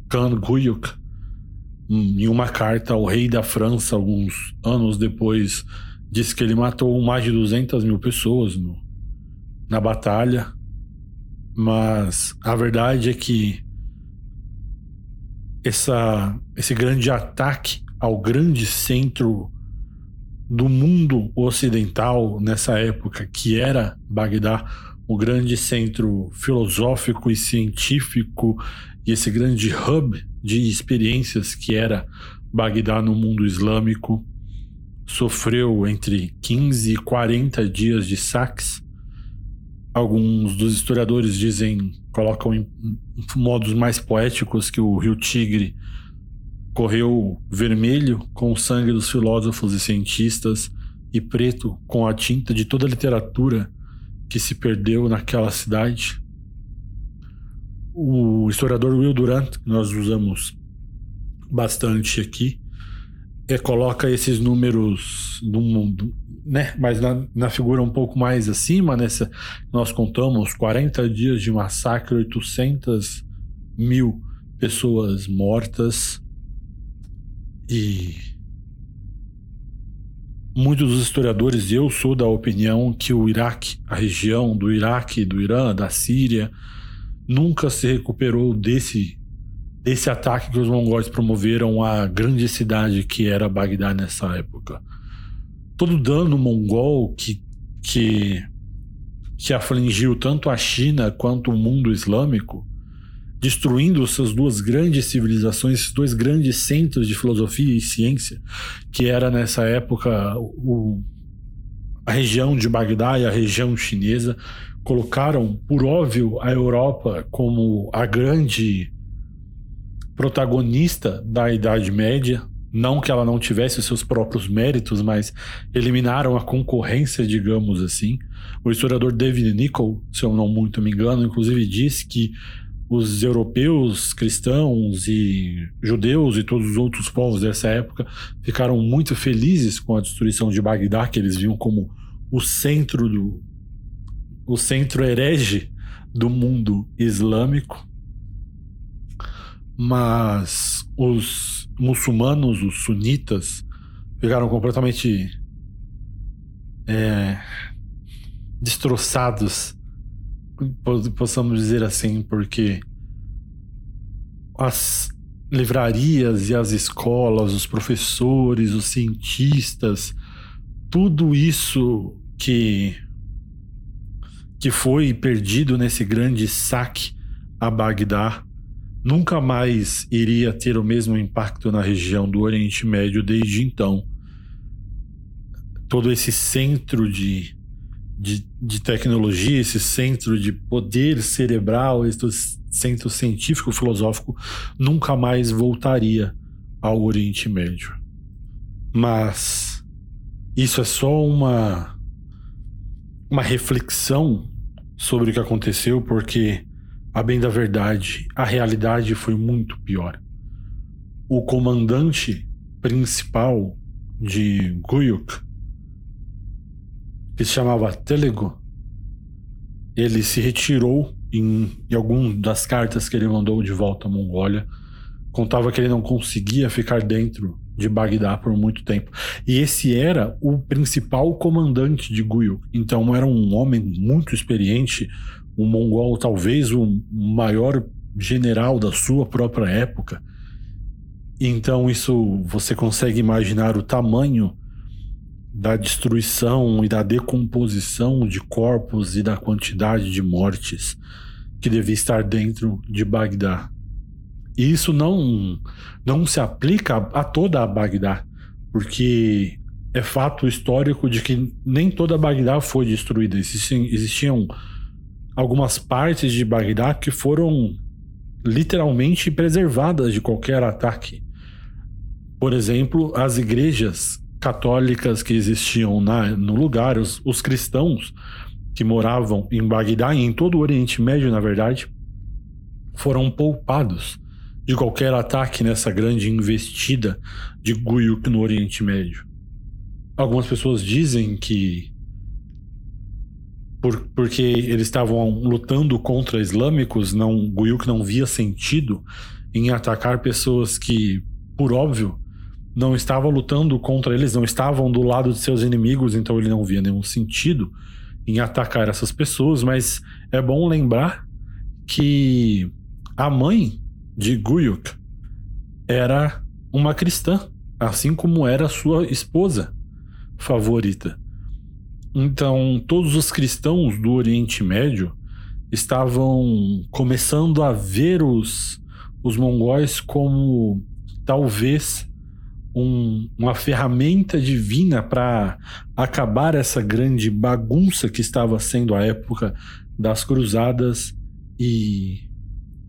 Khan Guyuk, em uma carta ao rei da França, alguns anos depois, disse que ele matou mais de 200 mil pessoas no, na batalha. Mas a verdade é que essa, esse grande ataque ao grande centro do mundo ocidental nessa época, que era Bagdá, o grande centro filosófico e científico e esse grande hub de experiências que era Bagdá no mundo islâmico, sofreu entre 15 e 40 dias de saques. Alguns dos historiadores dizem, colocam em modos mais poéticos que o rio Tigre correu vermelho com o sangue dos filósofos e cientistas e preto com a tinta de toda a literatura que se perdeu naquela cidade. O historiador Will Durant, que nós usamos bastante aqui, é, coloca esses números no mundo, né? Mas na, na, figura um pouco mais acima, nessa nós contamos 40 dias de massacre, 800 mil pessoas mortas e muitos dos historiadores, eu sou da opinião que o Iraque, a região do Iraque, do Irã, da Síria, nunca se recuperou desse desse ataque que os mongóis promoveram à grande cidade que era Bagdá nessa época. Todo dano mongol que, que, que afligiu tanto a China quanto o mundo islâmico, destruindo essas duas grandes civilizações, esses dois grandes centros de filosofia e ciência, que era nessa época o, a região de Bagdá e a região chinesa, colocaram, por óbvio, a Europa como a grande protagonista da Idade Média. Não que ela não tivesse os seus próprios méritos, mas eliminaram a concorrência, digamos assim. O historiador David Nichol, se eu não muito me engano, inclusive disse que os europeus, cristãos e judeus e todos os outros povos dessa época ficaram muito felizes com a destruição de Bagdá, que eles viam como o centro do o centro herege do mundo islâmico. Mas os muçulmanos, os sunitas, ficaram completamente é, destroçados, possamos dizer assim, porque as livrarias e as escolas, os professores, os cientistas, tudo isso que que foi perdido nesse grande saque a Bagdá nunca mais iria ter o mesmo impacto na região do Oriente Médio desde então. Todo esse centro de, de, de tecnologia, esse centro de poder cerebral, esse centro científico filosófico, nunca mais voltaria ao Oriente Médio. Mas isso é só uma, uma reflexão sobre o que aconteceu, porque a bem da verdade, a realidade foi muito pior. O comandante principal de Guyuk, que se chamava Telego, ele se retirou em, em alguma das cartas que ele mandou de volta à Mongólia. Contava que ele não conseguia ficar dentro de Bagdá por muito tempo. E esse era o principal comandante de Guyuk. Então era um homem muito experiente, um mongol, talvez o maior general da sua própria época. Então, isso você consegue imaginar o tamanho da destruição e da decomposição de corpos e da quantidade de mortes que devia estar dentro de Bagdá. E isso não, não se aplica a toda a Bagdá, porque é fato histórico de que nem toda Bagdá foi destruída. Existiam, existiam algumas partes de Bagdá que foram literalmente preservadas de qualquer ataque. Por exemplo, as igrejas católicas que existiam na, no lugar, os, os cristãos que moravam em Bagdá e em todo o Oriente Médio, na verdade, foram poupados de qualquer ataque nessa grande investida de Guyuk no Oriente Médio. Algumas pessoas dizem que por, porque eles estavam lutando contra islâmicos, não, Guyuk não via sentido em atacar pessoas que, por óbvio, não estavam lutando contra eles, não estavam do lado de seus inimigos, então ele não via nenhum sentido em atacar essas pessoas, mas é bom lembrar que a mãe de Guyuk era uma cristã, assim como era sua esposa favorita. Então, todos os cristãos do Oriente Médio estavam começando a ver os, os mongóis como talvez um, uma ferramenta divina para acabar essa grande bagunça que estava sendo a época das cruzadas e,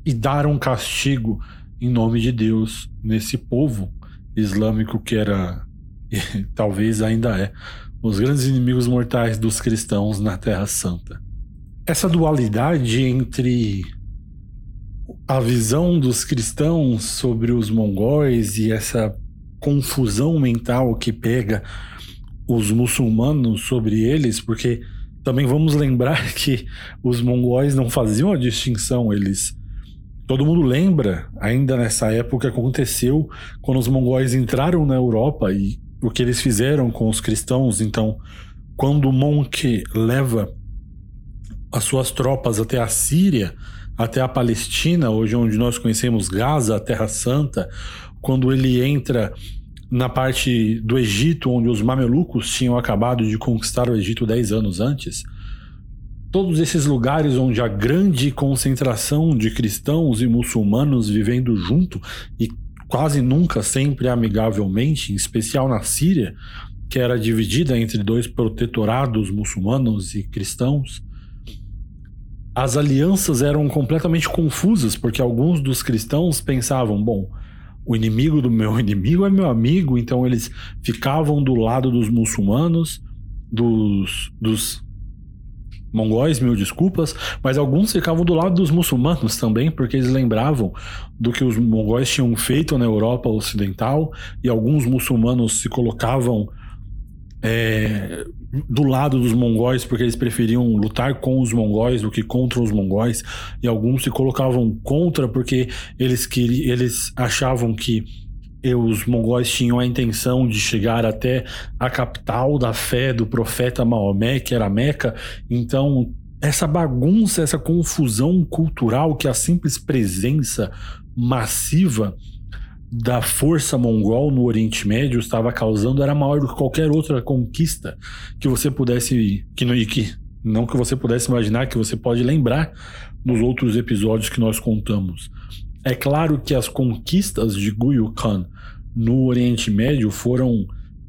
e dar um castigo em nome de Deus nesse povo islâmico que era, talvez ainda é, os grandes inimigos mortais dos cristãos na Terra Santa. Essa dualidade entre a visão dos cristãos sobre os mongóis e essa confusão mental que pega os muçulmanos sobre eles, porque também vamos lembrar que os mongóis não faziam a distinção, eles Todo mundo lembra, ainda nessa época, aconteceu quando os mongóis entraram na Europa e o que eles fizeram com os cristãos. Então, quando Monk leva as suas tropas até a Síria, até a Palestina, hoje onde nós conhecemos Gaza, a Terra Santa, quando ele entra na parte do Egito, onde os mamelucos tinham acabado de conquistar o Egito dez anos antes, todos esses lugares onde a grande concentração de cristãos e muçulmanos vivendo junto e quase nunca sempre amigavelmente, em especial na Síria, que era dividida entre dois protetorados muçulmanos e cristãos, as alianças eram completamente confusas, porque alguns dos cristãos pensavam, bom, o inimigo do meu inimigo é meu amigo, então eles ficavam do lado dos muçulmanos, dos, dos mongóis, mil desculpas, mas alguns ficavam do lado dos muçulmanos também, porque eles lembravam do que os mongóis tinham feito na Europa Ocidental, e alguns muçulmanos se colocavam é, do lado dos mongóis, porque eles preferiam lutar com os mongóis do que contra os mongóis, e alguns se colocavam contra porque eles, queriam, eles achavam que os mongóis tinham a intenção de chegar até a capital da fé do profeta Maomé, que era Meca. Então, essa bagunça, essa confusão cultural que a simples presença massiva da força mongol no Oriente Médio estava causando era maior do que qualquer outra conquista que você pudesse que não, que não que você pudesse imaginar que você pode lembrar nos outros episódios que nós contamos. É claro que as conquistas de Guyu Khan no Oriente Médio foram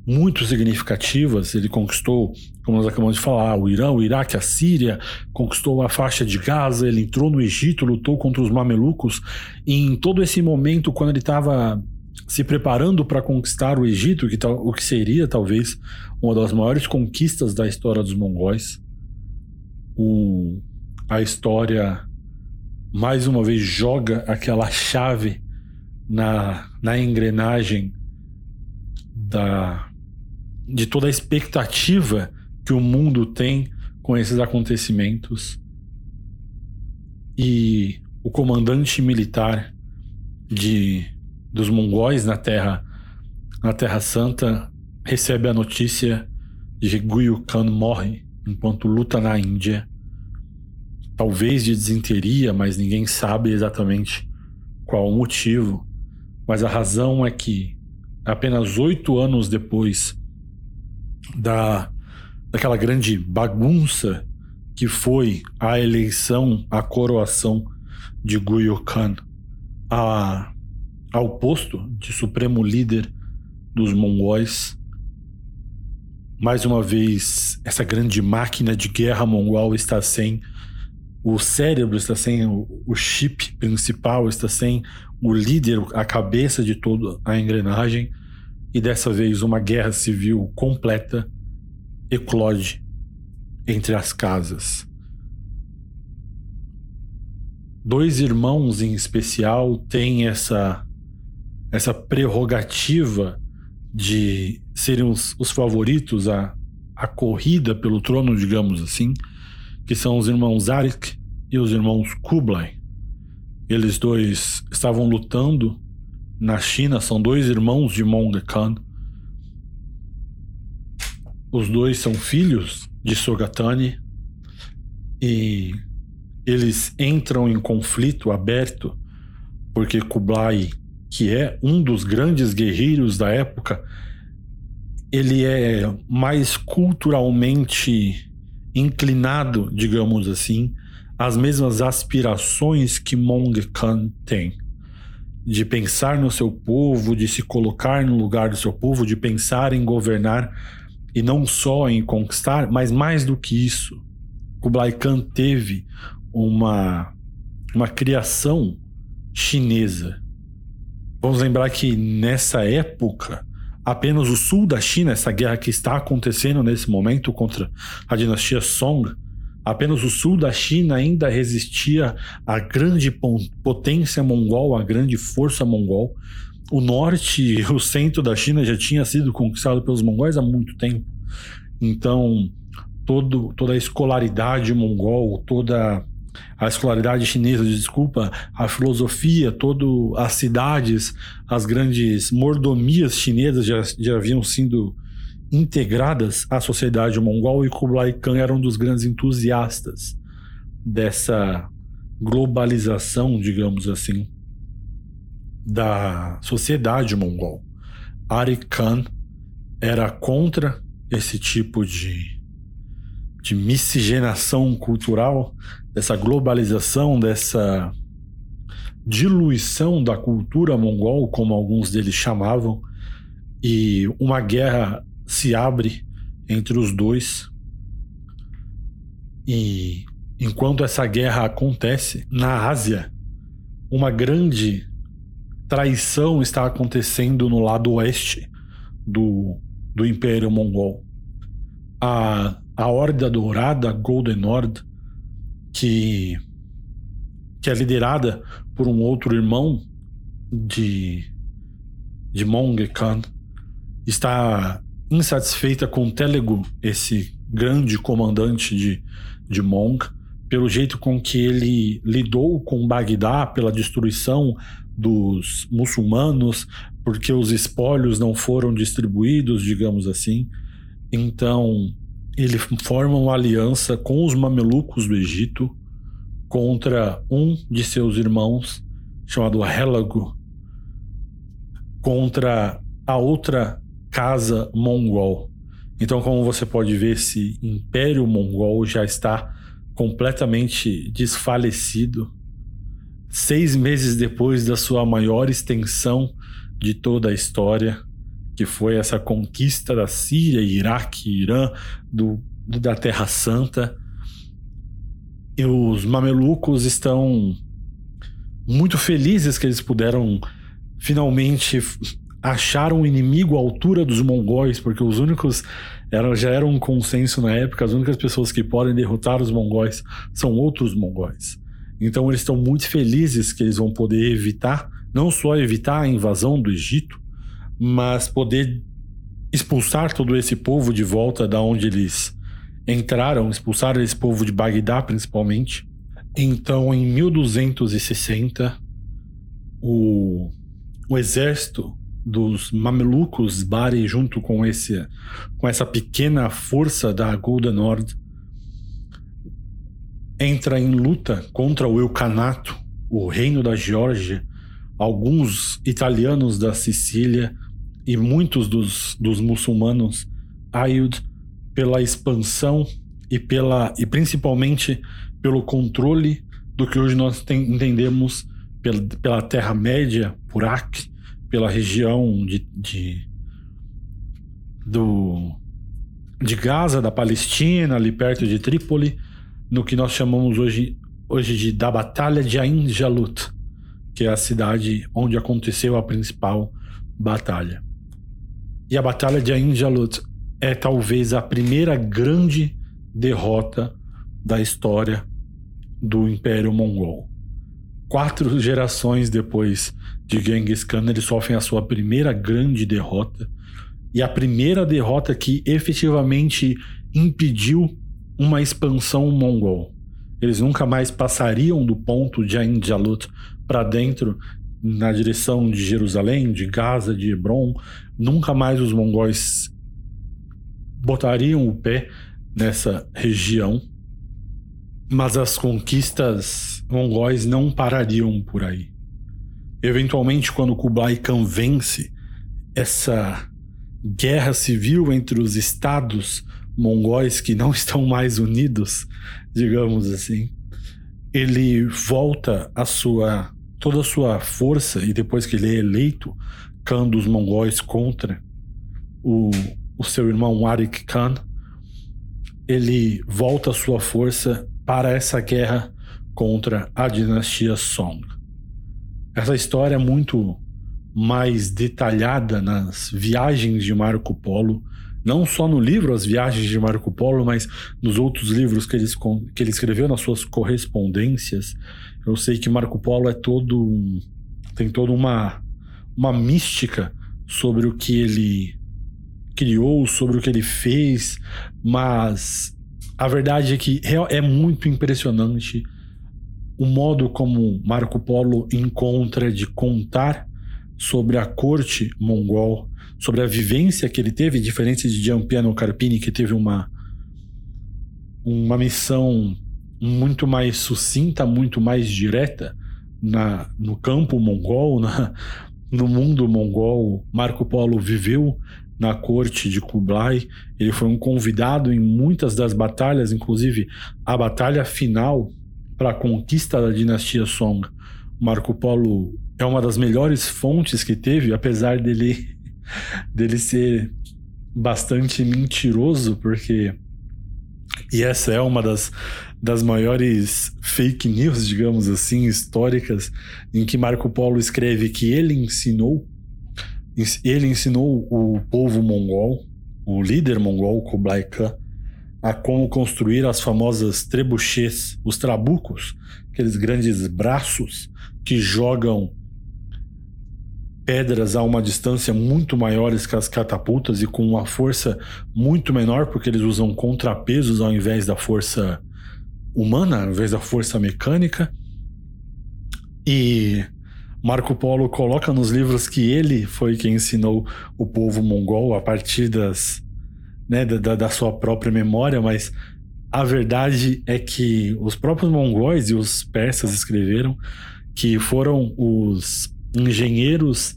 muito significativas. Ele conquistou, como nós acabamos de falar, o Irã, o Iraque, a Síria, conquistou a faixa de Gaza, ele entrou no Egito, lutou contra os mamelucos. E em todo esse momento, quando ele estava se preparando para conquistar o Egito, que, o que seria talvez uma das maiores conquistas da história dos mongóis, o, a história mais uma vez joga aquela chave na, na engrenagem da, de toda a expectativa que o mundo tem com esses acontecimentos. E o comandante militar de, dos mongóis na Terra, na Terra Santa recebe a notícia de que Guyu Khan morre enquanto luta na Índia talvez de desinteria, mas ninguém sabe exatamente qual o motivo. Mas a razão é que apenas oito anos depois da daquela grande bagunça que foi a eleição, a coroação de Guyo Khan a, ao posto de supremo líder dos mongóis. Mais uma vez, essa grande máquina de guerra mongol está sem o cérebro está sem o, o chip principal, está sem o líder, a cabeça de toda a engrenagem, e dessa vez uma guerra civil completa eclode entre as casas. Dois irmãos em especial têm essa essa prerrogativa de serem os, os favoritos a, a corrida pelo trono, digamos assim, que são os irmãos Arik e os irmãos Kublai. Eles dois estavam lutando na China, são dois irmãos de Monga Khan. Os dois são filhos de Sogatani e eles entram em conflito aberto porque Kublai, que é um dos grandes guerreiros da época, ele é mais culturalmente inclinado, digamos assim, às mesmas aspirações que Mong Khan tem. De pensar no seu povo, de se colocar no lugar do seu povo, de pensar em governar e não só em conquistar, mas mais do que isso. Kublai Khan teve uma, uma criação chinesa. Vamos lembrar que nessa época, apenas o sul da China, essa guerra que está acontecendo nesse momento contra a dinastia Song, apenas o sul da China ainda resistia à grande potência mongol, à grande força mongol. o norte, o centro da China já tinha sido conquistado pelos mongóis há muito tempo. Então, todo, toda a escolaridade mongol, toda a escolaridade chinesa, desculpa, a filosofia, todas as cidades, as grandes mordomias chinesas já, já haviam sido integradas à sociedade mongol e Kublai Khan era um dos grandes entusiastas dessa globalização, digamos assim, da sociedade mongol. Ari Khan era contra esse tipo de, de miscigenação cultural, dessa globalização, dessa diluição da cultura mongol, como alguns deles chamavam, e uma guerra se abre entre os dois. E enquanto essa guerra acontece, na Ásia, uma grande traição está acontecendo no lado oeste do, do Império Mongol. A, a Horda Dourada, Golden Horde, que, que é liderada por um outro irmão de, de Mong Khan, está insatisfeita com Telegu, esse grande comandante de, de Mong, pelo jeito com que ele lidou com Bagdá, pela destruição dos muçulmanos, porque os espólios não foram distribuídos, digamos assim. Então, ele forma uma aliança com os mamelucos do Egito contra um de seus irmãos, chamado Helago, contra a outra casa mongol. Então, como você pode ver, esse império mongol já está completamente desfalecido seis meses depois da sua maior extensão de toda a história, que foi essa conquista da Síria, Iraque, Irã, do, da Terra Santa. E os mamelucos estão muito felizes que eles puderam finalmente achar um inimigo à altura dos mongóis, porque os únicos eram, já era um consenso na época, as únicas pessoas que podem derrotar os mongóis são outros mongóis. Então eles estão muito felizes que eles vão poder evitar, não só evitar a invasão do Egito, mas poder expulsar todo esse povo de volta da onde eles entraram, expulsar esse povo de Bagdá principalmente. Então, em 1260, o, o exército dos mamelucos Bari, junto com, esse, com essa pequena força da Golden Horde, entra em luta contra o Eucanato, o reino da Geórgia, alguns italianos da Sicília e muitos dos, dos muçulmanos Ayud pela expansão e pela e principalmente pelo controle do que hoje nós tem, entendemos pela, pela Terra Média, por Acre, pela região de, de do de Gaza, da Palestina, ali perto de Trípoli, no que nós chamamos hoje, hoje de da Batalha de Ain Jalut, que é a cidade onde aconteceu a principal batalha. E a Batalha de Ain Jalut é talvez a primeira grande derrota da história do Império Mongol. Quatro gerações depois de Genghis Khan, eles sofrem a sua primeira grande derrota e a primeira derrota que efetivamente impediu uma expansão mongol. Eles nunca mais passariam do ponto de Ain Jalut para dentro, na direção de Jerusalém, de Gaza, de Hebron. Nunca mais os mongóis botariam o pé nessa região. Mas as conquistas mongóis não parariam por aí. Eventualmente, quando Kublai Khan vence essa guerra civil entre os estados mongóis que não estão mais unidos, digamos assim, ele volta a sua toda a sua força e depois que ele é eleito Khan dos mongóis contra o, o seu irmão Arik Khan, ele volta a sua força para essa guerra contra a dinastia Song. Essa história é muito mais detalhada nas viagens de Marco Polo não só no livro As Viagens de Marco Polo, mas nos outros livros que ele, que ele escreveu nas suas correspondências. Eu sei que Marco Polo é todo tem toda uma uma mística sobre o que ele criou, sobre o que ele fez, mas a verdade é que é muito impressionante o modo como Marco Polo encontra de contar sobre a corte mongol, sobre a vivência que ele teve, diferente de Giampiano Carpini, que teve uma, uma missão muito mais sucinta, muito mais direta na, no campo mongol, na, no mundo mongol. Marco Polo viveu na corte de Kublai, ele foi um convidado em muitas das batalhas, inclusive a batalha final para a conquista da dinastia Song. Marco Polo é uma das melhores fontes que teve, apesar dele dele ser bastante mentiroso, porque e essa é uma das, das maiores fake news, digamos assim, históricas, em que Marco Polo escreve que ele ensinou ele ensinou o povo mongol, o líder mongol Kublai Khan, a como construir as famosas trebuchets, os trabucos, aqueles grandes braços que jogam pedras a uma distância muito maiores que as catapultas e com uma força muito menor, porque eles usam contrapesos ao invés da força humana, ao invés da força mecânica. E Marco Polo coloca nos livros que ele foi quem ensinou o povo mongol a partir das, né, da, da sua própria memória, mas a verdade é que os próprios mongóis e os persas escreveram que foram os engenheiros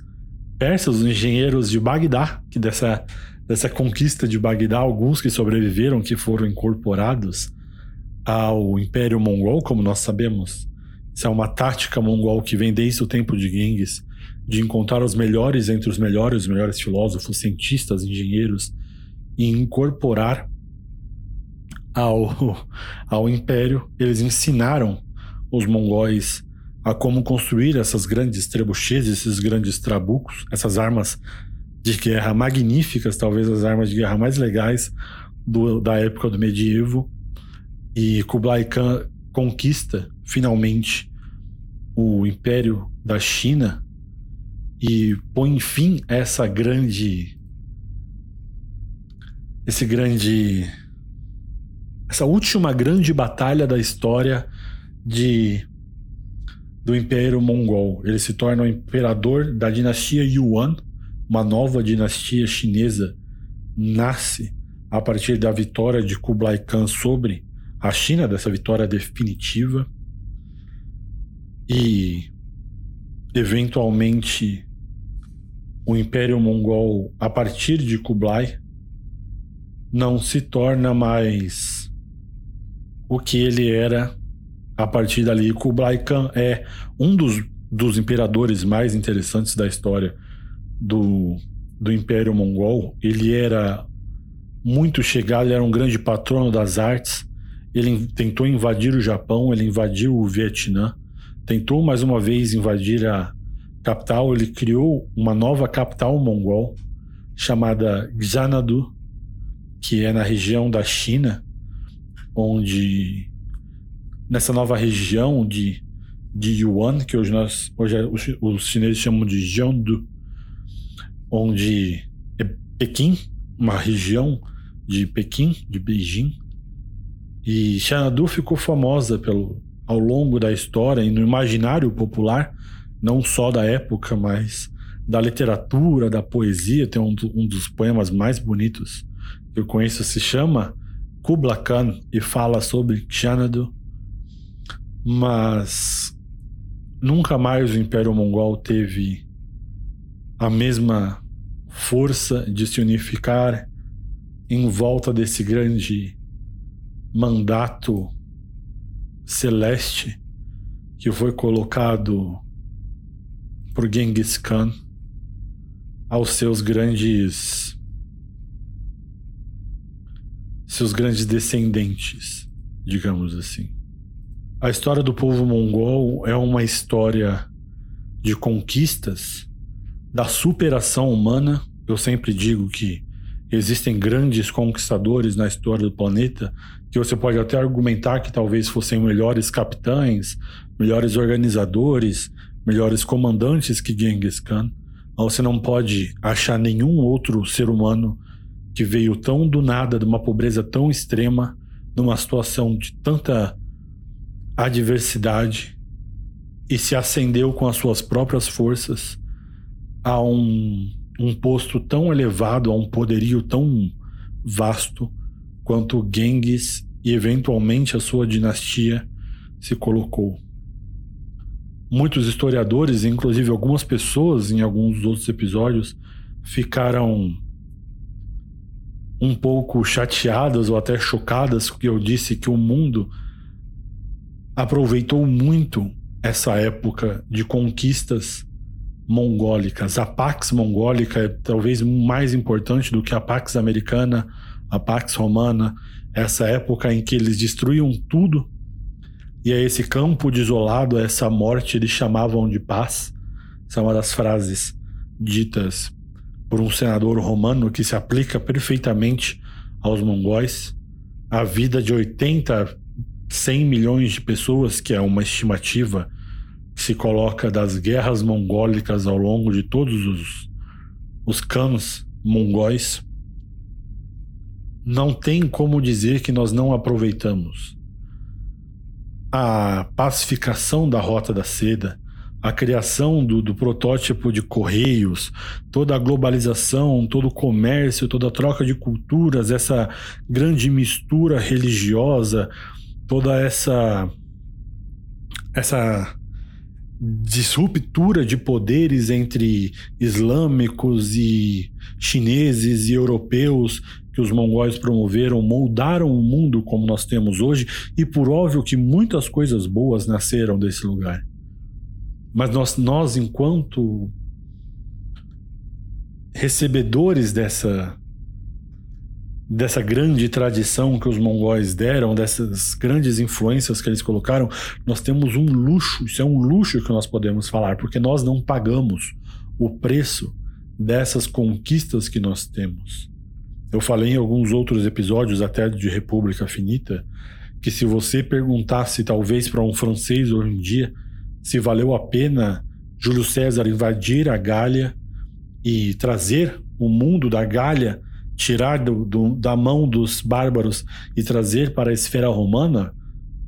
persas, os engenheiros de Bagdá, que dessa, dessa conquista de Bagdá, alguns que sobreviveram, que foram incorporados ao Império Mongol, como nós sabemos. Isso é uma tática mongol que vem desde o tempo de Genghis, de encontrar os melhores entre os melhores, os melhores filósofos, cientistas, engenheiros, e incorporar ao, ao Império. Eles ensinaram os mongóis a como construir essas grandes trebuchets, esses grandes trabucos, essas armas de guerra magníficas, talvez as armas de guerra mais legais do, da época do medievo. E Kublai Khan conquista finalmente o Império da China e põe fim a essa grande esse grande essa última grande batalha da história de do Império Mongol. Ele se torna o imperador da dinastia Yuan, uma nova dinastia chinesa nasce a partir da vitória de Kublai Khan sobre a China, dessa vitória definitiva. E eventualmente o Império Mongol, a partir de Kublai, não se torna mais o que ele era a partir dali. Kublai Khan é um dos, dos imperadores mais interessantes da história do, do Império Mongol. Ele era muito chegado, ele era um grande patrono das artes. Ele tentou invadir o Japão, ele invadiu o Vietnã, tentou mais uma vez invadir a capital. Ele criou uma nova capital mongol chamada Xanadu, que é na região da China, onde nessa nova região de, de Yuan, que hoje, nós, hoje é, os, chineses chamam de Jiangdu, onde é Pequim, uma região de Pequim, de Beijing. E Xanadu ficou famosa pelo, ao longo da história e no imaginário popular, não só da época, mas da literatura, da poesia. Tem um, um dos poemas mais bonitos que eu conheço, se chama Kubla Khan e fala sobre Xanadu mas nunca mais o Império Mongol teve a mesma força de se unificar em volta desse grande mandato celeste que foi colocado por Genghis Khan aos seus grandes seus grandes descendentes, digamos assim. A história do povo mongol é uma história de conquistas, da superação humana. Eu sempre digo que existem grandes conquistadores na história do planeta que você pode até argumentar que talvez fossem melhores capitães, melhores organizadores, melhores comandantes que Genghis Khan, Você não pode achar nenhum outro ser humano que veio tão do nada, de uma pobreza tão extrema, numa situação de tanta adversidade e se ascendeu com as suas próprias forças a um, um posto tão elevado, a um poderio tão vasto quanto Genghis e eventualmente a sua dinastia se colocou. Muitos historiadores, inclusive algumas pessoas em alguns outros episódios, ficaram um pouco chateadas ou até chocadas porque eu disse que o mundo aproveitou muito essa época de conquistas mongólicas. A Pax Mongólica é talvez mais importante do que a Pax Americana, a Pax Romana, essa época em que eles destruíam tudo. E a esse campo desolado, essa morte, eles chamavam de paz. Essa é uma das frases ditas por um senador romano que se aplica perfeitamente aos mongóis. A vida de 80, 100 milhões de pessoas, que é uma estimativa que se coloca das guerras mongólicas ao longo de todos os, os canos mongóis, não tem como dizer que nós não aproveitamos. A pacificação da Rota da Seda, a criação do, do, protótipo de correios, toda a globalização, todo o comércio, toda a troca de culturas, essa grande mistura religiosa, toda essa essa disruptura de poderes entre islâmicos e chineses e europeus que os mongóis promoveram moldaram o mundo como nós temos hoje e por óbvio que muitas coisas boas nasceram desse lugar. Mas nós, nós enquanto recebedores dessa dessa grande tradição que os mongóis deram, dessas grandes influências que eles colocaram, nós temos um luxo, isso é um luxo que nós podemos falar, porque nós não pagamos o preço dessas conquistas que nós temos. Eu falei em alguns outros episódios, até de República Finita, que se você perguntasse talvez para um francês hoje em dia se valeu a pena Júlio César invadir a Gália e trazer o mundo da Gália tirar do, do, da mão dos bárbaros e trazer para a esfera romana,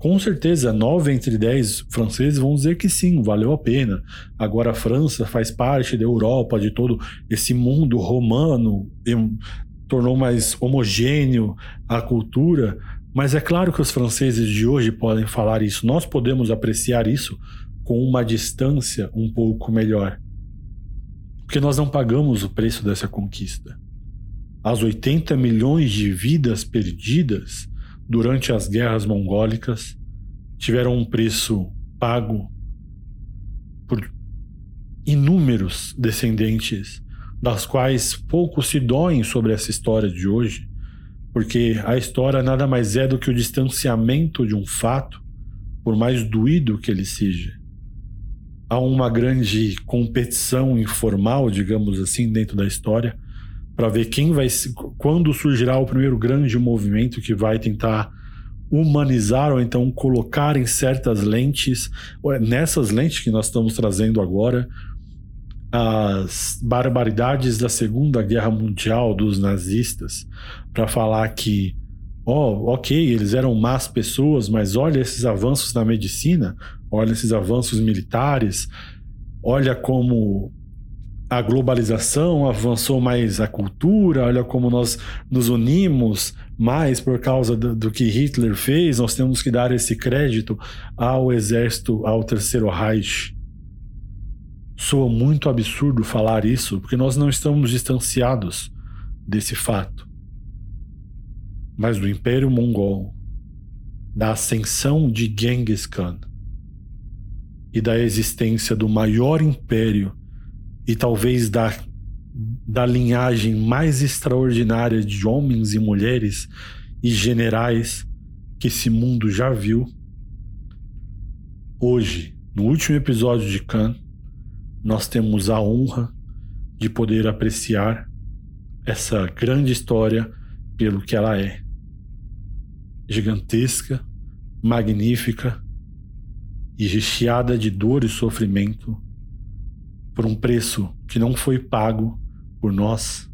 com certeza, nove entre dez franceses vão dizer que sim, valeu a pena. Agora a França faz parte da Europa, de todo esse mundo romano, tornou mais homogêneo a cultura. Mas é claro que os franceses de hoje podem falar isso. Nós podemos apreciar isso com uma distância um pouco melhor. Porque nós não pagamos o preço dessa conquista as 80 milhões de vidas perdidas durante as guerras mongólicas tiveram um preço pago por inúmeros descendentes, das quais poucos se doem sobre essa história de hoje, porque a história nada mais é do que o distanciamento de um fato, por mais doído que ele seja. Há uma grande competição informal, digamos assim, dentro da história para ver quem vai quando surgirá o primeiro grande movimento que vai tentar humanizar ou então colocar em certas lentes, nessas lentes que nós estamos trazendo agora, as barbaridades da Segunda Guerra Mundial dos nazistas, para falar que, ó, oh, ok, eles eram más pessoas, mas olha esses avanços na medicina, olha esses avanços militares, olha como a globalização avançou mais a cultura, olha como nós nos unimos mais por causa do, do, que Hitler fez, nós temos que dar esse crédito ao exército, ao terceiro Reich. Soa muito absurdo falar isso, porque nós não estamos distanciados desse fato. Mas do Império Mongol, da ascensão de Genghis Khan e da existência do maior império e talvez da, da linhagem mais extraordinária de homens e mulheres e generais que esse mundo já viu. Hoje, no último episódio de Khan, nós temos a honra de poder apreciar essa grande história pelo que ela é. Gigantesca, magnífica e recheada de dor e sofrimento por um preço que não foi pago por nós,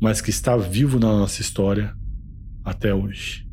mas que está vivo na nossa história até hoje.